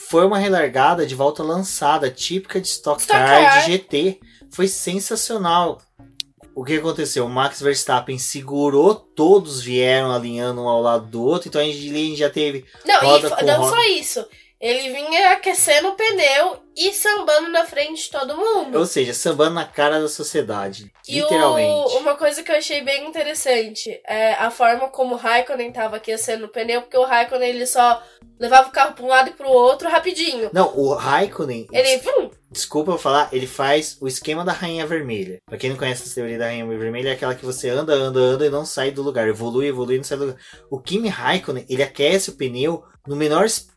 foi uma relargada de volta lançada, típica de Stock, Stock Car de GT. Foi sensacional. O que aconteceu? O Max Verstappen segurou, todos vieram alinhando um ao lado do outro, então a gente já teve. Não, roda e não roda. só isso. Ele vinha aquecendo o pneu e sambando na frente de todo mundo. Ou seja, sambando na cara da sociedade. E literalmente. O, uma coisa que eu achei bem interessante é a forma como o Raikkonen tava aquecendo o pneu, porque o Raikkonen ele só levava o carro para um lado e para o outro rapidinho. Não, o Raikkonen. Ele. Vum, Desculpa eu falar, ele faz o esquema da Rainha Vermelha. Pra quem não conhece essa teoria da Rainha Vermelha, é aquela que você anda, anda, anda e não sai do lugar. Evolui, evolui e não sai do lugar. O Kimi Raikkonen, ele aquece o pneu no menor espaço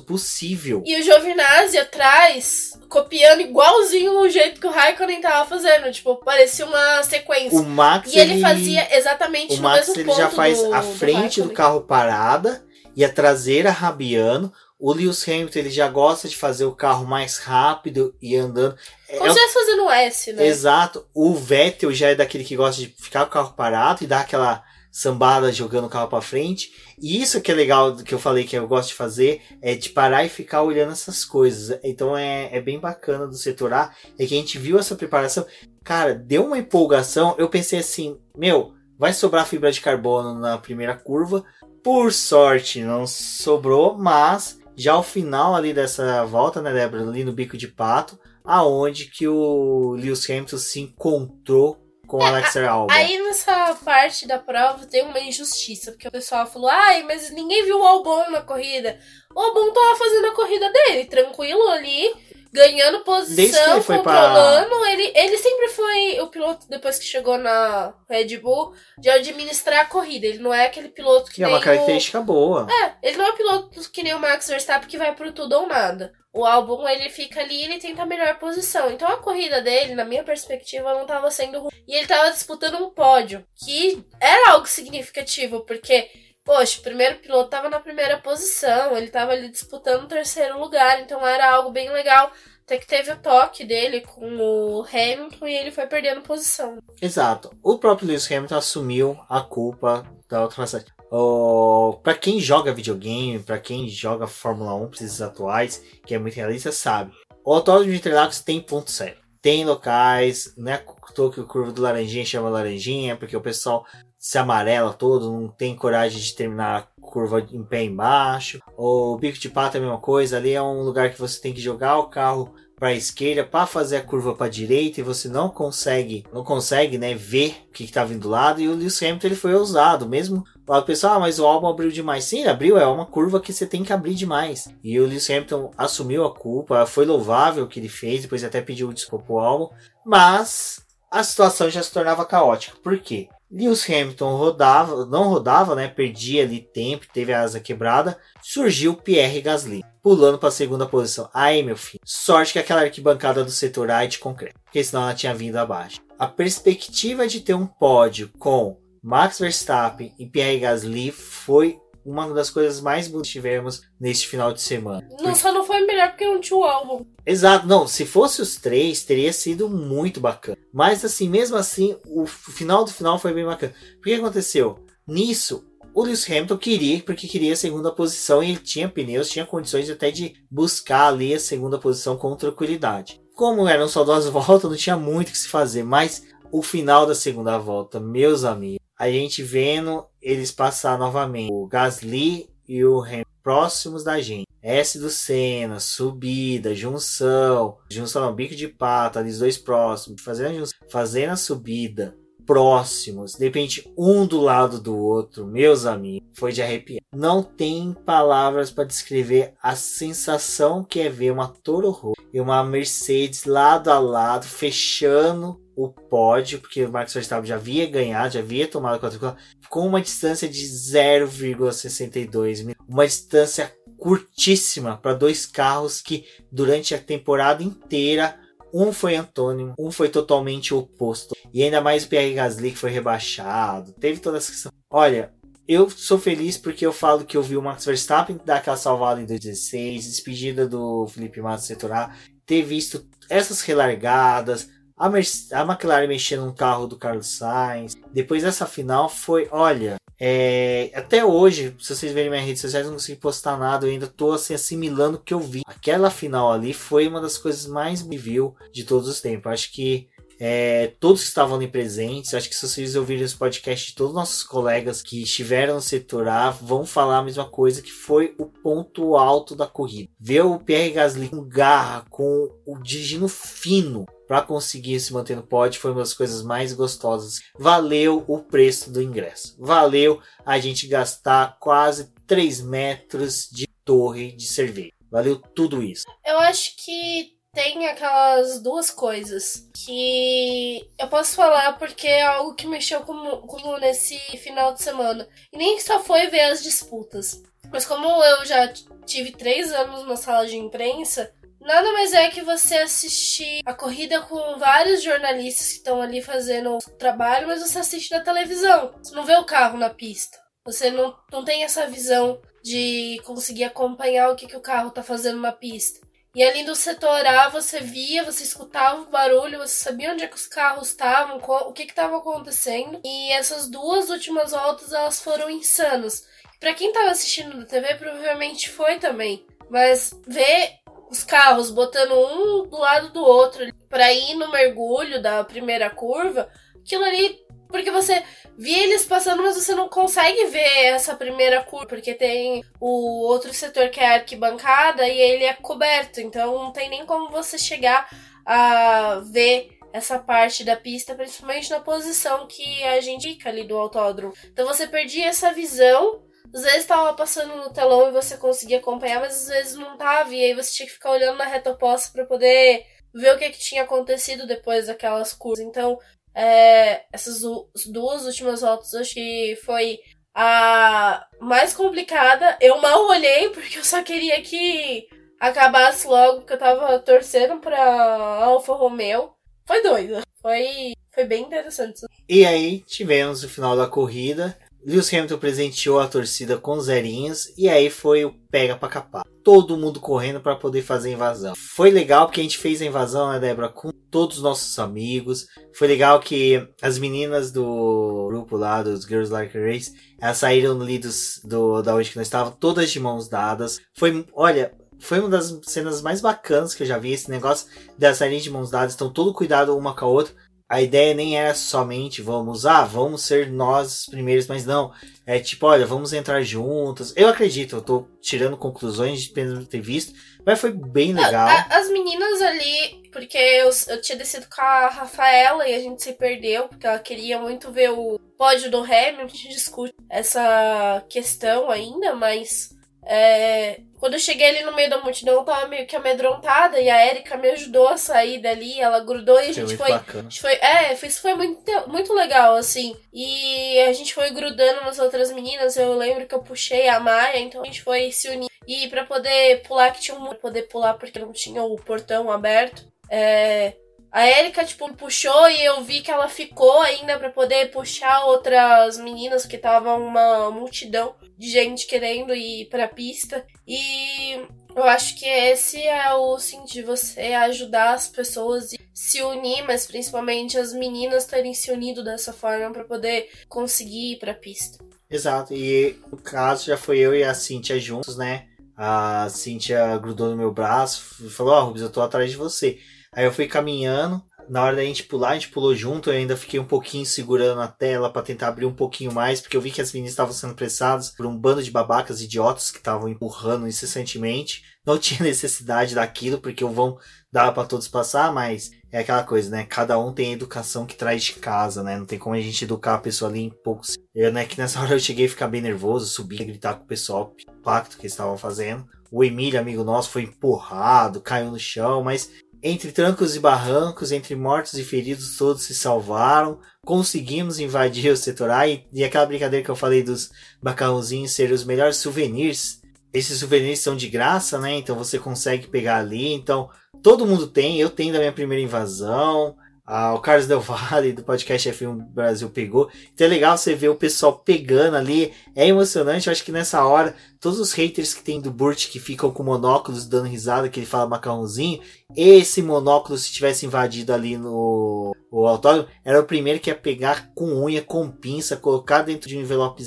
possível. E o Giovinazzi atrás, copiando igualzinho o jeito que o Raikkonen tava fazendo. Tipo, parecia uma sequência. O Max, e ele, ele fazia exatamente o Max, ele já faz do, a frente do, do carro parada e a traseira rabiando. O Lewis Hamilton ele já gosta de fazer o carro mais rápido e andando. Como é, se fazendo o S, né? Exato. O Vettel já é daquele que gosta de ficar com o carro parado e dar aquela sambada jogando o carro para frente. E isso que é legal que eu falei que eu gosto de fazer, é de parar e ficar olhando essas coisas. Então é, é bem bacana do setor A, é que a gente viu essa preparação. Cara, deu uma empolgação. Eu pensei assim, meu, vai sobrar fibra de carbono na primeira curva. Por sorte, não sobrou, mas já ao final ali dessa volta, né, Débora, ali no bico de pato, aonde que o Lewis Hamilton se encontrou com o Albon. Aí nessa parte da prova tem uma injustiça, porque o pessoal falou, ai, mas ninguém viu o Albon na corrida. O Albon tava fazendo a corrida dele, tranquilo ali, ganhando posição, ele foi pra- controlando. Ele, ele sempre foi o piloto, depois que chegou na Red Bull, de administrar a corrida. Ele não é aquele piloto que é uma o- característica boa. É, ele não é um piloto que nem o Max Verstappen que vai pro tudo ou nada. O álbum, ele fica ali e ele tenta a melhor posição. Então a corrida dele, na minha perspectiva, não tava sendo ruim. E ele tava disputando um pódio, que era algo significativo, porque, poxa, o primeiro piloto tava na primeira posição, ele tava ali disputando o terceiro lugar, então era algo bem legal. Até que teve o toque dele com o Hamilton e ele foi perdendo posição. Exato. O próprio Lewis Hamilton assumiu a culpa da ultrapassagem. Oh, para quem joga videogame, para quem joga Fórmula 1 para esses atuais, que é muito realista, sabe. O autódromo de Interlagos tem ponto cego. Tem locais, né? que o curva do Laranjinha chama Laranjinha, porque o pessoal se amarela todo, não tem coragem de terminar a curva em pé embaixo. O bico de pato é a mesma coisa, ali é um lugar que você tem que jogar o carro para a esquerda para fazer a curva para a direita e você não consegue, não consegue, né, ver o que está vindo do lado. E o Lewis Hamilton ele foi ousado, mesmo o pessoal, ah, mas o álbum abriu demais. Sim, abriu, é uma curva que você tem que abrir demais. E o Lewis Hamilton assumiu a culpa, foi louvável o que ele fez, depois até pediu desculpa pro álbum, mas a situação já se tornava caótica. Por quê? Lewis Hamilton rodava, não rodava, né? Perdia ali tempo, teve a asa quebrada. Surgiu Pierre Gasly, pulando para a segunda posição. Aí, meu filho, sorte que aquela arquibancada do setor A é de concreto, porque senão ela tinha vindo abaixo. A perspectiva de ter um pódio com Max Verstappen e Pierre Gasly foi uma das coisas mais bonitas que tivemos neste final de semana. Não, só não foi melhor porque não tinha o álbum. Exato, não, se fosse os três, teria sido muito bacana. Mas assim, mesmo assim, o final do final foi bem bacana. O que aconteceu? Nisso, o Lewis Hamilton queria, porque queria a segunda posição e ele tinha pneus, tinha condições até de buscar ali a segunda posição com tranquilidade. Como eram só duas voltas, não tinha muito o que se fazer, mas o final da segunda volta, meus amigos, a gente vendo eles passar novamente. O Gasly e o Hamilton próximos da gente. S do Senna, subida, junção, junção não, bico de pata, ali os dois próximos, fazendo a junção, fazendo a subida, próximos, de repente um do lado do outro, meus amigos, foi de arrepiar. Não tem palavras para descrever a sensação que é ver uma Toro Rosso e uma Mercedes lado a lado, fechando o pódio, porque o Max Verstappen já havia ganhado, já havia tomado quatro com uma distância de 0,62, uma distância curtíssima para dois carros que durante a temporada inteira um foi antônimo, um foi totalmente oposto. E ainda mais o Pierre Gasly que foi rebaixado. Teve toda essa questão. Olha, eu sou feliz porque eu falo que eu vi o Max Verstappen dar aquela salvada em 2016, despedida do Felipe Massa setor A, ter visto essas relargadas, a, a McLaren mexendo no carro do Carlos Sainz. Depois dessa final foi, olha, é, até hoje, se vocês verem minhas redes sociais, eu não consegui postar nada, eu ainda tô assim, assimilando o que eu vi. Aquela final ali foi uma das coisas mais me viu de todos os tempos. Acho que é, todos que estavam ali presentes, acho que se vocês ouvirem esse podcast de todos os nossos colegas que estiveram no setor A, vão falar a mesma coisa, que foi o ponto alto da corrida. Ver o Pierre Gasly com garra, com o dirigindo fino, para conseguir se manter no pódio foi uma das coisas mais gostosas. Valeu o preço do ingresso. Valeu a gente gastar quase 3 metros de torre de cerveja. Valeu tudo isso. Eu acho que tem aquelas duas coisas que eu posso falar porque é algo que mexeu comigo com nesse final de semana. E nem só foi ver as disputas. Mas como eu já tive três anos na sala de imprensa, Nada mais é que você assistir a corrida com vários jornalistas que estão ali fazendo o trabalho, mas você assiste na televisão. Você não vê o carro na pista. Você não, não tem essa visão de conseguir acompanhar o que, que o carro está fazendo na pista. E ali do setor A você via, você escutava o barulho, você sabia onde é que os carros estavam, o que estava acontecendo. E essas duas últimas voltas elas foram insanas. Para quem estava assistindo na TV, provavelmente foi também. Mas ver os carros botando um do lado do outro para ir no mergulho da primeira curva, aquilo ali, porque você vê eles passando, mas você não consegue ver essa primeira curva, porque tem o outro setor que é a arquibancada e ele é coberto, então não tem nem como você chegar a ver essa parte da pista, principalmente na posição que a gente fica ali do autódromo. Então você perdia essa visão. Às vezes estava passando no telão e você conseguia acompanhar, mas às vezes não tava, e aí você tinha que ficar olhando na reta oposta para poder ver o que, que tinha acontecido depois daquelas curvas. Então, é, essas duas últimas voltas acho que foi a mais complicada. Eu mal olhei porque eu só queria que acabasse logo, porque eu tava torcendo pra Alfa Romeo. Foi doido. Foi, foi bem interessante. E aí tivemos o final da corrida. Lewis Hamilton presenteou a torcida com zerinhos e aí foi o pega pra capar. Todo mundo correndo para poder fazer a invasão. Foi legal porque a gente fez a invasão, né, Débora, com todos os nossos amigos. Foi legal que as meninas do grupo lá, dos Girls Like Race, elas saíram ali dos, do, da onde que nós estávamos, todas de mãos dadas. Foi, olha, foi uma das cenas mais bacanas que eu já vi. Esse negócio das saírem de mãos dadas, estão todo cuidado uma com a outra a ideia nem era somente vamos, ah, vamos ser nós primeiros, mas não. É tipo, olha, vamos entrar juntos. Eu acredito, eu tô tirando conclusões de ter visto, mas foi bem legal. As meninas ali, porque eu, eu tinha descido com a Rafaela e a gente se perdeu, porque ela queria muito ver o pódio do Hamilton, a gente discute essa questão ainda, mas é, quando eu cheguei ali no meio da multidão, eu tava meio que amedrontada e a Erika me ajudou a sair dali, ela grudou e a gente foi. A gente foi é, isso foi muito, muito legal, assim. E a gente foi grudando nas outras meninas. Eu lembro que eu puxei a Maia, então a gente foi se unir. E para poder pular, que tinha um pra poder pular porque não tinha o portão aberto. É, a Erika, tipo, puxou e eu vi que ela ficou ainda para poder puxar outras meninas, que tava uma multidão de gente querendo ir pra pista. E eu acho que esse é o sentido de você ajudar as pessoas e se unir, mas principalmente as meninas terem se unido dessa forma para poder conseguir ir pra pista. Exato, e no caso já foi eu e a Cintia juntos, né? A Cintia grudou no meu braço e falou: Ó, oh, Rubens, eu tô atrás de você. Aí eu fui caminhando. Na hora da gente pular, a gente pulou junto. Eu ainda fiquei um pouquinho segurando a tela para tentar abrir um pouquinho mais, porque eu vi que as meninas estavam sendo pressadas por um bando de babacas idiotas que estavam empurrando incessantemente. Não tinha necessidade daquilo, porque o vão dava para todos passar, mas é aquela coisa, né? Cada um tem a educação que traz de casa, né? Não tem como a gente educar a pessoa ali em poucos. Eu, né, que nessa hora eu cheguei a ficar bem nervoso, subi a gritar com o pessoal, o pacto que eles estavam fazendo. O Emílio, amigo nosso, foi empurrado, caiu no chão, mas entre trancos e barrancos, entre mortos e feridos, todos se salvaram. Conseguimos invadir o setor A e, e aquela brincadeira que eu falei dos macarrãozinhos serem os melhores souvenirs. Esses souvenirs são de graça, né? Então você consegue pegar ali. Então todo mundo tem. Eu tenho da minha primeira invasão. Ah, o Carlos Del Valle do podcast F1 Brasil pegou. Então é legal você ver o pessoal pegando ali. É emocionante. Eu acho que nessa hora, todos os haters que tem do Burt que ficam com monóculos dando risada, que ele fala macarrãozinho. Esse monóculo, se tivesse invadido ali no o autódromo, era o primeiro que ia pegar com unha, com pinça, colocar dentro de um envelope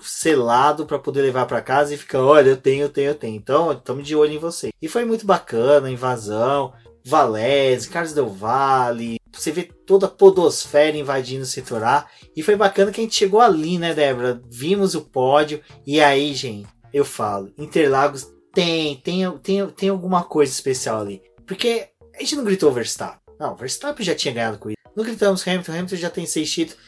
selado para poder levar para casa e ficar: olha, eu tenho, eu tenho, eu tenho. Então, estamos de olho em você. E foi muito bacana invasão. Valese, Carlos Del Valle, você vê toda a podosfera invadindo o A. E foi bacana que a gente chegou ali, né, Débora? Vimos o pódio. E aí, gente, eu falo, Interlagos tem, tem, tem, tem alguma coisa especial ali. Porque a gente não gritou Verstappen. Não, Verstappen já tinha ganhado com isso. Não gritamos Hamilton, Hamilton já tem seis títulos.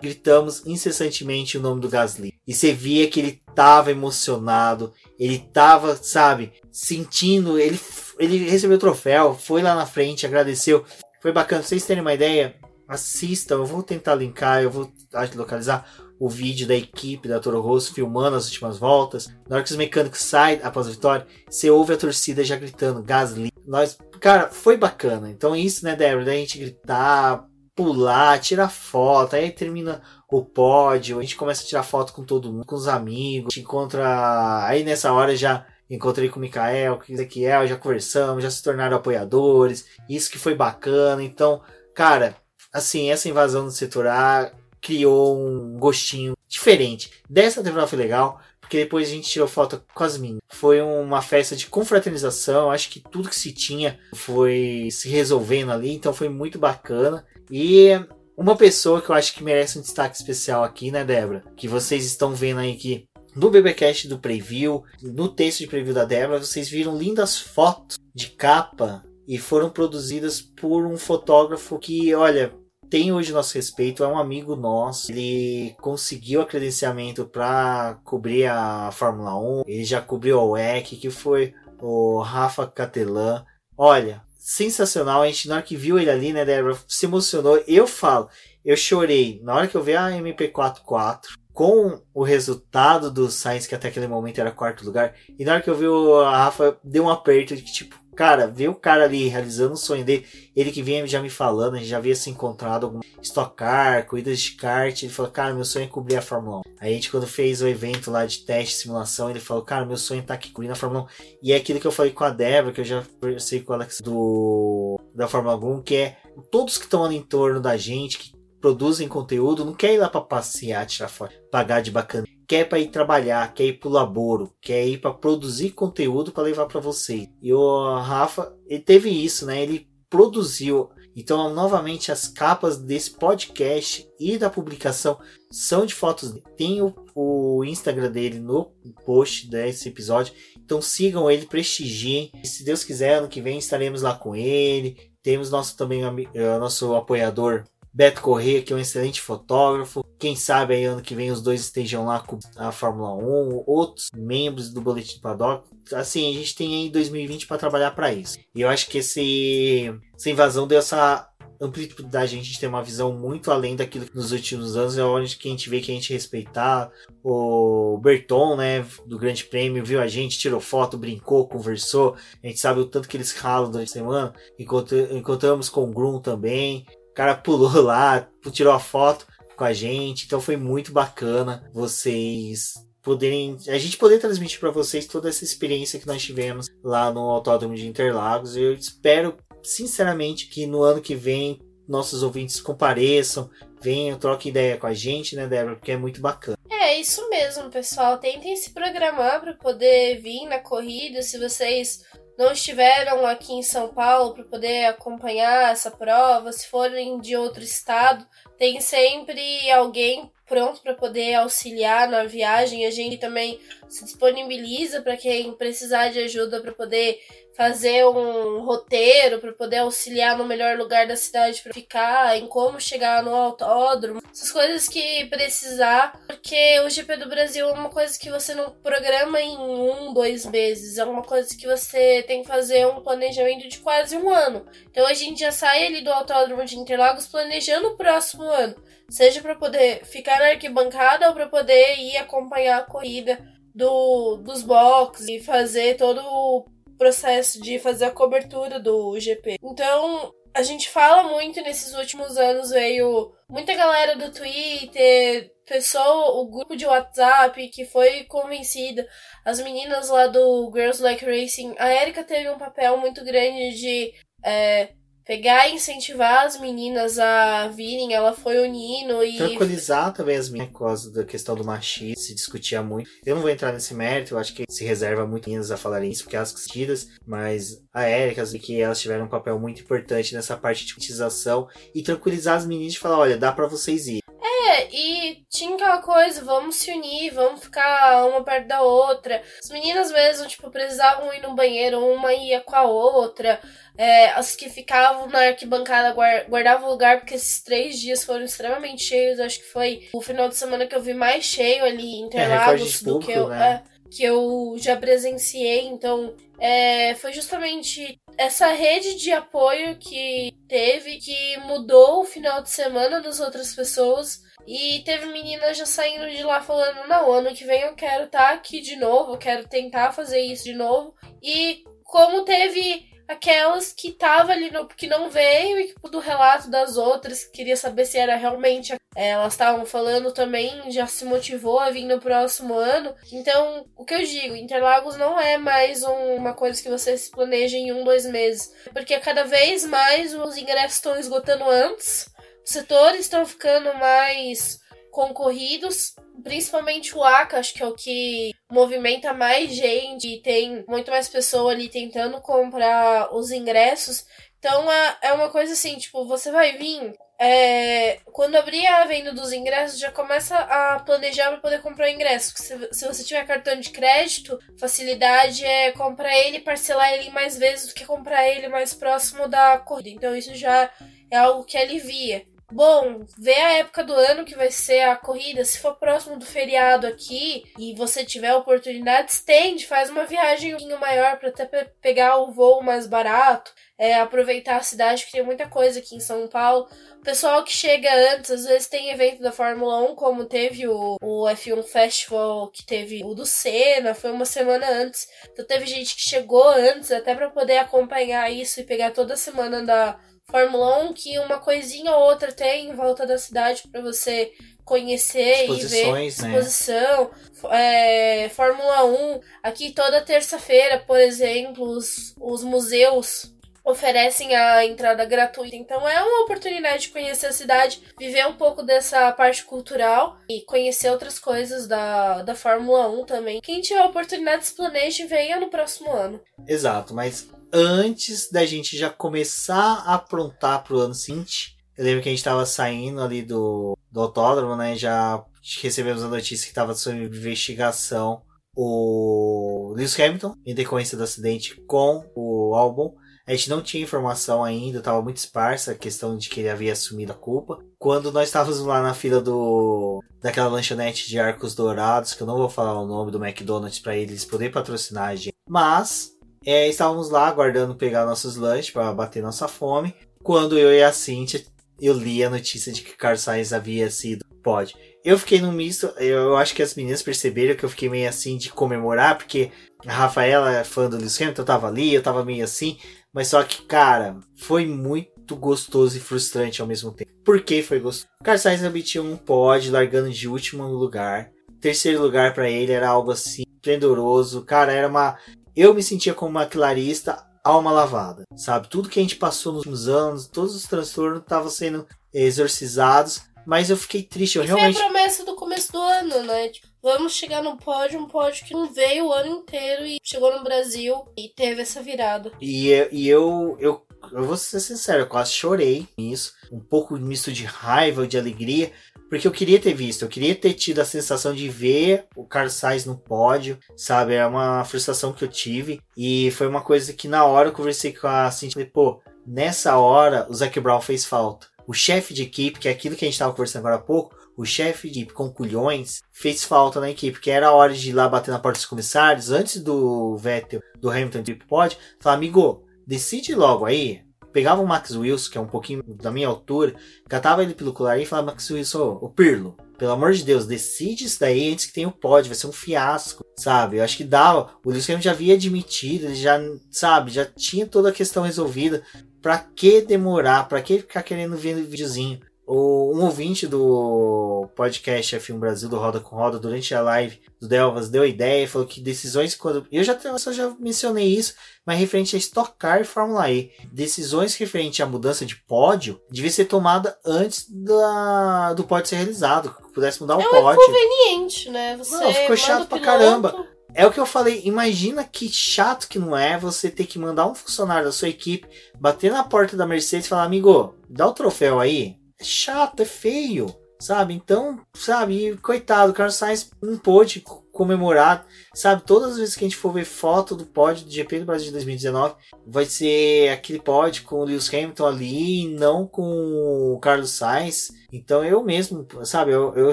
Gritamos incessantemente o nome do Gasly. E você via que ele tava emocionado. Ele tava, sabe, sentindo. Ele, ele recebeu o troféu, foi lá na frente, agradeceu. Foi bacana. Pra vocês terem uma ideia, assistam. Eu vou tentar linkar, eu vou localizar o vídeo da equipe da Toro Rosso filmando as últimas voltas. Na hora que os mecânicos saem após a vitória, você ouve a torcida já gritando Gasly. Nós, cara, foi bacana. Então isso, né, Débora, da gente gritar, pular, tirar foto, aí termina o pódio, a gente começa a tirar foto com todo mundo, com os amigos, a gente encontra, aí nessa hora já encontrei com o Mikael, com o Ezequiel, já conversamos, já se tornaram apoiadores, isso que foi bacana. Então, cara, assim, essa invasão do setor A criou um gostinho diferente. Dessa temporada foi legal, porque depois a gente tirou foto com as minhas. Foi uma festa de confraternização, acho que tudo que se tinha foi se resolvendo ali, então foi muito bacana. E uma pessoa que eu acho que merece um destaque especial aqui, né, Débora? Que vocês estão vendo aí que no BBcast do preview, no texto de preview da Débora, vocês viram lindas fotos de capa e foram produzidas por um fotógrafo que, olha, tem hoje nosso respeito, é um amigo nosso. Ele conseguiu credenciamento para cobrir a Fórmula 1, ele já cobriu a WEC, que foi o Rafa Catelan. Olha, sensacional. A gente, na hora que viu ele ali, né, Débora, se emocionou. Eu falo, eu chorei na hora que eu vi a MP44 com o resultado do Sainz, que até aquele momento era quarto lugar. E na hora que eu vi o Rafa, deu um aperto de tipo, Cara, ver o cara ali realizando o sonho dele, ele que vinha já me falando, a gente já havia se encontrado algum Stock Car, corridas de kart, ele falou, cara, meu sonho é cobrir a Fórmula 1. Aí a gente quando fez o evento lá de teste, simulação, ele falou, cara, meu sonho é tá aqui cobrindo a Fórmula 1. E é aquilo que eu falei com a Débora, que eu já sei com o Alex do da Fórmula 1, que é todos que estão ali em torno da gente, que produzem conteúdo, não quer ir lá para passear, tirar foto, pagar de bacana quer para ir trabalhar, quer ir para o laboro, quer ir para produzir conteúdo para levar para você. E o Rafa, ele teve isso, né? Ele produziu. Então, novamente, as capas desse podcast e da publicação são de fotos. Tem o, o Instagram dele no post desse episódio. Então, sigam ele, prestigiem. E, se Deus quiser, ano que vem estaremos lá com ele. Temos nosso também uh, nosso apoiador Beto Corrêa, que é um excelente fotógrafo. Quem sabe aí ano que vem os dois estejam lá com a Fórmula 1, outros membros do Boletim do Paddock. Assim, a gente tem aí 2020 para trabalhar para isso. E eu acho que esse, essa invasão deu essa amplitude a gente tem uma visão muito além daquilo que nos últimos anos é onde que a gente vê que a gente respeitar o Berton, né, do Grande Prêmio, viu a gente, tirou foto, brincou, conversou, a gente sabe o tanto que eles ralam durante a semana, encontramos com o Grum também, cara pulou lá, tirou a foto com a gente, então foi muito bacana vocês poderem a gente poder transmitir para vocês toda essa experiência que nós tivemos lá no Autódromo de Interlagos. Eu espero sinceramente que no ano que vem nossos ouvintes compareçam, venham, troquem ideia com a gente, né, Débora, porque é muito bacana. É isso mesmo, pessoal. Tentem se programar para poder vir na corrida. Se vocês não estiveram aqui em São Paulo para poder acompanhar essa prova, se forem de outro estado, tem sempre alguém pronto para poder auxiliar na viagem. A gente também se disponibiliza para quem precisar de ajuda para poder fazer um roteiro para poder auxiliar no melhor lugar da cidade para ficar, em como chegar no autódromo, essas coisas que precisar, porque o GP do Brasil é uma coisa que você não programa em um, dois meses, é uma coisa que você tem que fazer um planejamento de quase um ano. Então a gente já sai ali do autódromo de Interlagos planejando o próximo ano, seja para poder ficar na arquibancada ou para poder ir acompanhar a corrida do, dos boxes e fazer todo o processo de fazer a cobertura do GP. Então, a gente fala muito nesses últimos anos, veio muita galera do Twitter, pessoa, o grupo de WhatsApp que foi convencida, as meninas lá do Girls Like Racing. A Erika teve um papel muito grande de é, pegar e incentivar as meninas a virem, ela foi unindo e. Tranquilizar também as meninas por causa da questão do machismo, se discutia muito. Eu não vou entrar nesse mérito, eu acho que se reserva muito meninas a falarem isso, porque elas sentidas, mas a Erika, assim, que elas tiveram um papel muito importante nessa parte de conscientização e tranquilizar as meninas e falar: olha, dá para vocês ir. É, e tinha aquela coisa, vamos se unir, vamos ficar uma perto da outra. As meninas mesmo, tipo, precisavam ir no banheiro, uma ia com a outra. É, as que ficavam na arquibancada guardavam lugar, porque esses três dias foram extremamente cheios. Acho que foi o final de semana que eu vi mais cheio ali em é, Interlagos é, do que eu, né? é, que eu já presenciei. Então, é, foi justamente essa rede de apoio que teve que mudou o final de semana das outras pessoas. E teve meninas já saindo de lá falando: não, ano que vem eu quero estar tá aqui de novo, eu quero tentar fazer isso de novo. E como teve aquelas que tava ali no que não veio e tipo, do relato das outras queria saber se era realmente é, elas estavam falando também já se motivou a vir no próximo ano então o que eu digo Interlagos não é mais um, uma coisa que você se planeja em um dois meses porque cada vez mais os ingressos estão esgotando antes setores estão ficando mais concorridos principalmente o ACA, acho que é o que movimenta mais gente e tem muito mais pessoa ali tentando comprar os ingressos. Então é, é uma coisa assim, tipo, você vai vir é, quando abrir a venda dos ingressos, já começa a planejar para poder comprar o ingresso. Se, se, você tiver cartão de crédito, facilidade é comprar ele parcelar ele mais vezes do que comprar ele mais próximo da corrida. Então isso já é algo que alivia. Bom, vê a época do ano que vai ser a corrida. Se for próximo do feriado aqui e você tiver oportunidade, estende, faz uma viagem um pouquinho maior para até pegar o voo mais barato, é, aproveitar a cidade, que tem muita coisa aqui em São Paulo. O pessoal que chega antes, às vezes tem evento da Fórmula 1, como teve o, o F1 Festival, que teve o do Senna, foi uma semana antes. Então teve gente que chegou antes, até para poder acompanhar isso e pegar toda a semana da Fórmula 1 que uma coisinha ou outra tem em volta da cidade para você conhecer e ver né? exposição. É, Fórmula 1, aqui toda terça-feira, por exemplo, os, os museus oferecem a entrada gratuita. Então é uma oportunidade de conhecer a cidade, viver um pouco dessa parte cultural e conhecer outras coisas da, da Fórmula 1 também. Quem tiver a oportunidade, se planeje e venha no próximo ano. Exato, mas antes da gente já começar a aprontar pro ano seguinte, eu lembro que a gente tava saindo ali do, do autódromo, né? Já recebemos a notícia que tava sob investigação o Lewis Hamilton em decorrência do acidente com o álbum. A gente não tinha informação ainda, estava muito esparsa a questão de que ele havia assumido a culpa. Quando nós estávamos lá na fila do daquela lanchonete de arcos dourados, que eu não vou falar o nome do McDonald's para eles poderem patrocinar a gente, mas é, estávamos lá aguardando pegar nossos lanches para bater nossa fome. Quando eu e a Cintia, eu li a notícia de que Carlos Sainz havia sido pode. Eu fiquei no misto, eu acho que as meninas perceberam que eu fiquei meio assim de comemorar, porque a Rafaela é fã do Lewis Hamilton, eu tava ali, eu tava meio assim, mas só que, cara, foi muito gostoso e frustrante ao mesmo tempo. Por que foi gostoso? Carlos Sainz obtinha um pódio, largando de último lugar. Terceiro lugar para ele era algo assim, esplendoroso. Cara, era uma eu me sentia como uma clarista alma lavada, sabe? Tudo que a gente passou nos últimos anos, todos os transtornos estavam sendo exorcizados, mas eu fiquei triste. Eu e realmente. Foi a promessa do começo do ano, né? Tipo, vamos chegar no pódio, um pódio que não veio o ano inteiro e chegou no Brasil e teve essa virada. E, e eu, eu, eu vou ser sincero, eu quase chorei nisso. Um pouco misto de raiva, de alegria, porque eu queria ter visto, eu queria ter tido a sensação de ver o Carlos Sainz no pódio, sabe? É uma frustração que eu tive. E foi uma coisa que na hora eu conversei com a Cintia, falei, pô, nessa hora o Zac Brown fez falta. O chefe de equipe, que é aquilo que a gente estava conversando agora há pouco, o chefe de equipe com culhões fez falta na equipe, que era a hora de ir lá bater na porta dos comissários, antes do Vettel, do Hamilton de pódio, falar, amigo, decide logo aí, pegava o Max Wilson, que é um pouquinho da minha altura, catava ele pelo colar e falava, Max Wilson, o Pirlo, pelo amor de Deus, decide isso daí antes que tenha o pódio, vai ser um fiasco, sabe? Eu acho que dava. O Lewis Hamilton já havia admitido, ele já, sabe, já tinha toda a questão resolvida. Pra que demorar? Pra que ficar querendo ver o videozinho? O, um ouvinte do podcast F1 Brasil, do Roda com Roda, durante a live do Delvas, deu a ideia e falou que decisões quando. Eu já, eu já mencionei isso, mas referente a Stock Car e Fórmula E. Decisões referente à mudança de pódio devia ser tomada antes da, do pódio ser realizado. Que pudesse mudar o é um pódio. inconveniente, né? Você Não, ficou chato pra caramba. É o que eu falei, imagina que chato que não é você ter que mandar um funcionário da sua equipe bater na porta da Mercedes e falar, amigo, dá o troféu aí. É chato, é feio, sabe? Então, sabe, coitado, o Carlos Sainz não pôde comemorar, sabe? Todas as vezes que a gente for ver foto do pódio do GP do Brasil de 2019, vai ser aquele pódio com o Lewis Hamilton ali, não com o Carlos Sainz. Então eu mesmo, sabe, eu, eu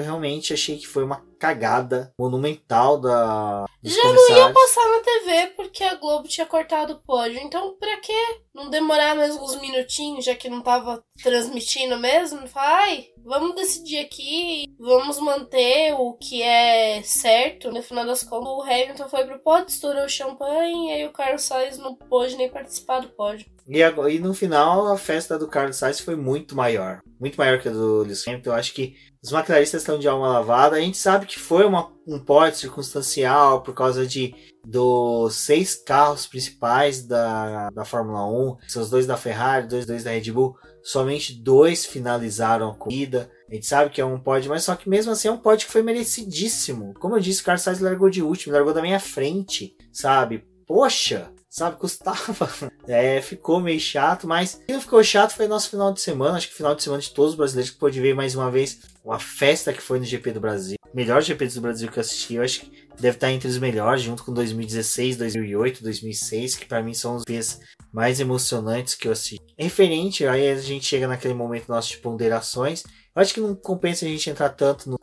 realmente achei que foi uma cagada monumental da. Já não ia passar na TV porque a Globo tinha cortado o pódio. Então, pra que não demorar mais uns minutinhos, já que não tava transmitindo mesmo? Fala, ai, vamos decidir aqui, vamos manter o que é certo. No final das contas, o Hamilton foi pro pódio, estourou o champanhe, e aí o Carlos Sainz não pôde nem participar do pódio. E, e, no final, a festa do Carlos Sainz foi muito maior. Muito maior que a do Lewis Hamilton. Eu acho que os McLaristas estão de alma lavada. A gente sabe que foi uma, um pódio circunstancial por causa de dos seis carros principais da, da Fórmula 1. São os dois da Ferrari, dois, dois da Red Bull. Somente dois finalizaram a corrida. A gente sabe que é um pódio, mas só que mesmo assim é um pódio que foi merecidíssimo. Como eu disse, o Carlos Sainz largou de último, largou da minha frente, sabe? Poxa, sabe? Custava. É, ficou meio chato, mas não ficou chato foi nosso final de semana. Acho que final de semana de todos os brasileiros que pôde ver mais uma vez uma festa que foi no GP do Brasil. Melhor GP do Brasil que eu assisti, eu acho que deve estar entre os melhores, junto com 2016, 2008, 2006, que para mim são os GPs mais emocionantes que eu assisti. Referente, aí a gente chega naquele momento nosso de ponderações. Eu acho que não compensa a gente entrar tanto no,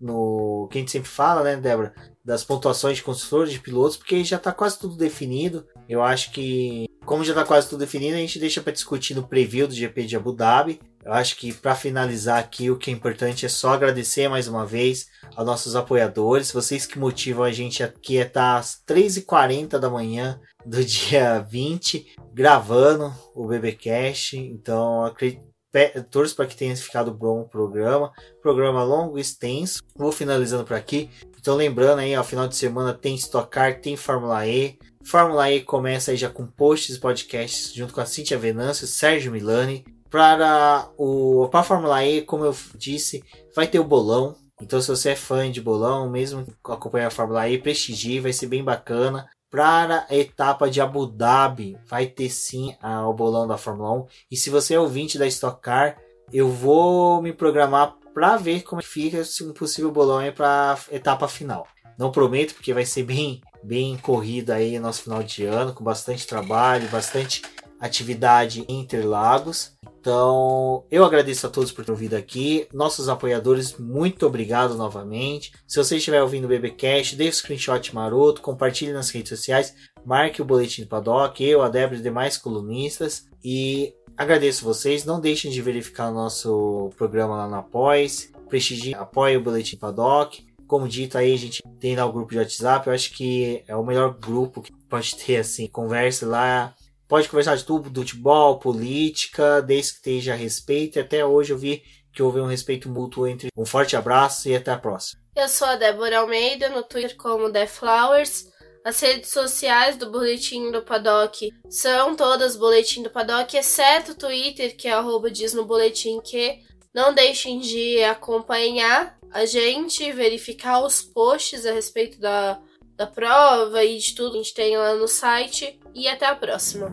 no que a gente sempre fala, né, Débora? Das pontuações de construtores, de pilotos, porque já está quase tudo definido. Eu acho que, como já está quase tudo definido, a gente deixa para discutir no preview do GP de Abu Dhabi. Eu acho que para finalizar aqui, o que é importante é só agradecer mais uma vez aos nossos apoiadores, vocês que motivam a gente aqui é estar às 3h40 da manhã do dia 20, gravando o BBcast. Então, acredito torço para que tenha ficado bom o programa. Programa longo, extenso. Vou finalizando por aqui. Então lembrando aí, ao final de semana tem Stock Car, tem Fórmula E. Fórmula E começa aí já com posts, podcasts junto com a Cintia Venâncio, Sérgio Milani. Para o para a Fórmula E, como eu disse, vai ter o bolão. Então se você é fã de bolão, mesmo acompanhar a Fórmula E, prestigie, vai ser bem bacana para a etapa de Abu Dhabi. Vai ter sim a, o bolão da Fórmula 1. E se você é ouvinte da Stock Car, eu vou me programar para ver como fica um possível bolão aí para etapa final. Não prometo, porque vai ser bem, bem corrido aí nosso final de ano, com bastante trabalho, bastante atividade em Interlagos. Então, eu agradeço a todos por ter ouvido aqui. Nossos apoiadores, muito obrigado novamente. Se você estiver ouvindo o BBcast, dê um screenshot maroto, compartilhe nas redes sociais, marque o Boletim do Paddock, eu, a Débora e demais colunistas. E agradeço vocês. Não deixem de verificar o nosso programa lá no Apoies. Prestigie, apoie o Boletim Paddock. Como dito aí, a gente tem lá o grupo de WhatsApp. Eu acho que é o melhor grupo que pode ter, assim, conversa lá Pode conversar de tudo, do futebol, política, desde que esteja respeito. E até hoje eu vi que houve um respeito mútuo entre. Um forte abraço e até a próxima. Eu sou a Débora Almeida, no Twitter como The Flowers. As redes sociais do Boletim do Paddock são todas Boletim do Paddock, exceto o Twitter, que é arroba diz no boletim que. Não deixem de acompanhar a gente, verificar os posts a respeito da, da prova e de tudo que a gente tem lá no site. E até a próxima.